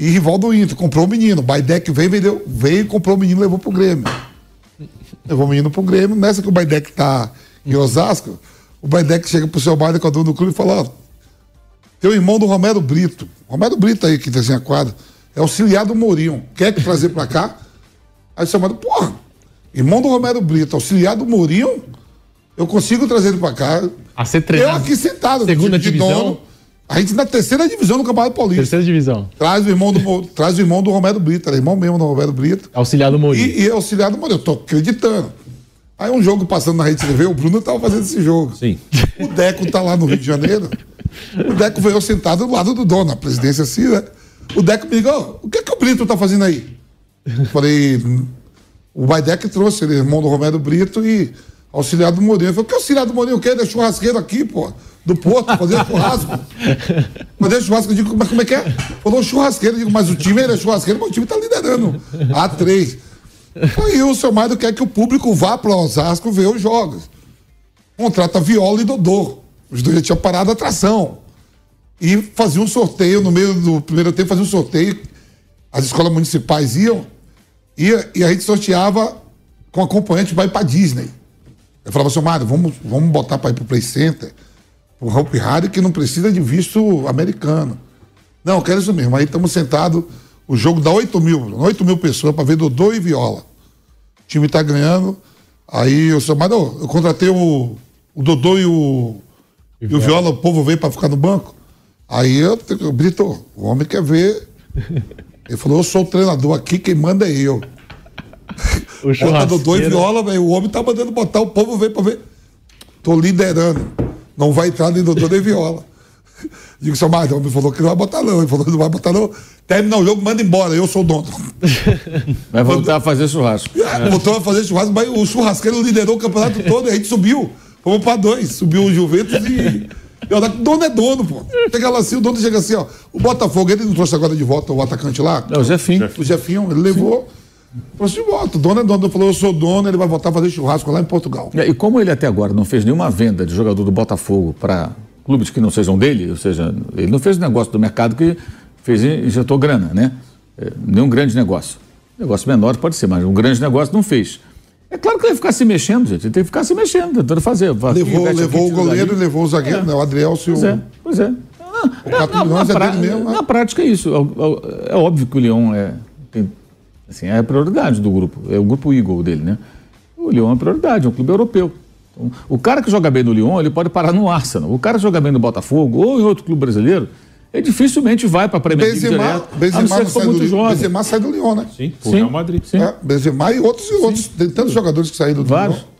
e rival do Inter. Comprou o menino. O Baidec veio, vendeu, veio, comprou o menino levou pro Grêmio. Levou o menino pro Grêmio. Nessa que o Baidec tá em Osasco, o Baidec chega pro seu baile com a dona do clube e fala: Ó, teu irmão do Romero Brito. Romero Brito aí, que desenha quadro. É auxiliar do Mourinho. Quer que trazer pra cá? Aí o seu marido, porra, irmão do Romero Brito, auxiliar do Mourinho, eu consigo trazer ele pra cá. A ser treinado. Eu aqui sentado. Segunda de, de divisão. Dono, a gente na terceira divisão do Campeonato Paulista. Terceira divisão. Traz o irmão do, traz o irmão do Romero Brito, era irmão mesmo do Romero Brito. Auxiliar do Mourinho. E, e auxiliar do Mourinho, eu tô acreditando. Aí um jogo passando na Rede TV, o Bruno tava fazendo esse jogo. Sim. O Deco tá lá no Rio de Janeiro. O Deco veio sentado do lado do dono, a presidência assim, né? O Deco me ligou, o que que o Brito tá fazendo aí? Eu falei, o Baidec trouxe, ele é irmão do Romero Brito e auxiliar do Mourinho. Eu falei, que auxiliar do Mourinho? O quê? É churrasqueiro aqui, pô. Do Porto, fazer churrasco. fazer churrasco, eu digo, mas como é que é? Falou churrasqueiro, eu digo, mas o time ele é churrasqueiro, mas o time tá liderando. A3. Aí o seu Mário quer que o público vá para Osasco ver os jogos. Contrata Viola e Dodô. Os dois já tinham parado a atração. E fazia um sorteio no meio do primeiro tempo, fazia um sorteio. As escolas municipais iam e, e a gente sorteava com acompanhante ir para Disney. Eu falava assim, Mário, vamos, vamos botar para ir para o Play Center, o Hope Harry, que não precisa de visto americano. Não, eu quero isso mesmo. Aí estamos sentados, o jogo dá 8 mil, 8 mil pessoas para ver Dodô e Viola. O time está ganhando. Aí eu sou, mas eu contratei o, o Dodô e o, e o Viola, o povo veio para ficar no banco. Aí eu, eu Brito, o homem quer ver. Ele falou, eu sou o treinador aqui, quem manda é eu. O e churrasqueiro. Viola, velho. O homem tá mandando botar, o povo veio pra ver. Tô liderando. Não vai entrar nem Dodô nem Viola. Digo, seu Mário, o homem falou que não vai botar não. Ele falou que não vai botar não. Termina o jogo, manda embora, eu sou o dono. Vai voltar a fazer churrasco. Voltou a fazer churrasco, mas o churrasqueiro liderou o campeonato todo e a gente subiu. Fomos pra dois. Subiu o Juventus e. O dono é dono, pô. Chega lá assim, o dono chega assim, ó. O Botafogo, ele não trouxe agora de volta o atacante lá? É o Jefinho. O Jefinho, ele levou. Trouxe de volta. O dono é dono. Falou, eu sou dono, ele vai voltar a fazer churrasco lá em Portugal. É, E como ele até agora não fez nenhuma venda de jogador do Botafogo para clubes que não sejam dele, ou seja, ele não fez negócio do mercado que fez injetou grana, né? É, nenhum grande negócio. Negócio menor pode ser, mas um grande negócio não fez. É claro que ele vai ficar se mexendo, gente. Ele tem que ficar se mexendo, tentando fazer. Levou, levou o goleiro e dali. levou o zagueiro, né? O Adrielso e Pois é, pois é. Na, na- na é pra- dele mesmo, né? na prática é isso. É, é- é óbvio que o Leão é, tem, assim, é a prioridade do grupo. É o grupo Eagle dele, né? O Leão é uma prioridade, é um clube europeu. Então, o cara que joga bem no Lyon, ele pode parar no Arsenal. O cara que joga bem no Botafogo ou em outro clube brasileiro, ele dificilmente vai para a Premier League Benzema, direto. a não Benzema, ser não do, muito Lyon. jovem. Benzema sai do Lyon, né? Sim, pro Sim. Real Madrid. Sim. É, Benzema e outros e outros. Tem tantos jogadores que saíram do Vários. Lyon.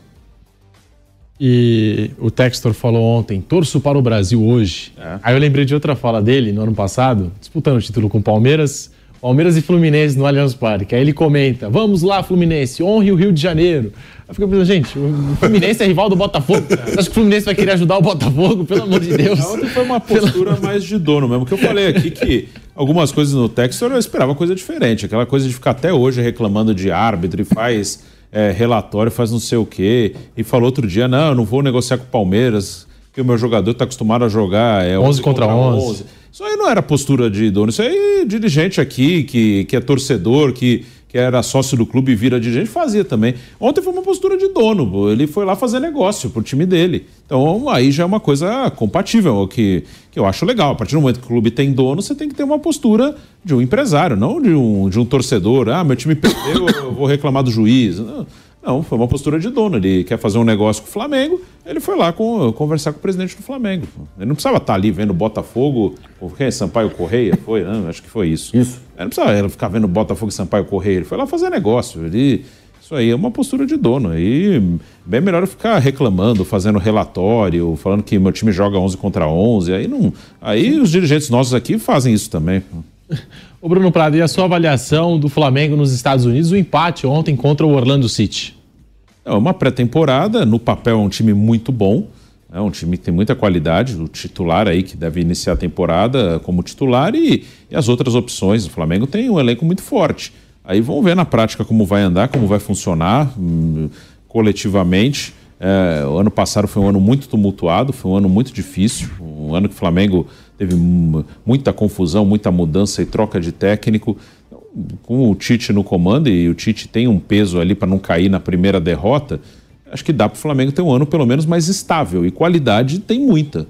E o Textor falou ontem, torço para o Brasil hoje. Aí eu lembrei de outra fala dele no ano passado, disputando o título com o Palmeiras, Palmeiras e Fluminense no Allianz Parque. Aí ele comenta, vamos lá Fluminense, honre o Rio de Janeiro. Aí eu fico pensando, gente, o Fluminense é rival do Botafogo. Você acha que o Fluminense vai querer ajudar o Botafogo? Pelo amor de Deus. Outra foi uma postura mais de dono mesmo, que eu falei aqui que algumas coisas no Textor eu esperava coisa diferente. Aquela coisa de ficar até hoje reclamando de árbitro e faz é, relatório, faz não sei o quê. E falou outro dia, não, eu não vou negociar com o Palmeiras, porque o meu jogador está acostumado a jogar é 11 contra 11. Isso aí não era postura de dono, isso aí dirigente aqui, que, que é torcedor, que, que era sócio do clube e vira dirigente, fazia também. Ontem foi uma postura de dono, ele foi lá fazer negócio pro time dele. Então aí já é uma coisa compatível, que, que eu acho legal. A partir do momento que o clube tem dono, você tem que ter uma postura de um empresário, não de um, de um torcedor. Ah, meu time perdeu, eu vou reclamar do juiz. Não. Não, foi uma postura de dono. Ele quer fazer um negócio com o Flamengo, ele foi lá com, conversar com o presidente do Flamengo. Ele não precisava estar ali vendo Botafogo, ou quem? Sampaio Correia? Foi, não, acho que foi isso. Isso. Ele não precisava ficar vendo Botafogo e Sampaio Correia, ele foi lá fazer negócio. Ele, isso aí é uma postura de dono. Aí bem melhor ficar reclamando, fazendo relatório, falando que meu time joga 11 contra 11. Aí não. Aí os dirigentes nossos aqui fazem isso também. O Bruno Prado, e a sua avaliação do Flamengo nos Estados Unidos, o empate ontem contra o Orlando City? É uma pré-temporada, no papel é um time muito bom, é um time que tem muita qualidade, o titular aí que deve iniciar a temporada como titular e, e as outras opções. O Flamengo tem um elenco muito forte. Aí vamos ver na prática como vai andar, como vai funcionar hum, coletivamente. É, o ano passado foi um ano muito tumultuado, foi um ano muito difícil, um ano que o Flamengo teve muita confusão, muita mudança e troca de técnico. Com o Tite no comando, e o Tite tem um peso ali para não cair na primeira derrota, acho que dá para o Flamengo ter um ano pelo menos mais estável. E qualidade tem muita.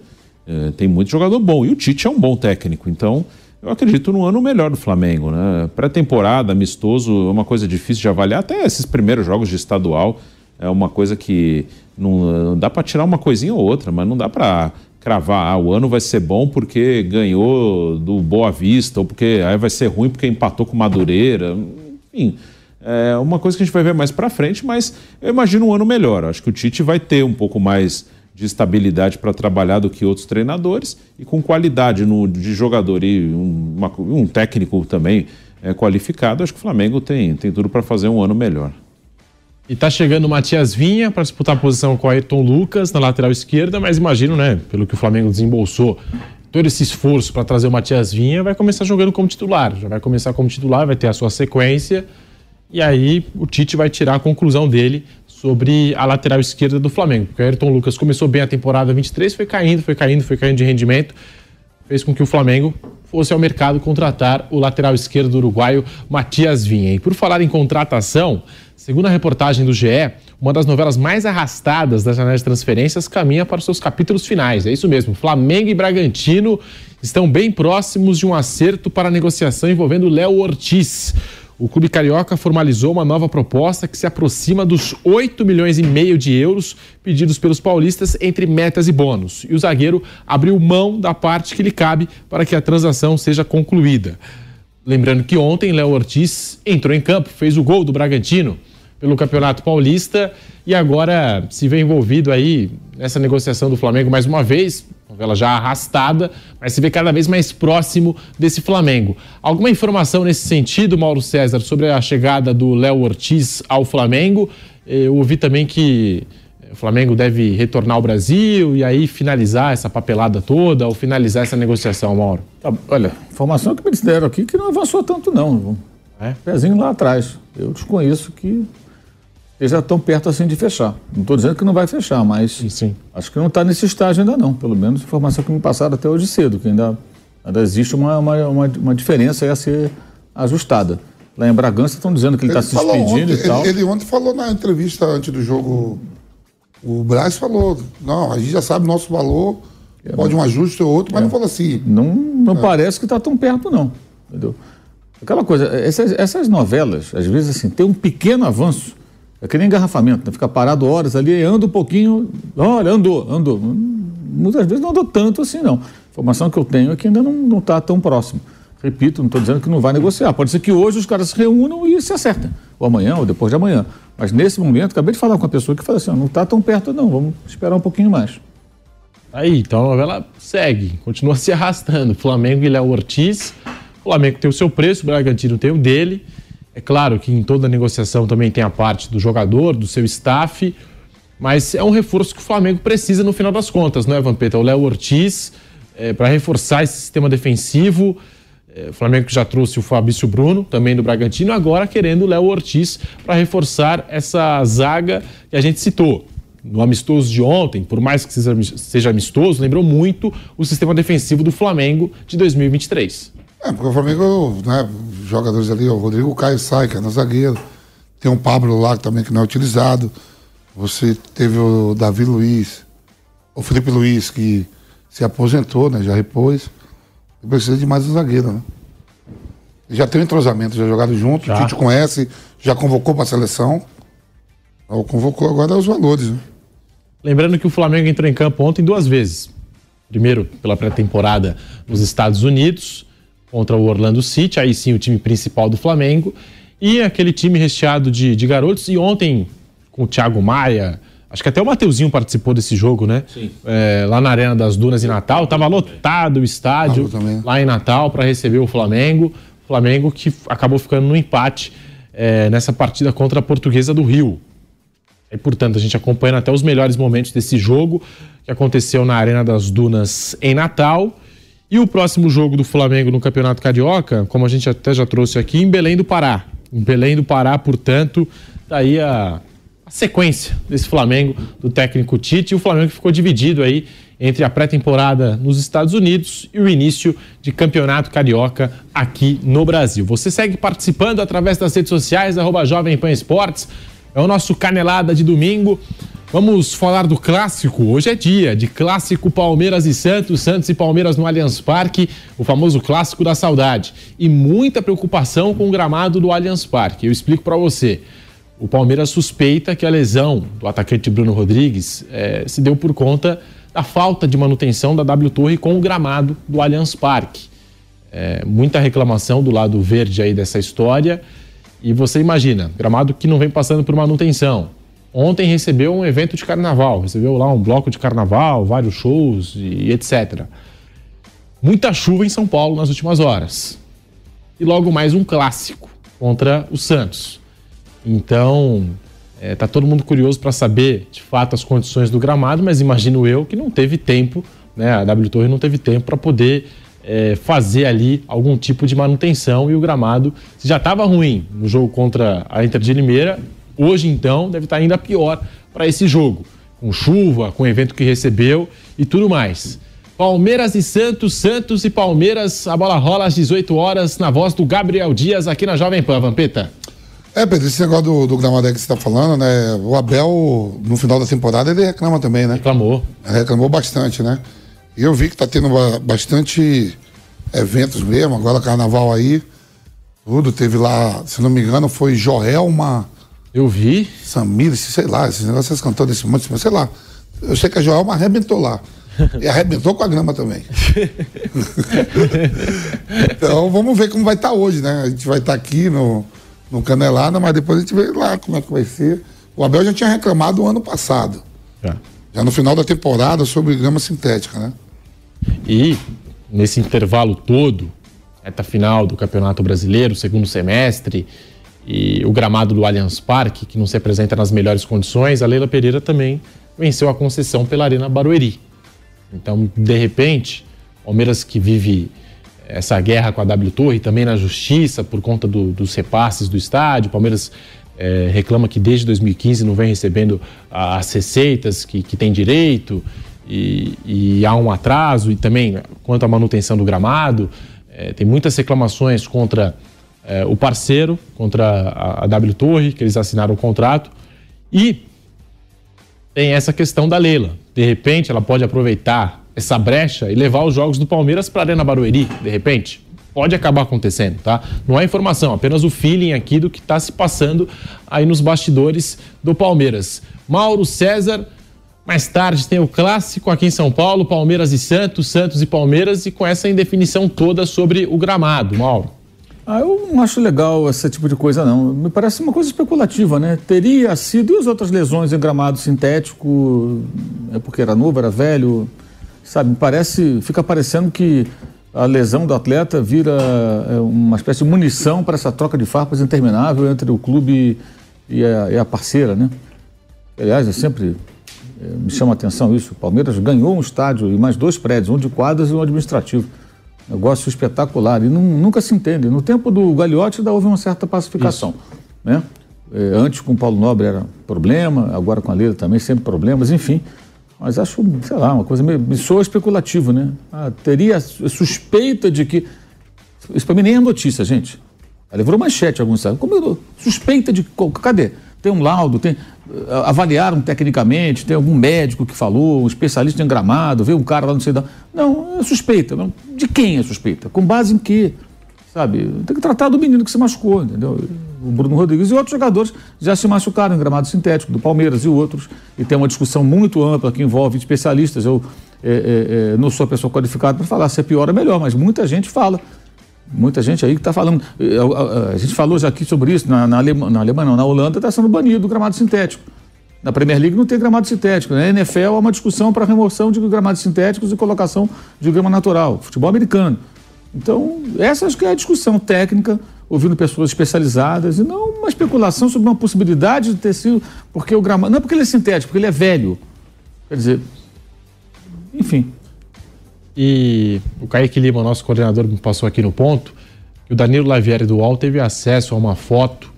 É, tem muito jogador bom. E o Tite é um bom técnico. Então, eu acredito no ano melhor do Flamengo. Né? Pré-temporada, amistoso, é uma coisa difícil de avaliar. Até esses primeiros jogos de estadual é uma coisa que não, não dá para tirar uma coisinha ou outra, mas não dá para cravar, ah, o ano vai ser bom porque ganhou do Boa Vista, ou porque aí vai ser ruim porque empatou com Madureira, enfim. É uma coisa que a gente vai ver mais para frente, mas eu imagino um ano melhor. Acho que o Tite vai ter um pouco mais de estabilidade para trabalhar do que outros treinadores e com qualidade no, de jogador e um, uma, um técnico também é, qualificado. Acho que o Flamengo tem, tem tudo para fazer um ano melhor. E tá chegando o Matias Vinha para disputar a posição com o Ayrton Lucas na lateral esquerda, mas imagino, né, pelo que o Flamengo desembolsou, todo esse esforço para trazer o Matias Vinha, vai começar jogando como titular. Já vai começar como titular, vai ter a sua sequência. E aí o Tite vai tirar a conclusão dele sobre a lateral esquerda do Flamengo. Porque o Ayrton Lucas começou bem a temporada 23, foi caindo, foi caindo, foi caindo de rendimento. Fez com que o Flamengo fosse ao mercado contratar o lateral esquerdo uruguaio Matias Vinha. E por falar em contratação, Segundo a reportagem do GE, uma das novelas mais arrastadas da janela de transferências caminha para os seus capítulos finais. É isso mesmo. Flamengo e Bragantino estão bem próximos de um acerto para a negociação envolvendo Léo Ortiz. O clube carioca formalizou uma nova proposta que se aproxima dos 8 milhões e meio de euros pedidos pelos paulistas entre metas e bônus. E o zagueiro abriu mão da parte que lhe cabe para que a transação seja concluída. Lembrando que ontem Léo Ortiz entrou em campo, fez o gol do Bragantino pelo Campeonato Paulista e agora se vê envolvido aí nessa negociação do Flamengo mais uma vez, novela já arrastada, mas se vê cada vez mais próximo desse Flamengo. Alguma informação nesse sentido, Mauro César, sobre a chegada do Léo Ortiz ao Flamengo? Eu ouvi também que o Flamengo deve retornar ao Brasil e aí finalizar essa papelada toda ou finalizar essa negociação, Mauro? Tá, olha, informação que me deram aqui que não avançou tanto não. É? Pezinho lá atrás. Eu desconheço que eles já estão perto assim de fechar. Não estou dizendo que não vai fechar, mas sim. acho que não está nesse estágio ainda não. Pelo menos a informação que me passaram até hoje cedo, que ainda, ainda existe uma, uma, uma, uma diferença a ser ajustada. Lá em Bragança estão dizendo que ele está se despedindo ontem, e tal. Ele, ele, ontem falou na entrevista antes do jogo, o Braz falou, não, a gente já sabe o nosso valor, é, pode um ajuste ou outro, mas é. não falou assim. Não, não é. parece que está tão perto não, entendeu? Aquela coisa, essas, essas novelas, às vezes assim, tem um pequeno avanço, é que nem engarrafamento, né? fica parado horas ali, anda um pouquinho, olha, andou, andou. Muitas vezes não andou tanto assim, não. A informação que eu tenho é que ainda não está tão próximo. Repito, não estou dizendo que não vai negociar. Pode ser que hoje os caras se reúnam e se acertem. Ou amanhã, ou depois de amanhã. Mas nesse momento, acabei de falar com uma pessoa que fala assim: não está tão perto, não, vamos esperar um pouquinho mais. Aí, então a novela segue, continua se arrastando. Flamengo e Léo Ortiz. O Flamengo tem o seu preço, o Bragantino tem o dele. É claro que em toda negociação também tem a parte do jogador, do seu staff, mas é um reforço que o Flamengo precisa no final das contas, não é, Vampeta? O Léo Ortiz, é, para reforçar esse sistema defensivo. É, o Flamengo já trouxe o Fabrício Bruno, também do Bragantino, agora querendo o Léo Ortiz para reforçar essa zaga que a gente citou. No amistoso de ontem, por mais que seja amistoso, lembrou muito o sistema defensivo do Flamengo de 2023. É, porque o Flamengo, né, jogadores ali, o Rodrigo Caio sai, que é no zagueiro. Tem um Pablo lá também que não é utilizado. Você teve o Davi Luiz, o Felipe Luiz, que se aposentou, né? Já repôs. E precisa de mais um zagueiro, né? Já tem um entrosamento, já jogaram junto, já. o Tite conhece, já convocou para a seleção. O convocou agora os valores, né? Lembrando que o Flamengo entrou em campo ontem duas vezes. Primeiro, pela pré-temporada nos Estados Unidos, contra o Orlando City, aí sim o time principal do Flamengo, e aquele time recheado de, de garotos. E ontem, com o Thiago Maia, acho que até o Mateuzinho participou desse jogo, né? Sim. É, lá na Arena das Dunas em Natal, estava lotado o estádio lá em Natal para receber o Flamengo. Flamengo que acabou ficando no empate é, nessa partida contra a Portuguesa do Rio. E, portanto, a gente acompanhando até os melhores momentos desse jogo que aconteceu na Arena das Dunas em Natal. E o próximo jogo do Flamengo no Campeonato Carioca, como a gente até já trouxe aqui, em Belém do Pará. Em Belém do Pará, portanto, daí tá a, a sequência desse Flamengo do técnico Tite. E o Flamengo ficou dividido aí entre a pré-temporada nos Estados Unidos e o início de campeonato carioca aqui no Brasil. Você segue participando através das redes sociais, arroba Jovem Pan Esportes. É o nosso Canelada de domingo. Vamos falar do clássico. Hoje é dia de clássico Palmeiras e Santos, Santos e Palmeiras no Allianz Parque, o famoso clássico da saudade. E muita preocupação com o gramado do Allianz Parque. Eu explico para você. O Palmeiras suspeita que a lesão do atacante Bruno Rodrigues é, se deu por conta da falta de manutenção da W Torre com o gramado do Allianz Parque. É, muita reclamação do lado verde aí dessa história. E você imagina, gramado que não vem passando por manutenção. Ontem recebeu um evento de carnaval, recebeu lá um bloco de carnaval, vários shows e etc. Muita chuva em São Paulo nas últimas horas. E logo mais um clássico contra o Santos. Então, é, tá todo mundo curioso para saber de fato as condições do gramado, mas imagino eu que não teve tempo, né? A W Torre não teve tempo para poder é, fazer ali algum tipo de manutenção e o gramado já estava ruim no jogo contra a Inter de Limeira, hoje então deve estar ainda pior para esse jogo, com chuva, com o evento que recebeu e tudo mais. Palmeiras e Santos, Santos e Palmeiras, a bola rola às 18 horas na voz do Gabriel Dias aqui na Jovem Pan, Vampeta. É, Pedro, esse negócio do, do gramado aí que você está falando, né? O Abel, no final da temporada, ele reclama também, né? Reclamou. Reclamou bastante, né? E eu vi que tá tendo bastante eventos mesmo, agora carnaval aí, tudo. Teve lá, se não me engano, foi Joelma. Eu vi. Samir, sei lá, esses negócios cantando desse monte, sei lá. Eu sei que a Joelma arrebentou lá. E arrebentou com a grama também. então vamos ver como vai estar tá hoje, né? A gente vai estar tá aqui no, no Canelada, mas depois a gente vê lá como é que vai ser. O Abel já tinha reclamado o ano passado. É. Já no final da temporada sobre grama sintética, né? E nesse intervalo todo, reta final do Campeonato Brasileiro, segundo semestre, e o gramado do Allianz Parque, que não se apresenta nas melhores condições, a Leila Pereira também venceu a concessão pela Arena Barueri. Então, de repente, Palmeiras que vive essa guerra com a W Torre, também na justiça por conta do, dos repasses do estádio, Palmeiras é, reclama que desde 2015 não vem recebendo as receitas que, que tem direito e, e, há um atraso e também quanto à manutenção do gramado, é, tem muitas reclamações contra é, o parceiro, contra a, a W Torre, que eles assinaram o contrato e tem essa questão da Leila. De repente, ela pode aproveitar essa brecha e levar os jogos do Palmeiras para a Arena Barueri, de repente pode acabar acontecendo, tá? Não é informação, apenas o feeling aqui do que está se passando aí nos bastidores do Palmeiras. Mauro César, mais tarde tem o clássico aqui em São Paulo, Palmeiras e Santos, Santos e Palmeiras, e com essa indefinição toda sobre o gramado, Mauro. Ah, eu não acho legal esse tipo de coisa, não. Me parece uma coisa especulativa, né? Teria sido. E as outras lesões em gramado sintético? É porque era novo, era velho? Sabe, parece. Fica parecendo que a lesão do atleta vira é, uma espécie de munição para essa troca de farpas interminável entre o clube e a, e a parceira, né? Aliás, é sempre é, me chama a atenção isso. O Palmeiras ganhou um estádio e mais dois prédios, um de quadras e um administrativo. Negócio espetacular. E não, nunca se entende. No tempo do Gagliotti ainda houve uma certa pacificação. Né? É, antes com o Paulo Nobre era problema, agora com a Leila também sempre problemas, enfim. Mas acho, sei lá, uma coisa meio. Me soa especulativo, né? Ah, teria suspeita de que. Isso para mim nem é notícia, gente. Ela levou manchete alguns sabe? Como eu, suspeita de. Cadê? Tem um laudo, tem. Ah, avaliaram tecnicamente, tem algum médico que falou, um especialista em gramado, veio um cara lá, não sei da. Não, é suspeita. De quem é suspeita? Com base em quê? Sabe? Tem que tratar do menino que se machucou, entendeu? O Bruno Rodrigues e outros jogadores já se machucaram em gramado sintético, do Palmeiras e outros. E tem uma discussão muito ampla que envolve especialistas. Eu é, é, não sou a pessoa qualificada para falar se é pior ou melhor, mas muita gente fala. Muita gente aí que está falando. A, a, gente falou já aqui sobre isso, na, na, Alemanha, na Alemanha não, na Holanda está sendo banido o gramado sintético. Na Premier League não tem gramado sintético. Na NFL há uma discussão para remoção de gramados sintéticos e colocação de grama natural. Futebol americano. Então, essa acho que é a discussão técnica, ouvindo pessoas especializadas, e não uma especulação sobre uma possibilidade de ter sido. Porque o gramado. Não é porque ele é sintético, porque ele é velho. Quer dizer. Enfim. E o Kaique Lima, nosso coordenador, me passou aqui no ponto que o Danilo Lavieri do UOL teve acesso a uma foto,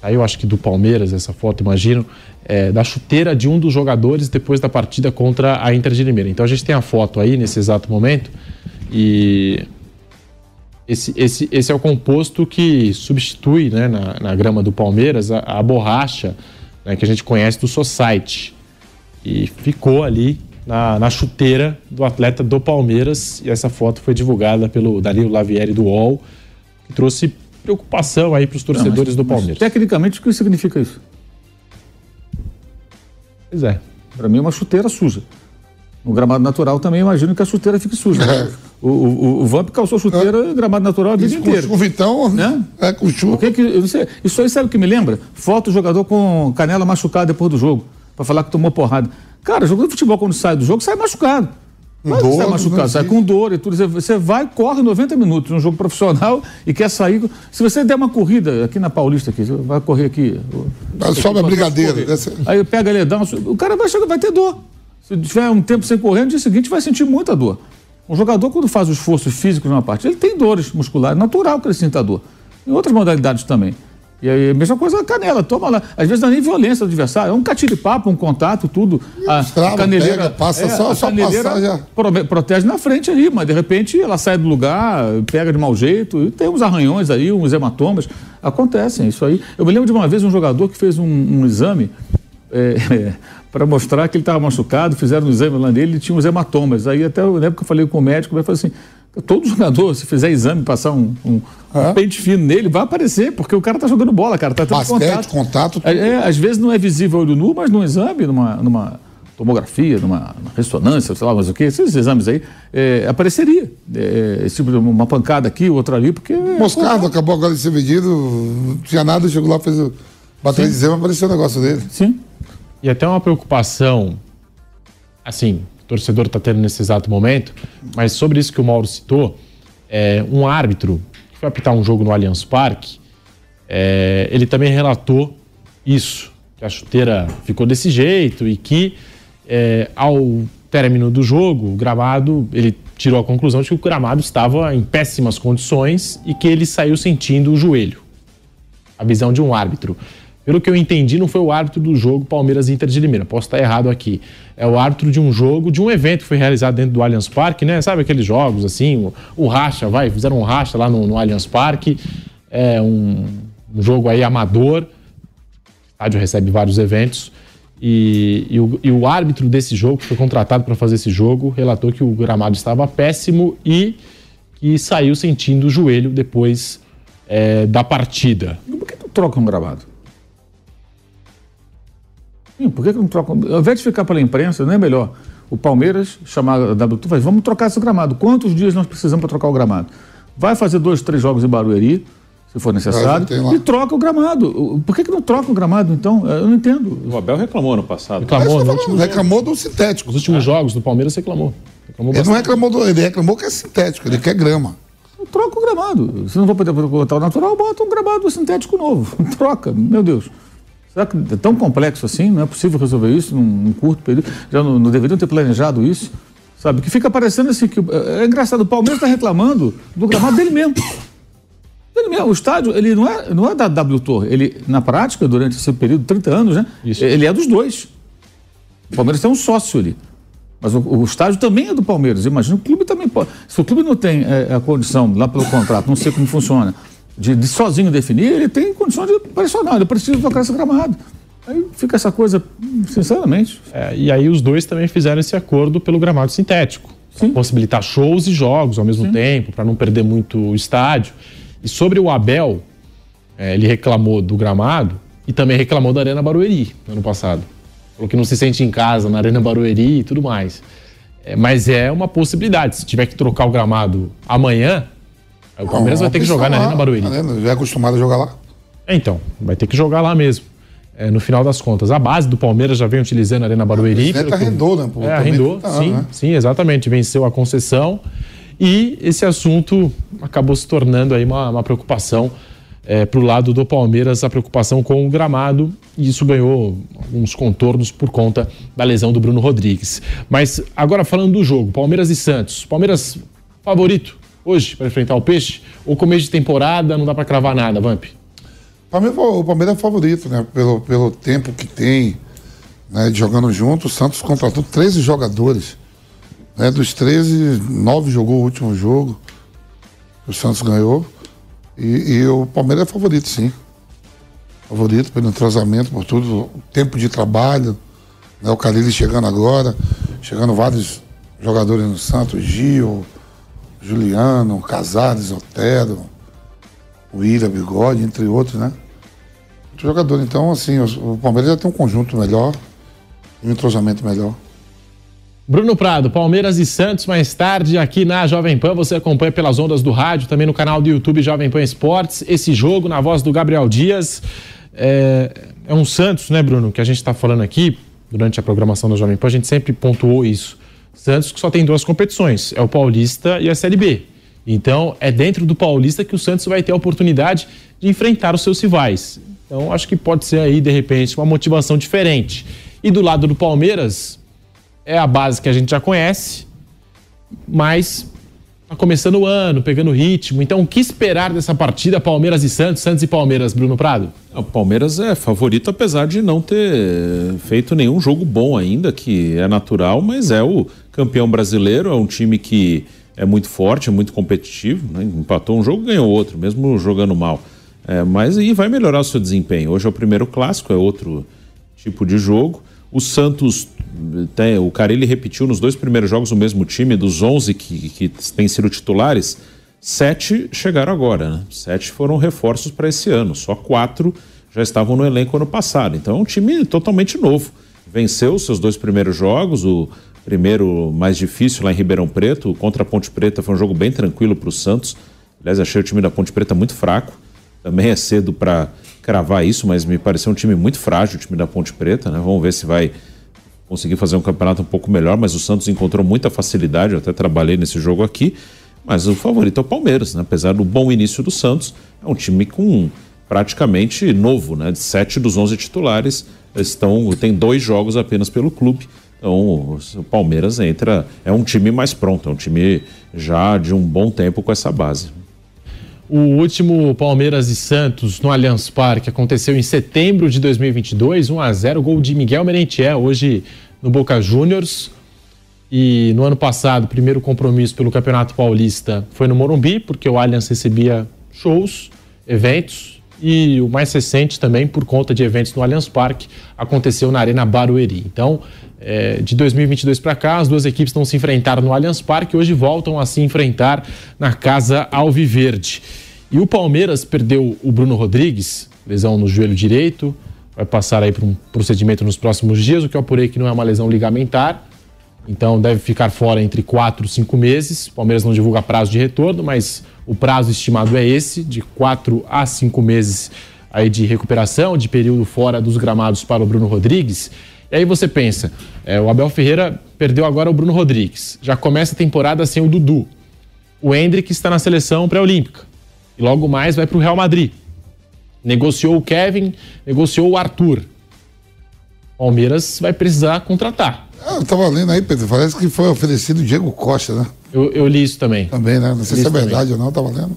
aí eu acho que do Palmeiras, essa foto, imagino, é, da chuteira de um dos jogadores depois da partida contra a Inter de Limeira. Então a gente tem a foto aí nesse exato momento e esse, esse, esse é o composto que substitui né, na, na grama do Palmeiras a, a borracha né, que a gente conhece do Society. E ficou ali na, na, chuteira do atleta do Palmeiras. E essa foto foi divulgada pelo Danilo Lavieri do UOL, que trouxe preocupação aí para os torcedores Não, mas, do Palmeiras. tecnicamente, o que significa isso? Pois é. Para mim é uma chuteira suja. No gramado natural também imagino que a chuteira fique suja. É. O, o, o Vamp calçou chuteira é. gramado natural a vida Isso inteira. Com chuva, então, né? É, com chuva. O que que, eu não sei, isso aí sabe o que me lembra? Foto do jogador com canela machucada depois do jogo, para falar que tomou porrada. Cara, jogador de futebol, quando sai do jogo, sai machucado. Mas dor, sai machucado, sai com dor e tudo. Você vai, corre 90 minutos num jogo profissional e quer sair. Se você der uma corrida aqui na Paulista, aqui, vai correr aqui. Sobe a brigadeira. Aí pega ele, dá um, o cara vai, chegar, vai ter dor. Se tiver um tempo sem correr, no dia seguinte vai sentir muita dor. Um jogador, quando faz o esforço físico numa parte, ele tem dores musculares, natural que ele sinta dor. Em outras modalidades também. E aí, a mesma coisa a canela, toma lá. Às vezes não é nem violência do adversário, é um catiripapo, um contato, tudo. A, Estrava, a caneleira. Pega, passa é, só, a só caneleira passar já. protege na frente ali, mas de repente ela sai do lugar, pega de mau jeito, e tem uns arranhões aí, uns hematomas. Acontecem isso aí. Eu me lembro de uma vez um jogador que fez um, um exame. É, para mostrar que ele estava machucado, fizeram um exame lá nele, ele tinha uns hematomas. Aí até na época eu falei com o médico, ele falou assim, todo jogador, se fizer exame, passar um, um, um pente fino nele, vai aparecer, porque o cara está jogando bola, cara, tá tendo Basquete, contato. contato é, é, às vezes não é visível olho nu, mas no exame, numa, numa tomografia, numa, numa, ressonância, sei lá, mas o que, esses exames aí, é, apareceria. É, esse tipo de uma pancada aqui, outra ali, porque. Moscado, acabou agora de ser vendido, não tinha nada, chegou lá, fez o. Bateu de exame, apareceu o negócio dele. Sim. E até uma preocupação, assim, torcedor está tendo nesse exato momento, mas sobre isso que o Mauro citou, é, um árbitro que foi apitar um jogo no Allianz Parque, é, ele também relatou isso, que a chuteira ficou desse jeito e que é, ao término do jogo, o gramado, ele tirou a conclusão de que o gramado estava em péssimas condições e que ele saiu sentindo o joelho. A visão de um árbitro. Pelo que eu entendi, não foi o árbitro do jogo Palmeiras Inter de Limeira. Posso estar errado aqui. É o árbitro de um jogo, de um evento que foi realizado dentro do Allianz Parque, né? Sabe aqueles jogos assim, o, o racha, vai, fizeram um racha lá no, no Allianz Parque. É um, um, jogo aí amador. O estádio recebe vários eventos. E, e, o, e o árbitro desse jogo, que foi contratado para fazer esse jogo, relatou que o gramado estava péssimo e que saiu sentindo o joelho depois é, da partida. Por que tu troca um gramado? Sim, por que, que não troca? Ao invés de ficar pela imprensa, não é melhor o Palmeiras chamar a WTU e vamos trocar esse gramado. Quantos dias nós precisamos para trocar o gramado? Vai fazer dois, três jogos em Barueri, se for necessário, e troca o gramado. Por que, que não troca o gramado, então? Eu não entendo. O Abel reclamou no passado. Reclamou, no último reclamou do sintético. Nos últimos é. jogos do Palmeiras reclamou. reclamou ele não reclamou do, ele reclamou que é sintético, ele quer grama. Troca o gramado. Se não vou poder botar o natural, bota um gramado sintético novo. Troca, meu Deus. Será que é tão complexo assim? Não é possível resolver isso num, num curto período? Já não, não, deveriam ter planejado isso? Sabe? Que fica parecendo assim que. É, é engraçado, o Palmeiras está reclamando do gramado dele mesmo. Ele mesmo, o estádio, ele não é, não é da W Torre. Ele, na prática, durante esse período, 30 anos, né? Isso. Ele é dos dois. O Palmeiras tem um sócio ali. Mas o, o, estádio também é do Palmeiras. Imagina, o clube também pode. Se o clube não tem é, a condição, lá pelo contrato, não sei como funciona, de, de, sozinho definir, ele tem condição de pressionar, ele precisa tocar esse gramado. Aí fica essa coisa, sinceramente. É, e aí os dois também fizeram esse acordo pelo gramado sintético. possibilitar shows e jogos ao mesmo tempo, para não perder muito o estádio. E sobre o Abel, é, ele reclamou do gramado e também reclamou da Arena Barueri no ano passado. Falou que não se sente em casa na Arena Barueri e tudo mais. É, mas é uma possibilidade. Se tiver que trocar o gramado amanhã, o Palmeiras vai ter que jogar na lá, Arena Barueri. Arena, Já é acostumado a jogar lá. É, então, vai ter que jogar lá mesmo. É, no final das contas. A base do Palmeiras já vem utilizando a Arena Barueri. pelo arrendou, né, pô? É, arrendou, tá, sim, né? sim, exatamente. Venceu a concessão. E esse assunto acabou se tornando aí uma, uma preocupação é, para o lado do Palmeiras, a preocupação com o gramado. E isso ganhou alguns contornos por conta da lesão do Bruno Rodrigues. Mas agora falando do jogo, Palmeiras e Santos. Palmeiras favorito hoje para enfrentar o Peixe? Ou começo de temporada, não dá para cravar nada, Vamp? O Palmeiras é favorito, né? Pelo, pelo tempo que tem, né? jogando junto. O Santos contratou 13 jogadores. Né? Dos 13, 9 jogou o último jogo. O Santos ganhou. E, e o Palmeiras é favorito, sim. Favorito pelo entrosamento, por tudo. O tempo de trabalho. Né? O Carilli chegando agora. Chegando vários jogadores no Santos. Gil, Juliano, Casares, Otero Ira, Bigode, entre outros, né? Outro jogador. Então, assim, o Palmeiras já tem um conjunto melhor um entrosamento melhor. Bruno Prado, Palmeiras e Santos, mais tarde aqui na Jovem Pan. Você acompanha pelas ondas do rádio, também no canal do YouTube Jovem Pan Esportes. Esse jogo, na voz do Gabriel Dias, é, é um Santos, né, Bruno? Que a gente está falando aqui, durante a programação da Jovem Pan, a gente sempre pontuou isso. Santos que só tem duas competições: é o Paulista e a Série B. Então, é dentro do Paulista que o Santos vai ter a oportunidade de enfrentar os seus rivais. Então, acho que pode ser aí, de repente, uma motivação diferente. E do lado do Palmeiras, é a base que a gente já conhece, mas tá começando o ano, pegando ritmo. Então, o que esperar dessa partida Palmeiras e Santos, Santos e Palmeiras, Bruno Prado? O Palmeiras é favorito, apesar de não ter feito nenhum jogo bom ainda, que é natural, mas é o campeão brasileiro, é um time que é muito forte, é muito competitivo, né? empatou um jogo, ganhou outro, mesmo jogando mal. É, mas aí vai melhorar o seu desempenho. Hoje é o primeiro clássico, é outro tipo de jogo. O Santos, tem, o Carilli repetiu nos dois primeiros jogos o mesmo time, dos 11 que, que têm sido titulares, sete chegaram agora, né? Sete foram reforços para esse ano, só quatro já estavam no elenco ano passado. Então é um time totalmente novo. Venceu os seus dois primeiros jogos, o primeiro mais difícil lá em Ribeirão Preto, contra a Ponte Preta foi um jogo bem tranquilo para o Santos. Aliás, achei o time da Ponte Preta muito fraco. Também é cedo para cravar isso, mas me pareceu um time muito frágil, o time da Ponte Preta, né? Vamos ver se vai conseguir fazer um campeonato um pouco melhor, mas o Santos encontrou muita facilidade, eu até trabalhei nesse jogo aqui, mas o favorito é o Palmeiras, né? apesar do bom início do Santos, é um time com praticamente novo, né? De sete dos onze titulares estão tem dois jogos apenas pelo clube. Então o Palmeiras entra é um time mais pronto, é um time já de um bom tempo com essa base. O último Palmeiras e Santos no Allianz Parque aconteceu em setembro de 2022, 1 a 0 gol de Miguel Merentiel, hoje no Boca Juniors. E no ano passado, o primeiro compromisso pelo Campeonato Paulista foi no Morumbi, porque o Allianz recebia shows, eventos, e o mais recente também, por conta de eventos no Allianz Parque, aconteceu na Arena Barueri. Então, é, de 2022 para cá, as duas equipes não se enfrentaram no Allianz Parque, hoje voltam a se enfrentar na Casa Alviverde. E o Palmeiras perdeu o Bruno Rodrigues, lesão no joelho direito, vai passar aí por um procedimento nos próximos dias, o que eu apurei que não é uma lesão ligamentar, então deve ficar fora entre 4 e 5 meses. O Palmeiras não divulga prazo de retorno, mas o prazo estimado é esse, de 4 a 5 meses aí de recuperação, de período fora dos gramados para o Bruno Rodrigues. E aí você pensa, é, o Abel Ferreira perdeu agora o Bruno Rodrigues, já começa a temporada sem o Dudu. O Hendrick está na seleção pré-olímpica e logo mais vai para o Real Madrid. Negociou o Kevin, negociou o Arthur. Palmeiras vai precisar contratar. Ah, eu tava lendo aí, Pedro, parece que foi oferecido o Diego Costa, né? Eu, eu li isso também. Também, né? Não sei se é Isso também. verdade ou não, tava lendo.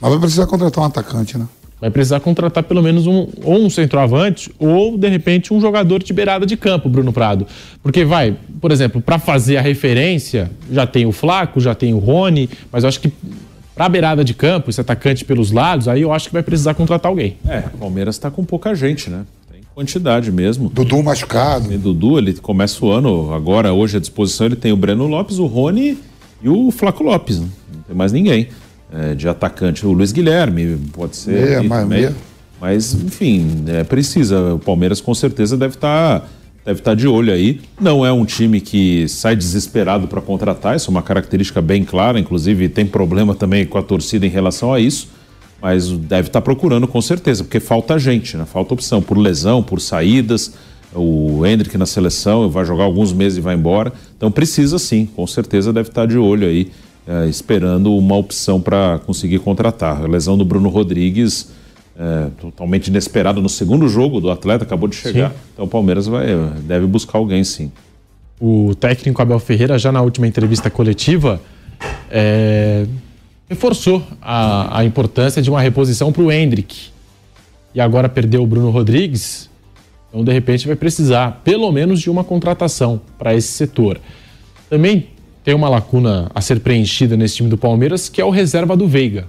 Mas vai precisar contratar um atacante, né? Vai precisar contratar pelo menos um, ou um centroavante ou, de repente, um jogador de beirada de campo, Bruno Prado. Porque vai, por exemplo, para fazer a referência, já tem o Flaco, já tem o Rony, mas eu acho que para beirada de campo, esse atacante pelos lados, aí eu acho que vai precisar contratar alguém. É, o Palmeiras está com pouca gente, né? Tem quantidade mesmo. Dudu machucado. E Dudu, ele começa o ano agora, hoje à disposição, ele tem o Breno Lopes, o Rony e o Flaco Lopes, né? não tem mais ninguém. É, de atacante, o Luiz Guilherme, pode ser. Ali mais também. meia. Mas, enfim, é, precisa. O Palmeiras com certeza deve estar deve tá de olho aí. Não é um time que sai desesperado para contratar, isso é uma característica bem clara, inclusive tem problema também com a torcida em relação a isso. Mas deve estar procurando com certeza, porque falta gente, né? Falta opção por lesão, por saídas. O Hendrick na seleção vai jogar alguns meses e vai embora. Então precisa sim, com certeza deve estar de olho aí, eh, esperando uma opção para conseguir contratar. A lesão do Bruno Rodrigues, eh, totalmente inesperado no segundo jogo do atleta, acabou de chegar. Sim. Então o Palmeiras vai, deve buscar alguém sim. O técnico Abel Ferreira, já na última entrevista coletiva, é, reforçou a, a importância de uma reposição para o Hendrick. E agora perdeu o Bruno Rodrigues, então de repente vai precisar pelo menos de uma contratação para esse setor. Também tem uma lacuna a ser preenchida nesse time do Palmeiras, que é o reserva do Veiga.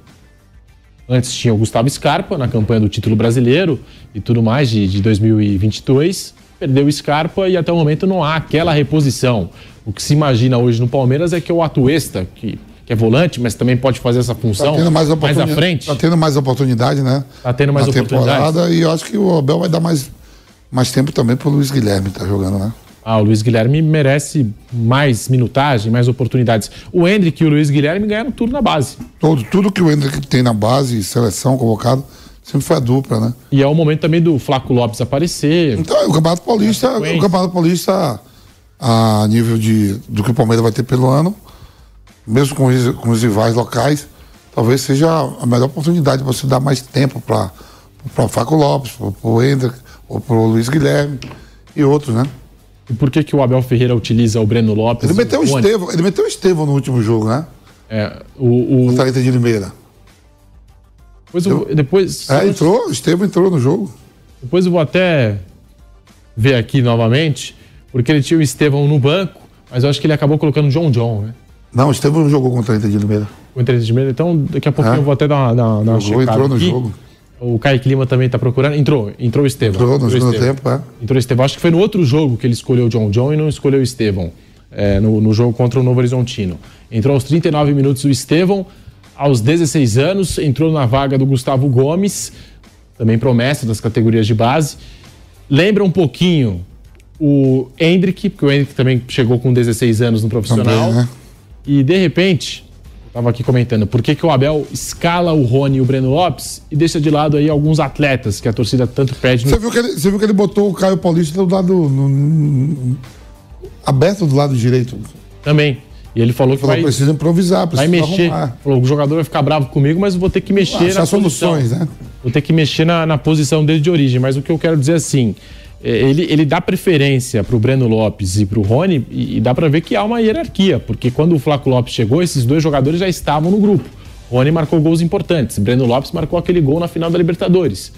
Antes tinha o Gustavo Scarpa na campanha do título brasileiro e tudo mais de, de 2022. Perdeu o Scarpa e até o momento não há aquela reposição. O que se imagina hoje no Palmeiras é que o Atuesta, que, que é volante, mas também pode fazer essa função Tá tendo mais, à frente, Tá tendo mais oportunidade, né? Tá tendo mais na oportunidades. temporada e eu acho que o Abel vai dar mais, mais tempo também pro Luiz Guilherme tá jogando, né? Ah, o Luiz Guilherme merece mais minutagem, mais oportunidades. O Hendrick e o Luiz Guilherme ganharam tudo na base. Todo, tudo que o Hendrick tem na base, seleção, convocado, sempre foi a dupla, né? E é o momento também do Flaco Lopes aparecer. Então, o Campeonato Paulista, o Campeonato Paulista, a nível de, do que o Palmeiras vai ter pelo ano, mesmo com os, com os rivais locais, talvez seja a melhor oportunidade para você dar mais tempo para o Faco Lopes, para o Hendrick, ou para o Luiz Guilherme e outros, né? E por que, que o Abel Ferreira utiliza o Breno Lopes? Ele meteu o Rony? Estevão, ele meteu o Estevão no último jogo, né? É, o, o, Contra Inter de Limeira. depois, eu, depois, É, entrou, o Estevão entrou no jogo. depois eu vou até ver aqui novamente, porque ele tinha o Estevão no banco, mas eu acho que ele acabou colocando o John John, né? Não, o Estevão não jogou contra a Inter de Limeira. O entretenimento. Então, daqui a pouquinho É. eu vou até dar uma, dar uma, dar uma Jogou, checada entrou no aqui. jogo. O Kaique Lima também tá procurando. Entrou, entrou o Estevão. Entrou no segundo Estevão. tempo, é. Entrou o Estevão. Acho que foi no outro jogo que ele escolheu o John John e não escolheu o Estevão. É, no, no jogo contra o Novo Horizontino. Entrou aos 39 minutos o Estevão. Aos 16 anos, entrou na vaga do Gustavo Gomes, também promessa das categorias de base. Lembra um pouquinho o Hendrick, porque o Hendrick também chegou com 16 anos no profissional. Também, né? E de repente, eu tava aqui comentando, por que, que o Abel escala o Rony e o Breno Lopes e deixa de lado aí alguns atletas que a torcida tanto pede no Você viu, que ele, você viu que ele botou o Caio Paulista do lado. no- no- aberto do lado direito. também. E ele falou que Falou, vai, precisa improvisar, vai precisa mexer. arrumar. Falou, o jogador vai ficar bravo comigo, mas vou ter que mexer Achar na soluções, posição. né? Vou ter que mexer na, na posição dele de origem. Mas o que eu quero dizer assim, é, ele, ele dá preferência pro Breno Lopes e pro Rony e, e dá pra ver que há uma hierarquia, porque quando o Flaco Lopes chegou, esses dois jogadores já estavam no grupo. Rony marcou gols importantes, Breno Lopes marcou aquele gol na final da Libertadores.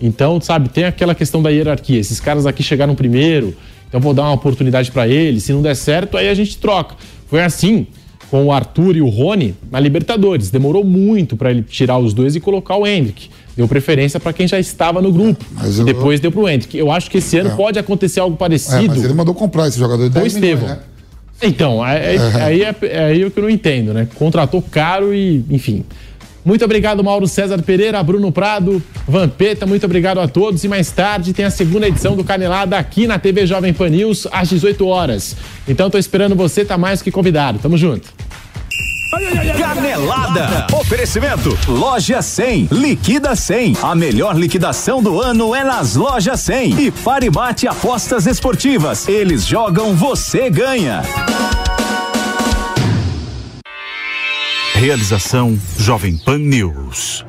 Então, sabe, tem aquela questão da hierarquia. Esses caras aqui chegaram primeiro, então vou dar uma oportunidade pra eles. Se não der certo, aí a gente troca. Foi assim com o Arthur e o Rony na Libertadores. Demorou muito pra ele tirar os dois e colocar o Hendrick. Deu preferência pra quem já estava no grupo. E eu- depois deu pro Hendrick. Eu acho que esse ano É. pode acontecer algo É, parecido mas ele mandou comprar esse jogador de com o 10 milhões, Estevão. né? Então, aí, aí é, é aí o que eu não entendo, né? Contratou caro e, enfim. Muito obrigado, Mauro César Pereira, Bruno Prado, Vampeta, muito obrigado a todos. E mais tarde tem a segunda edição do Canelada aqui na TV Jovem Pan News, às 18 horas. Então tô esperando você, tá mais que convidado. Tamo junto. Canelada. Oferecimento. Loja 100. Liquida 100. A melhor liquidação do ano é nas lojas 100. E Paribate Apostas Esportivas. Eles jogam, você ganha. Realização Jovem Pan News.